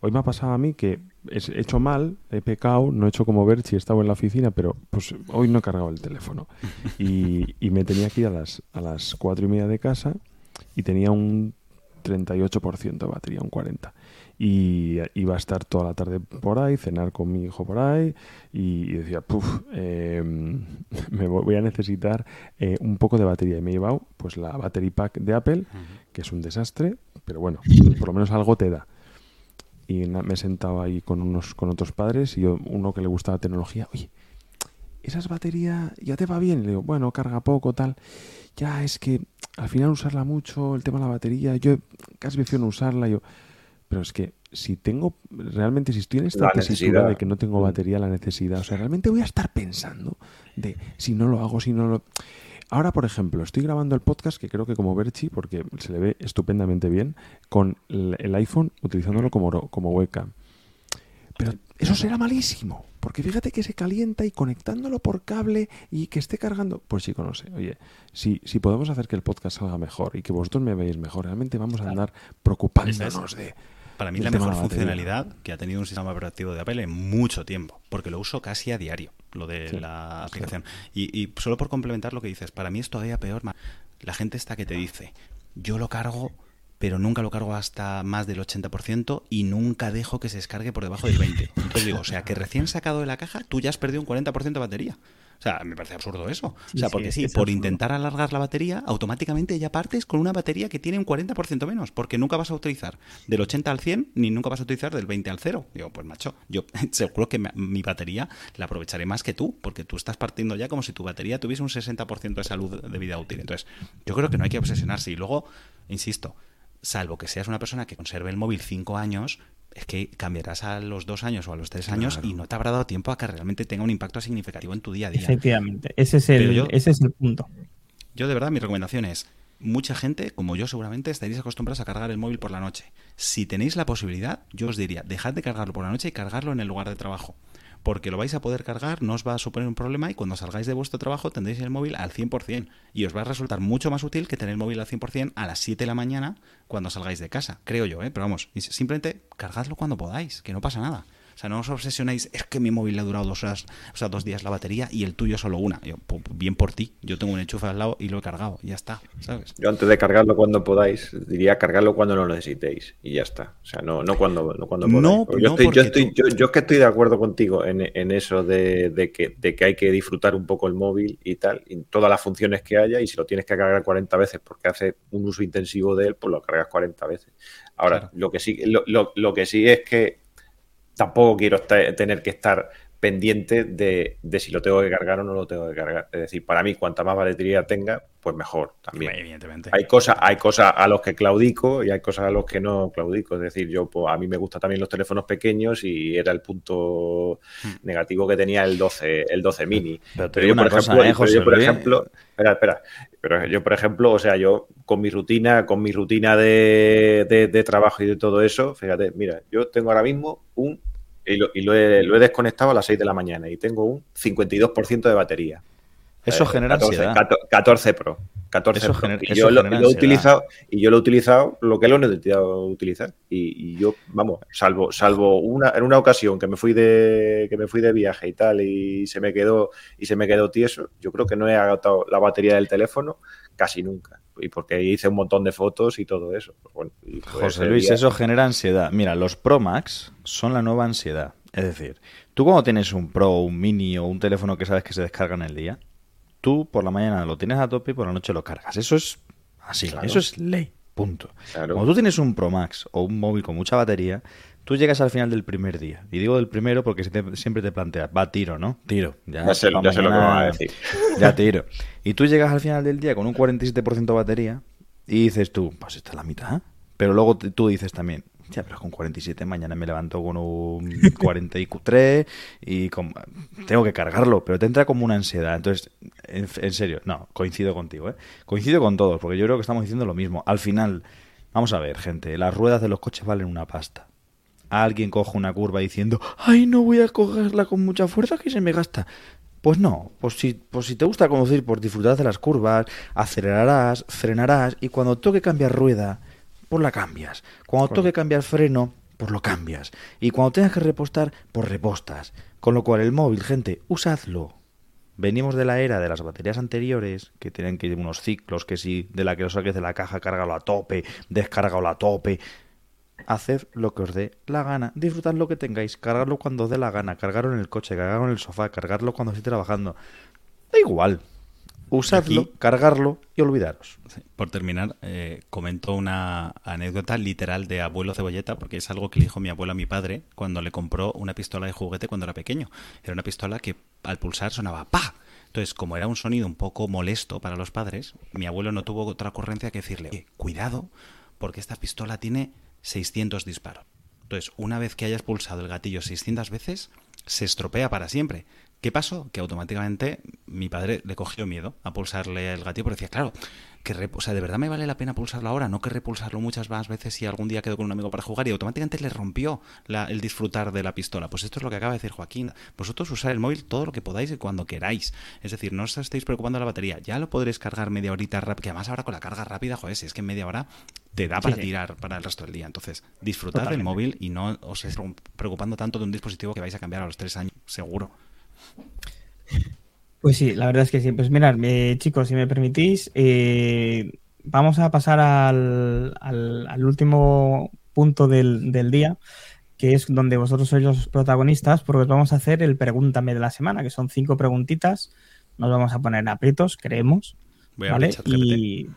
Hoy me ha pasado a mí que he hecho mal, he pecado, no he hecho como ver si estaba en la oficina, pero pues hoy no he cargado el teléfono. Y, y me tenía que ir a las, a las cuatro y media de casa y tenía un 38% de batería, un 40% y iba a estar toda la tarde por ahí, cenar con mi hijo por ahí y, decía, puff, em, me voy a necesitar eh, un poco de batería. Y me he llevado pues la battery pack de Apple, que es un desastre, pero bueno, por lo menos algo te da. Y me he sentado ahí con unos con otros padres y uno que le gusta la tecnología, oye, esas baterías ya te va bien. Y le digo, bueno, carga poco, tal. Ya es que al final usarla mucho, el tema de la batería, yo casi prefiero no usarla. Yo, pero es que si tengo, realmente si estoy en esta necesidad de que no tengo batería, la necesidad, o sea, realmente voy a estar pensando de si no lo hago, si no lo... Ahora, por ejemplo, estoy grabando el podcast que creo que como Berchi, porque se le ve estupendamente bien, con el iPhone utilizándolo como, como webcam. Pero eso será malísimo, porque fíjate que se calienta y conectándolo por cable y que esté cargando. Pues chico, no sé. Oye, si, si podemos hacer que el podcast salga mejor y que vosotros me veáis mejor, realmente vamos a andar preocupándonos de para mí la mejor funcionalidad que ha tenido un sistema operativo de Apple en mucho tiempo, porque lo uso casi a diario, lo de la aplicación. Y, solo por complementar lo que dices, para mí es todavía peor. La gente está que te dice, yo lo cargo, pero nunca lo cargo hasta más del 80% y nunca dejo que se descargue por debajo del 20%. Entonces digo, o sea, que recién sacado de la caja, tú ya has perdido un 40% de batería. O sea, me parece absurdo eso. o sea, porque sí, por intentar alargar la batería, automáticamente ya partes con una batería que tiene un 40% menos, porque nunca vas a utilizar del 80 al 100, ni nunca vas a utilizar del 20 al 0. Digo, pues macho, yo seguro que mi batería la aprovecharé más que tú, porque tú estás partiendo ya como si tu batería tuviese un 60% de salud de vida útil. Entonces, yo creo que no hay que obsesionarse. Y luego, insisto, salvo que seas una persona que conserve el móvil 5 años, es que cambiarás a los dos años o a los tres años y no te habrá dado tiempo a que realmente tenga un impacto significativo en tu día a día. Efectivamente, ese es el, ese es el punto. Yo de verdad mi recomendación es, mucha gente, como yo seguramente, estaréis acostumbrados a cargar el móvil por la noche. Si tenéis la posibilidad, yo os diría, dejad de cargarlo por la noche y cargarlo en el lugar de trabajo porque lo vais a poder cargar, no os va a suponer un problema y cuando salgáis de vuestro trabajo tendréis el móvil al 100% y os va a resultar mucho más útil que tener el móvil al 100% a las 7 de la mañana cuando salgáis de casa, creo yo, ¿eh? pero vamos, simplemente cargadlo cuando podáis, que no pasa nada. O sea, no os obsesionéis, es que mi móvil le ha durado dos horas, o sea, dos días la batería y el tuyo solo una. Yo, pues, bien por ti, yo tengo un enchufe al lado y lo he cargado, y ya está, ¿sabes? Yo antes de cargarlo cuando podáis, diría cargarlo cuando lo necesitéis y ya está. O sea, no, no cuando, no cuando podáis. No, yo, no, estoy, yo, estoy, tú- yo, yo es que estoy de acuerdo contigo en, en eso de, de que, de que hay que disfrutar un poco el móvil y tal, y todas las funciones que haya, y si lo tienes que cargar 40 veces porque hace un uso intensivo de él, pues lo cargas 40 veces. Ahora, Claro. lo, que sí, lo, lo- lo que sí es que tampoco quiero tener que estar pendiente de, de si lo tengo que cargar o no lo tengo que cargar. Es decir, para mí, cuanta más batería tenga, pues mejor también. Evidentemente. Hay cosas, hay cosas a los que claudico y hay cosas a los que no claudico. Es decir, yo pues, a mí me gustan también los teléfonos pequeños y era el punto negativo que tenía el 12, el 12 mini. Pero yo, por cosa, ejemplo, ¿eh, José yo, por ejemplo, espera, espera. Pero yo, por ejemplo, o sea, yo con mi rutina, con mi rutina de, de- de trabajo y de todo eso, fíjate, mira, yo tengo ahora mismo un y lo, y lo he, lo he desconectado a las 6 de la mañana y tengo un 52% de batería. Eso Eh, genera 14, ansiedad. 14 14 Pro. 14 Eso Pro. y yo lo, he utilizado y yo lo he utilizado lo que lo he necesitado utilizar y, y yo vamos salvo salvo una en una ocasión que me fui de que me fui de viaje y tal y se me quedó y se me quedó tieso yo creo que no he agotado la batería del teléfono casi nunca y porque hice un montón de fotos y todo eso Pues bueno, y José Luis, día- eso genera ansiedad. Mira, los Pro Max son la nueva ansiedad. Es decir, tú cuando tienes un Pro, un Mini o un teléfono que sabes que se descarga en el día, tú por la mañana lo tienes a tope y por la noche lo cargas. Eso es así, Claro. eso es ley. Punto. Claro. Cuando tú tienes un Pro Max o un móvil con mucha batería, tú llegas al final del primer día. Y digo del primero porque siempre te planteas, va tiro, ¿no? Tiro. Ya sé- ya sé lo que me va a decir. Ya tiro. Y tú llegas al final del día con un 47% de batería y dices tú, pues esta es la mitad. Pero luego te- tú dices también, ya, pero con 47 mañana me levanto con un 43 y con- tengo que cargarlo, pero te entra como una ansiedad. Entonces, en, en serio, no, coincido contigo, ¿eh? Coincido con todos, porque yo creo que estamos diciendo lo mismo. Al final, vamos a ver, gente, las ruedas de los coches valen una pasta. Alguien coge una curva diciendo, ay, no voy a cogerla con mucha fuerza que se me gasta. Pues no, pues si, pues si te gusta conducir, pues disfrutarás de las curvas, acelerarás, frenarás y cuando toque cambiar rueda, pues la cambias. Cuando toque cambiar freno, pues lo cambias. Y cuando tengas que repostar, pues repostas. Con lo cual el móvil, gente, usadlo. Venimos de la era de las baterías anteriores, que tenían que ir unos ciclos, que si de la que lo saques de la caja, cárgalo a tope, descárgalo a tope. Haced lo que os dé la gana, disfrutad lo que tengáis, cargarlo cuando os dé la gana, cargarlo en el coche, cargarlo en el sofá, cargarlo cuando estéis trabajando. Da igual. Usadlo, Aquí- cargarlo y olvidaros. Por terminar, eh, comento una anécdota literal de abuelo cebolleta, porque es algo que le dijo mi abuelo a mi padre cuando le compró una pistola de juguete cuando era pequeño. Era una pistola que al pulsar sonaba ¡pa! Entonces, como era un sonido un poco molesto para los padres, mi abuelo no tuvo otra ocurrencia que decirle, "Oye, cuidado, porque esta pistola tiene 600 disparos. Entonces, una vez que hayas pulsado el gatillo 600 veces, se estropea para siempre. ¿Qué pasó? Que automáticamente mi padre le cogió miedo a pulsarle el gatillo porque decía, claro, que o sea, de verdad me vale la pena pulsarlo ahora, no que repulsarlo muchas más veces si algún día quedo con un amigo para jugar y automáticamente le rompió la- el disfrutar de la pistola. Pues esto es lo que acaba de decir Joaquín. Vosotros usar el móvil todo lo que podáis y cuando queráis. Es decir, no os estéis preocupando de la batería. Ya lo podréis cargar media horita rápida, que además ahora con la carga rápida, joder, si es que en media hora te da para sí. tirar para el resto del día. Entonces, disfrutad del móvil y no os estéis preocupando tanto de un dispositivo que vais a cambiar a los tres años, seguro. Pues sí, la verdad es que sí. Pues mirad, eh, chicos, si me permitís, eh, vamos a pasar al, al- al último punto del, del día, que es donde vosotros sois los protagonistas, porque os vamos a hacer el pregúntame de la semana, que son cinco preguntitas. Nos vamos a poner aprietos, creemos. Voy a ¿Vale? Y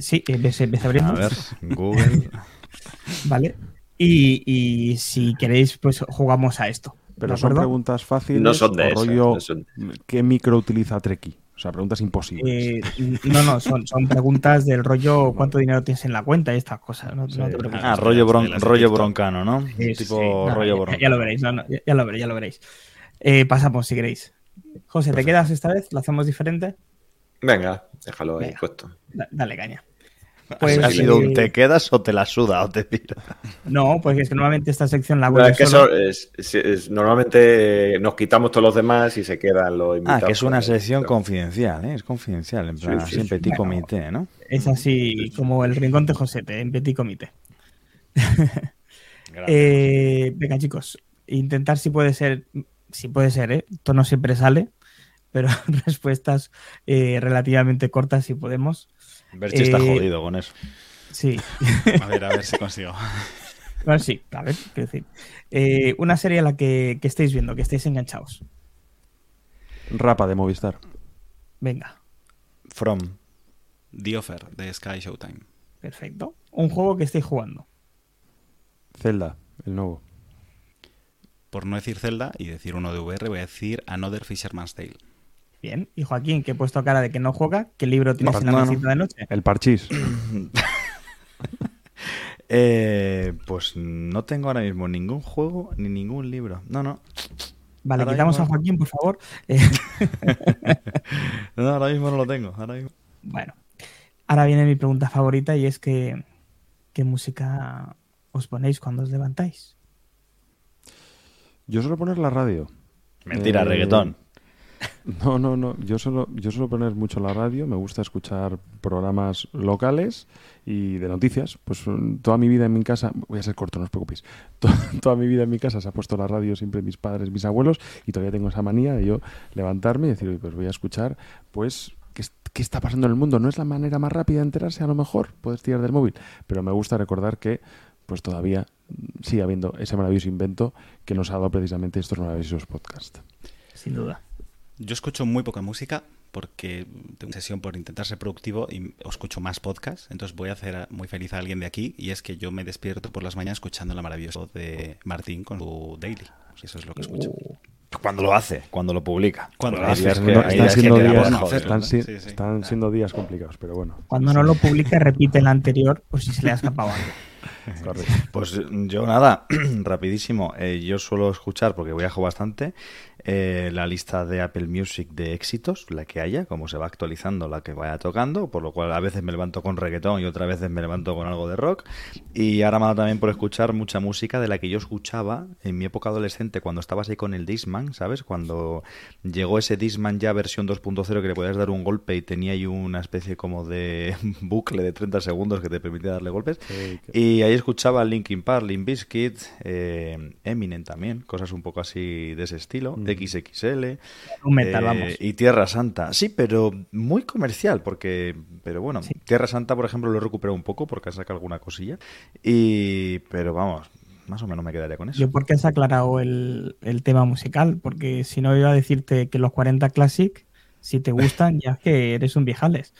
sí, a abrirnos. A ver, Google. ¿Vale? Y, y si queréis, pues jugamos a esto. Pero ¿de son preguntas fáciles No son de esas, rollo no son- ¿qué micro utiliza Treki? O sea, preguntas imposibles. Eh, no, no, son, son preguntas del rollo cuánto dinero tienes en la cuenta y estas cosas. No, no te preocupes. Ah, rollo, bron- rollo broncano, ¿no? Sí, tipo sí, no, rollo ya- broncano. Ya, lo veréis, no, no, ya, ya lo veréis, ya lo veréis. Eh, pasamos si queréis. José, ¿te quedas esta vez? ¿Lo hacemos diferente? venga déjalo ahí Venga. puesto Da- dale caña. ¿Ha Pues, sido un te quedas o te la suda o te tira? No, porque es que normalmente esta sección la No, vuelve es que solo. eso es- es- es- normalmente nos quitamos todos los demás y se quedan los Ah, invitados. que es una el- sección confidencial, ¿eh? Es confidencial, en Sí, plan, sí, así en petit Bueno. comité, ¿no? Es así como el rincón de Josete, en petit comité. Eh, venga, chicos. intentar si puede ser, si puede ser, ¿eh? Esto no siempre sale, pero respuestas eh, relativamente cortas si podemos. Berchi está eh, jodido con eso. Sí. A ver, a ver si consigo. Bueno, sí, a ver, quiero decir. Eh, una serie a la que, que, estéis viendo, que estéis enganchados. Rapa de Movistar. Venga. From. The Offer de Sky Showtime. Perfecto. Un juego que estéis jugando. Zelda, el nuevo. Por no decir Zelda y decir uno de VR, voy a decir Another Fisherman's Tale. Bien. Y Joaquín, que he puesto cara de que no juega, ¿qué libro tienes en la mesita de noche? El parchís. Eh, pues no tengo ahora mismo ningún juego ni ningún libro. No, no. Vale, quitamos a Joaquín, por favor. no, ahora mismo no lo tengo. Ahora Bueno, ahora viene mi pregunta favorita y es que ¿qué música os ponéis cuando os levantáis? Yo suelo poner la radio. Mentira, eh, reggaetón. No, no, no. Yo suelo, yo suelo poner mucho la radio. Me gusta escuchar programas locales y de noticias. Pues mm, toda mi vida en mi casa, voy a ser corto, no os preocupéis. Toda, mi vida en mi casa se ha puesto la radio siempre mis padres, mis abuelos, y todavía tengo esa manía de yo levantarme y decir, pues voy a escuchar, pues ¿Qué, ¿qué, está pasando en el mundo? No es la manera más rápida de enterarse, a lo mejor, puedes tirar del móvil, pero me gusta recordar que pues todavía sigue habiendo ese maravilloso invento que nos ha dado precisamente estos maravillosos podcasts. Sin duda. Yo escucho muy poca música porque tengo una sesión por intentar ser productivo y escucho más podcasts. Entonces voy a hacer muy feliz a alguien de aquí y es que yo me despierto por las mañanas escuchando la maravillosa voz de Martín con su daily. Eso es lo que escucho. Uh. Cuando lo hace, cuando lo publica. Cuando lo hace. están, siendo días, están, siendo días complicados, pero bueno. Cuando no lo publica, repite el anterior, pues si se le ha escapado algo. Pues yo nada, rapidísimo. Eh, yo suelo escuchar, porque viajo bastante, eh, la lista de Apple Music de éxitos, la que haya, como se va actualizando, la que vaya tocando, por lo cual a veces me levanto con reggaetón y otras veces me levanto con algo de rock. Y ahora me también por escuchar mucha música de la que yo escuchaba en mi época adolescente, cuando estabas ahí con el Disman, ¿sabes? Cuando llegó ese Disman ya versión 2.0 que le podías dar un golpe y tenía ahí una especie como de bucle de 30 segundos que te permitía darle golpes. Y ahí escuchaba Linkin Park, Limp Bizkit, eh, Eminem también, cosas un poco así de ese estilo. Mm. XXL. Eh, y Tierra Santa. Sí, pero muy comercial, porque. Pero bueno, Tierra Santa, por ejemplo, lo he recuperado un poco porque ha sacado alguna cosilla. Y. Pero vamos, más o menos me quedaría con eso. Yo porque has aclarado el, tema musical, porque si no iba a decirte que los 40 Classic, si te gustan, ya que eres un viejales.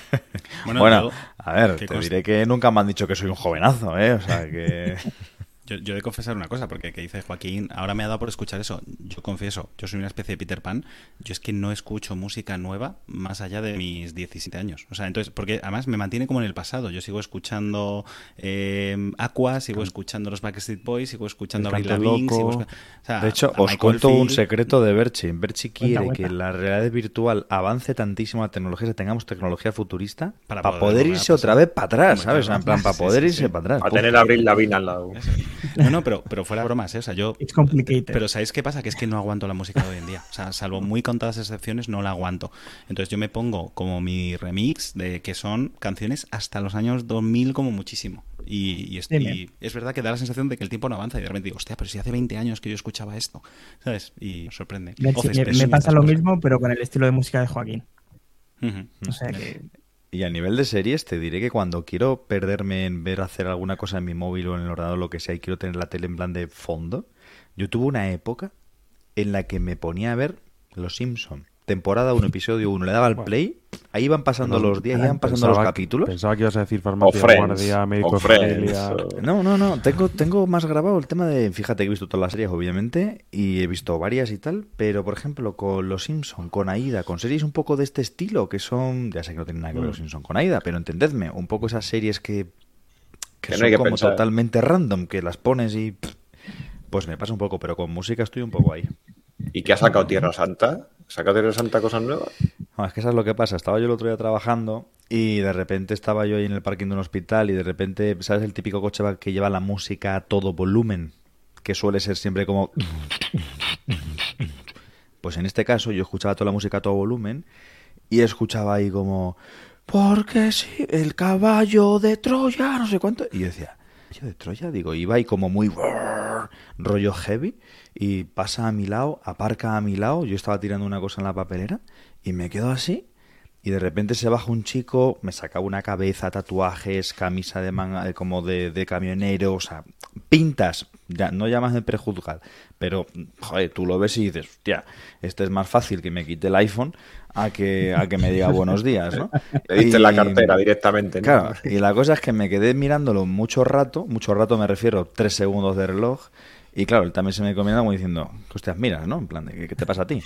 bueno, a ver, te diré que nunca me han dicho que soy un jovenazo, ¿eh? O sea, que... Yo, yo, he de confesar una cosa, porque que dice Joaquín, ahora me ha dado por escuchar eso. Yo confieso, yo soy una especie de Peter Pan. Yo es que no escucho música nueva más allá de mis 17 años. O sea, entonces, porque además me mantiene como en el pasado. Yo sigo escuchando eh, Aqua, sigo escuchando los Backstreet Boys, sigo escuchando a Lavigne, sigo De hecho, os cuento un secreto de Berchi. Berchi quiere que la realidad virtual avance tantísimo la tecnología, que tengamos tecnología futurista, para, poder, irse otra vez para atrás, ¿sabes? en plan, para poder irse para atrás. Para tener a Abril Lavigne al lado. No, no, pero, pero fuera bromas, ¿eh? O sea, yo. Pero ¿sabéis qué pasa? Que es que no aguanto la música de hoy en día. O sea, salvo muy contadas excepciones, no la aguanto. Entonces yo me pongo como mi remix de que son canciones hasta los años 2000 como muchísimo. Y, es, verdad que da la sensación de que el tiempo no avanza y de repente digo, hostia, pero si hace 20 años que yo escuchaba esto, ¿sabes? Y sorprende. Me, pasa lo mismo, pero con el estilo de música de Joaquín. O sea que y a nivel de series, te diré que cuando quiero perderme en ver hacer alguna cosa en mi móvil o en el ordenador, lo que sea, y quiero tener la tele en plan de fondo, yo tuve una época en la que me ponía a ver Los Simpson temporada 1, episodio 1, le daba al play, ahí iban pasando los días, iban pasando los capítulos. Pensaba que ibas a decir farmacia, guardia, médico, familia... No, no, no, tengo, tengo más grabado el tema de, fíjate que he visto todas las series, obviamente, y he visto varias y tal, pero por ejemplo, con Los Simpson, con Aida, con series un poco de este estilo, que son, ya sé que no tienen nada que ver Los mm. Simpson con Aida, pero entendedme, un poco esas series que, que, son como totalmente random, que las pones y... Pues me pasa un poco, pero con música estoy un poco ahí. ¿Y qué ha sacado Tierra Santa? ¿Saca Tierra Santa cosas nuevas? Es que eso es lo que pasa. Estaba yo el otro día trabajando y de repente estaba yo ahí en el parking de un hospital y de repente, ¿sabes el típico coche que lleva la música a todo volumen? Que suele ser siempre como... Pues en este caso yo escuchaba toda la música a todo volumen y escuchaba ahí como... Porque sí, el caballo de Troya, no sé cuánto. Y yo decía, ¿caballo de Troya? Digo, iba ahí como muy rollo heavy y pasa a mi lado, aparca a mi lado, yo estaba tirando una cosa en la papelera y me quedo así y de repente se baja un chico, me sacaba una cabeza, tatuajes, camisa de manga, eh, como de, de camionero, o sea, pintas, ya, no llamas de prejuzgar, pero, joder, tú lo ves y dices, hostia, este es más fácil que me quite el iPhone a que, a que me diga buenos días, ¿no? Le diste la cartera directamente, ¿no? Claro, y la cosa es que me quedé mirándolo mucho rato, mucho rato me refiero, tres segundos de reloj, y claro, él también se me comienza como diciendo, hostias, miras, ¿no? En plan, ¿qué te pasa a ti?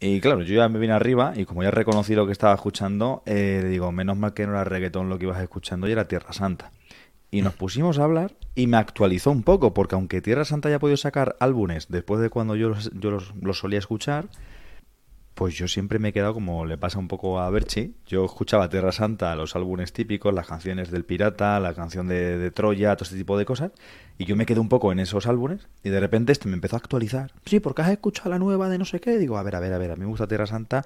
Y claro, yo ya me vine arriba y como ya reconocí lo que estaba escuchando, eh, le digo, menos mal que no era reggaetón lo que ibas escuchando y era Tierra Santa. Y nos pusimos a hablar y me actualizó un poco, porque aunque Tierra Santa haya podido sacar álbumes después de cuando yo los, yo los, los solía escuchar, pues yo siempre me he quedado como le pasa un poco a Berchi. Yo escuchaba Tierra Santa, los álbumes típicos, las canciones del Pirata, la canción de, Troya, todo este tipo de cosas. Y yo me quedé un poco en esos álbumes y de repente este me empezó a actualizar. Sí, porque has escuchado la nueva de no sé qué. Digo, a ver, a ver, a ver, a mí me gusta Tierra Santa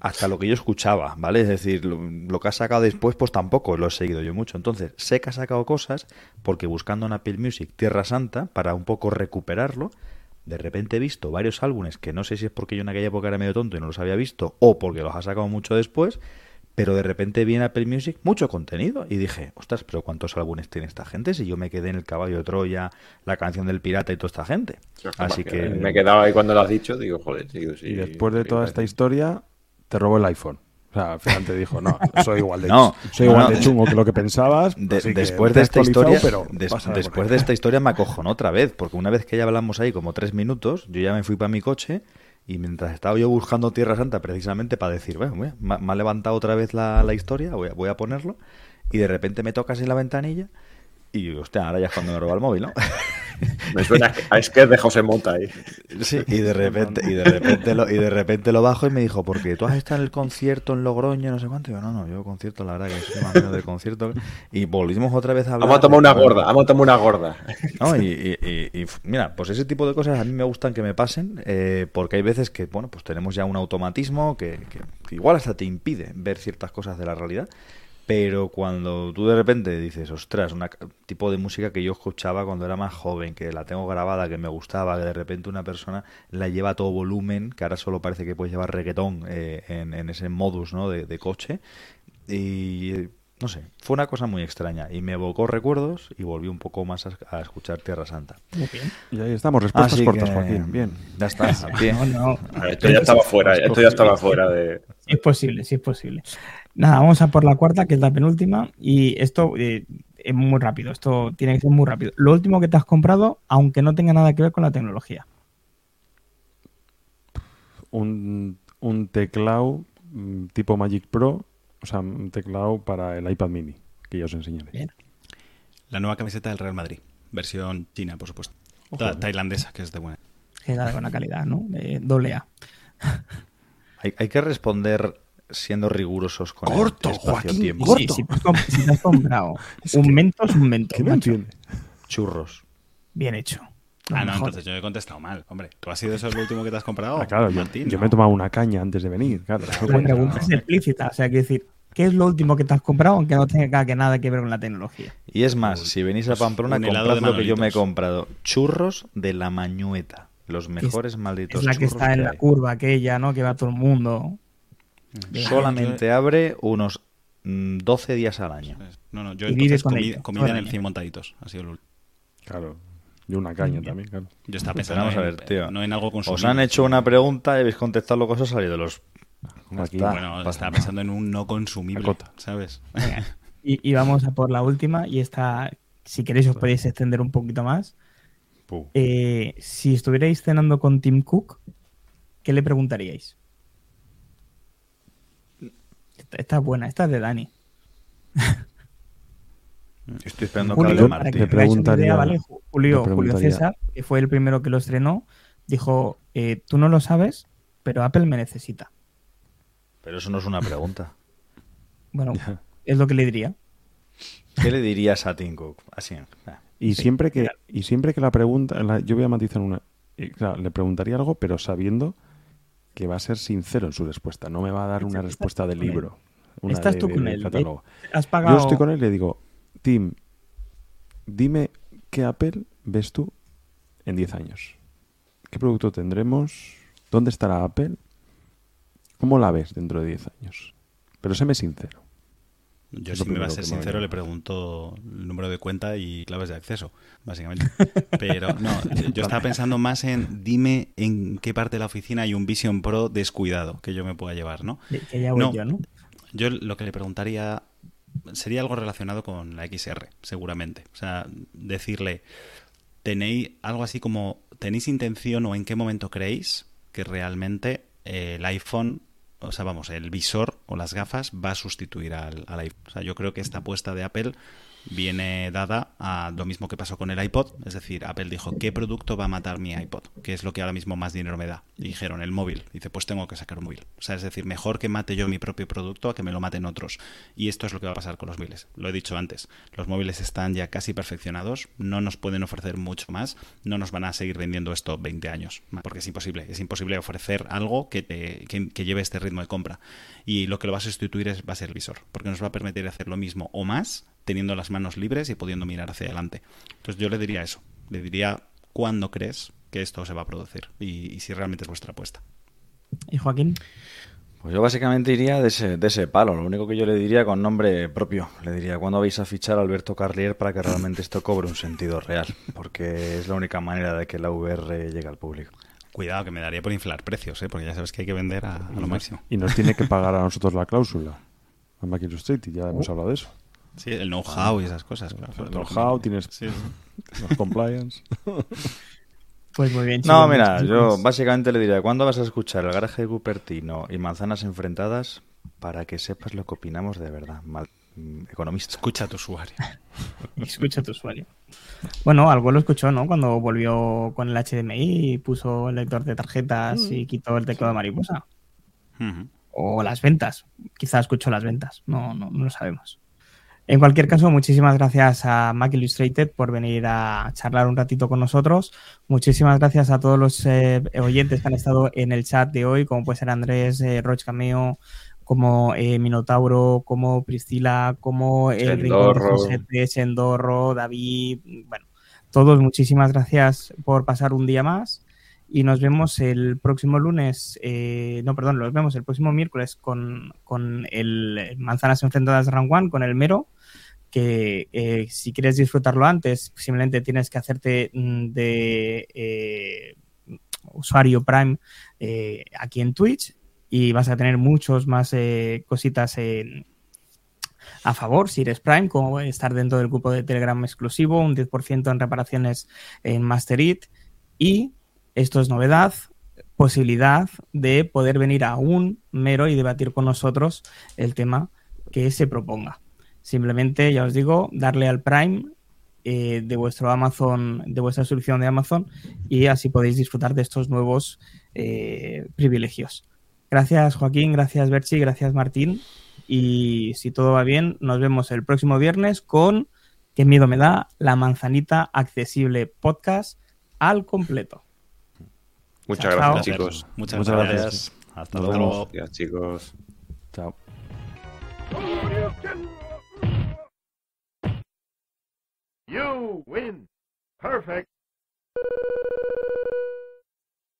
hasta lo que yo escuchaba, ¿vale? Es decir, lo, lo que has sacado después, pues tampoco lo he seguido yo mucho. Entonces, sé que ha sacado cosas porque buscando en Apple Music Tierra Santa para un poco recuperarlo de repente he visto varios álbumes que no sé si es porque yo en aquella época era medio tonto y no los había visto o porque los ha sacado mucho después, pero de repente vi en Apple Music mucho contenido y dije, ostras, pero ¿cuántos álbumes tiene esta gente? Si yo me quedé en El Caballo de Troya, la canción del pirata y toda esta gente. Así que... Me quedaba ahí cuando lo has dicho, digo, joder, digo, sí, Y después de toda esta historia, te robó el iPhone. O sea, al final te dijo, no, soy igual de, no, soy igual no, de chungo que lo que pensabas. De, así que después de esta historia, pero des, después de esta historia me acojonó otra vez, porque una vez que ya hablamos ahí como tres minutos, yo ya me fui para mi coche y mientras estaba yo buscando Tierra Santa precisamente para decir, bueno, mira, me ha levantado otra vez la, la historia, voy a, voy a ponerlo, y de repente me tocas en la ventanilla y, hostia, ahora ya es cuando me roba el móvil, ¿no? Me suena a es que es de José Mota ahí. Sí, y de repente, y de repente lo, y de repente lo bajo y me dijo, porque tú has estado en el concierto en Logroño, no sé cuánto. Y yo, no, no, yo concierto, la verdad que soy más menos de concierto. Y volvimos otra vez a hablar. Vamos a tomar una gorda, vamos a tomar una gorda. ¿no? Y, y- y- y, mira, pues ese tipo de cosas a mí me gustan que me pasen, eh, porque hay veces que, bueno, pues tenemos ya un automatismo que, que- que igual hasta te impide ver ciertas cosas de la realidad. Pero cuando tú de repente dices, ostras, un tipo de música que yo escuchaba cuando era más joven, que la tengo grabada, que me gustaba, que de repente una persona la lleva a todo volumen, que ahora solo parece que puedes llevar reggaetón eh, en, en ese modus ¿no? de, de coche. Y no sé, fue una cosa muy extraña y me evocó recuerdos y volví un poco más a, a escuchar Tierra Santa. Muy bien. Y ahí estamos, respuestas Así cortas, que- Joaquín. Bien. Ya está. No, no. Esto ya estaba fuera, esto ya estaba fuera de. Sí es posible, sí es posible. Nada, vamos a por la cuarta, que es la penúltima. Y esto eh, es muy rápido, esto tiene que ser muy rápido. Lo último que te has comprado, aunque no tenga nada que ver con la tecnología. Un, un teclado mm, tipo Magic Pro, o sea, un teclado para el iPad mini, que ya os enseñaré. Bien. La nueva camiseta del Real Madrid. Versión china, por supuesto. Ta- tailandesa, que es de buena. Que era de buena calidad, ¿no? De doble A. Hay, hay que responder siendo rigurosos con Corto, el Joaquín, espacio-tiempo. corto. Si, si te has comprado Es un que- Mentos, un Mentos. ¿Qué me macho. entiende? Churros. Bien hecho. Lo Ah, no, entonces yo he contestado mal. Hombre, ¿tú has sido eso lo último que te has comprado? Ah, claro, yo, Martín? yo No. me he tomado una caña antes de venir, claro. La pregunta es explícita, o sea, quiero decir, ¿qué es lo último que te has comprado aunque no tenga que nada que ver con la tecnología? Y es más, si venís a Pues Pamplona, comprad lo que yo me he comprado. Churros de la Mañueta. Los mejores malditos Es la que está en la curva aquella, ¿no? Que va todo el mundo. Solamente abre unos mm, 12 días al año. No, no, yo entonces comí, comida en el vida. 100 montaditos. Ha sido lo último. Claro. Y una caña también, claro. Yo estaba pensando vamos a en- ver, tío. no en algo consumido. Os han hecho una pregunta y habéis contestado lo que os ha salido de los... Aquí. está. Bueno, pasa estaba pensando en un no consumible. ¿sabes? Y, y vamos a por la última, y esta, si queréis, os podéis extender un poquito más. Eh, si estuvierais cenando con Tim Cook, ¿qué le preguntaríais? Esta, es buena, esta es de Dani. Estoy esperando que Julio, hable para que preguntaría- idea, ¿vale? Ju- Julio, Julio César, que fue el primero que lo estrenó, dijo, eh, tú no lo sabes, pero Apple me necesita. Pero eso no es una pregunta. Bueno, es lo que le diría. ¿Qué le dirías a Tim Cook? Así. ah. Y Sí, siempre que claro. y siempre que la pregunta, la- yo voy a matizar una, y, claro, le preguntaría algo, pero sabiendo que va a ser sincero en su respuesta, no me va a dar una respuesta de libro. una Estás de- tú con él. catálogo. Has pagado... Yo estoy con él y le digo, Tim, dime qué Apple ves tú en 10 años? ¿Qué producto tendremos? ¿Dónde estará Apple? ¿Cómo la ves dentro de 10 años? Pero séme sincero. Yo, si me va a ser sincero, le pregunto el número de cuenta y claves de acceso, básicamente. Pero no, yo estaba pensando más en dime en qué parte de la oficina hay un Vision Pro descuidado que yo me pueda llevar, ¿no? Que ya voy yo, ¿no? Yo lo que le preguntaría sería algo relacionado con la XR, seguramente. O sea, decirle, ¿tenéis algo así como, ¿tenéis intención o en qué momento creéis que realmente eh, el iPhone o sea, vamos, el visor o las gafas va a sustituir al, iPhone. O sea, yo creo que esta apuesta de Apple viene dada a lo mismo que pasó con el iPod. Es decir, Apple dijo, ¿qué producto va a matar mi iPod? ¿Qué es lo que ahora mismo más dinero me da? Y dijeron, el móvil. dice, pues tengo que sacar un móvil. O sea, es decir, mejor que mate yo mi propio producto a que me lo maten otros. Y esto es lo que va a pasar con los móviles. Lo he dicho antes, los móviles están ya casi perfeccionados, no nos pueden ofrecer mucho más, no nos van a seguir vendiendo esto 20 años, porque es imposible. Es imposible ofrecer algo que, te, que, lleve este ritmo de compra. Y lo que lo va a sustituir es, va a ser el visor, porque nos va a permitir hacer lo mismo o más teniendo las manos libres y pudiendo mirar hacia adelante. Entonces yo le diría eso, le diría cuándo crees que esto se va a producir y, si realmente es vuestra apuesta. ¿Y Joaquín? Pues yo básicamente iría de ese, de ese palo. Lo único que yo le diría con nombre propio. Le diría, ¿cuándo vais a fichar a Alberto Carlier para que realmente esto cobre un sentido real? Porque es la única manera de que la VR llegue al público. Cuidado, que me daría por inflar precios, ¿eh? porque ya sabes que hay que vender a, lo máximo. Y nos tiene que pagar a nosotros la cláusula. A Mac y ya hemos uh. hablado de eso. Sí, el know-how y esas cosas. Claro. El know-how, tienes los compliance. Pues muy bien. no, mira, yo básicamente le diría, ¿cuándo vas a escuchar el garaje de Cupertino y manzanas enfrentadas para que sepas lo que opinamos de verdad? Mal, mm, economista. Escucha a tu usuario. Escucha a tu usuario. Bueno, algo lo escuchó, ¿no? Cuando volvió con el HDMI y puso el lector de tarjetas y mm. quitó el teclado de mariposa. O las ventas. Quizá escuchó las ventas. No, no, no lo sabemos. En cualquier caso, muchísimas gracias a Mac Illustrated por venir a charlar un ratito con nosotros. Muchísimas gracias a todos los eh, oyentes que han estado en el chat de hoy, como puede ser Andrés, eh, Roch Cameo, como eh, Minotauro, como Priscila, como el de Sendorro, David, bueno, todos muchísimas gracias por pasar un día más y nos vemos el próximo lunes, eh, no, perdón, nos vemos el próximo miércoles con, con el Manzanas Enfrentadas Round One, con el Mero, que eh, si quieres disfrutarlo antes, simplemente tienes que hacerte mm, de eh, usuario Prime aquí en Twitch y vas a tener muchos más cositas a favor si eres Prime, como estar dentro del grupo de Telegram exclusivo, un 10% en reparaciones en Master y esto es novedad, posibilidad de poder venir a un mero y debatir con nosotros el tema que se proponga. Simplemente, ya os digo, darle al Prime eh, de vuestro Amazon, de vuestra solución de Amazon, y así podéis disfrutar de estos nuevos eh, privilegios. Gracias, Joaquín, gracias, Berchi, gracias, Martín. Y si todo va bien, nos vemos el próximo viernes con Qué miedo me da la manzanita accesible podcast al completo. Muchas gracias, chicos. Muchas, gracias. Hasta luego. Gracias, chicos. Chao. You win. Perfect.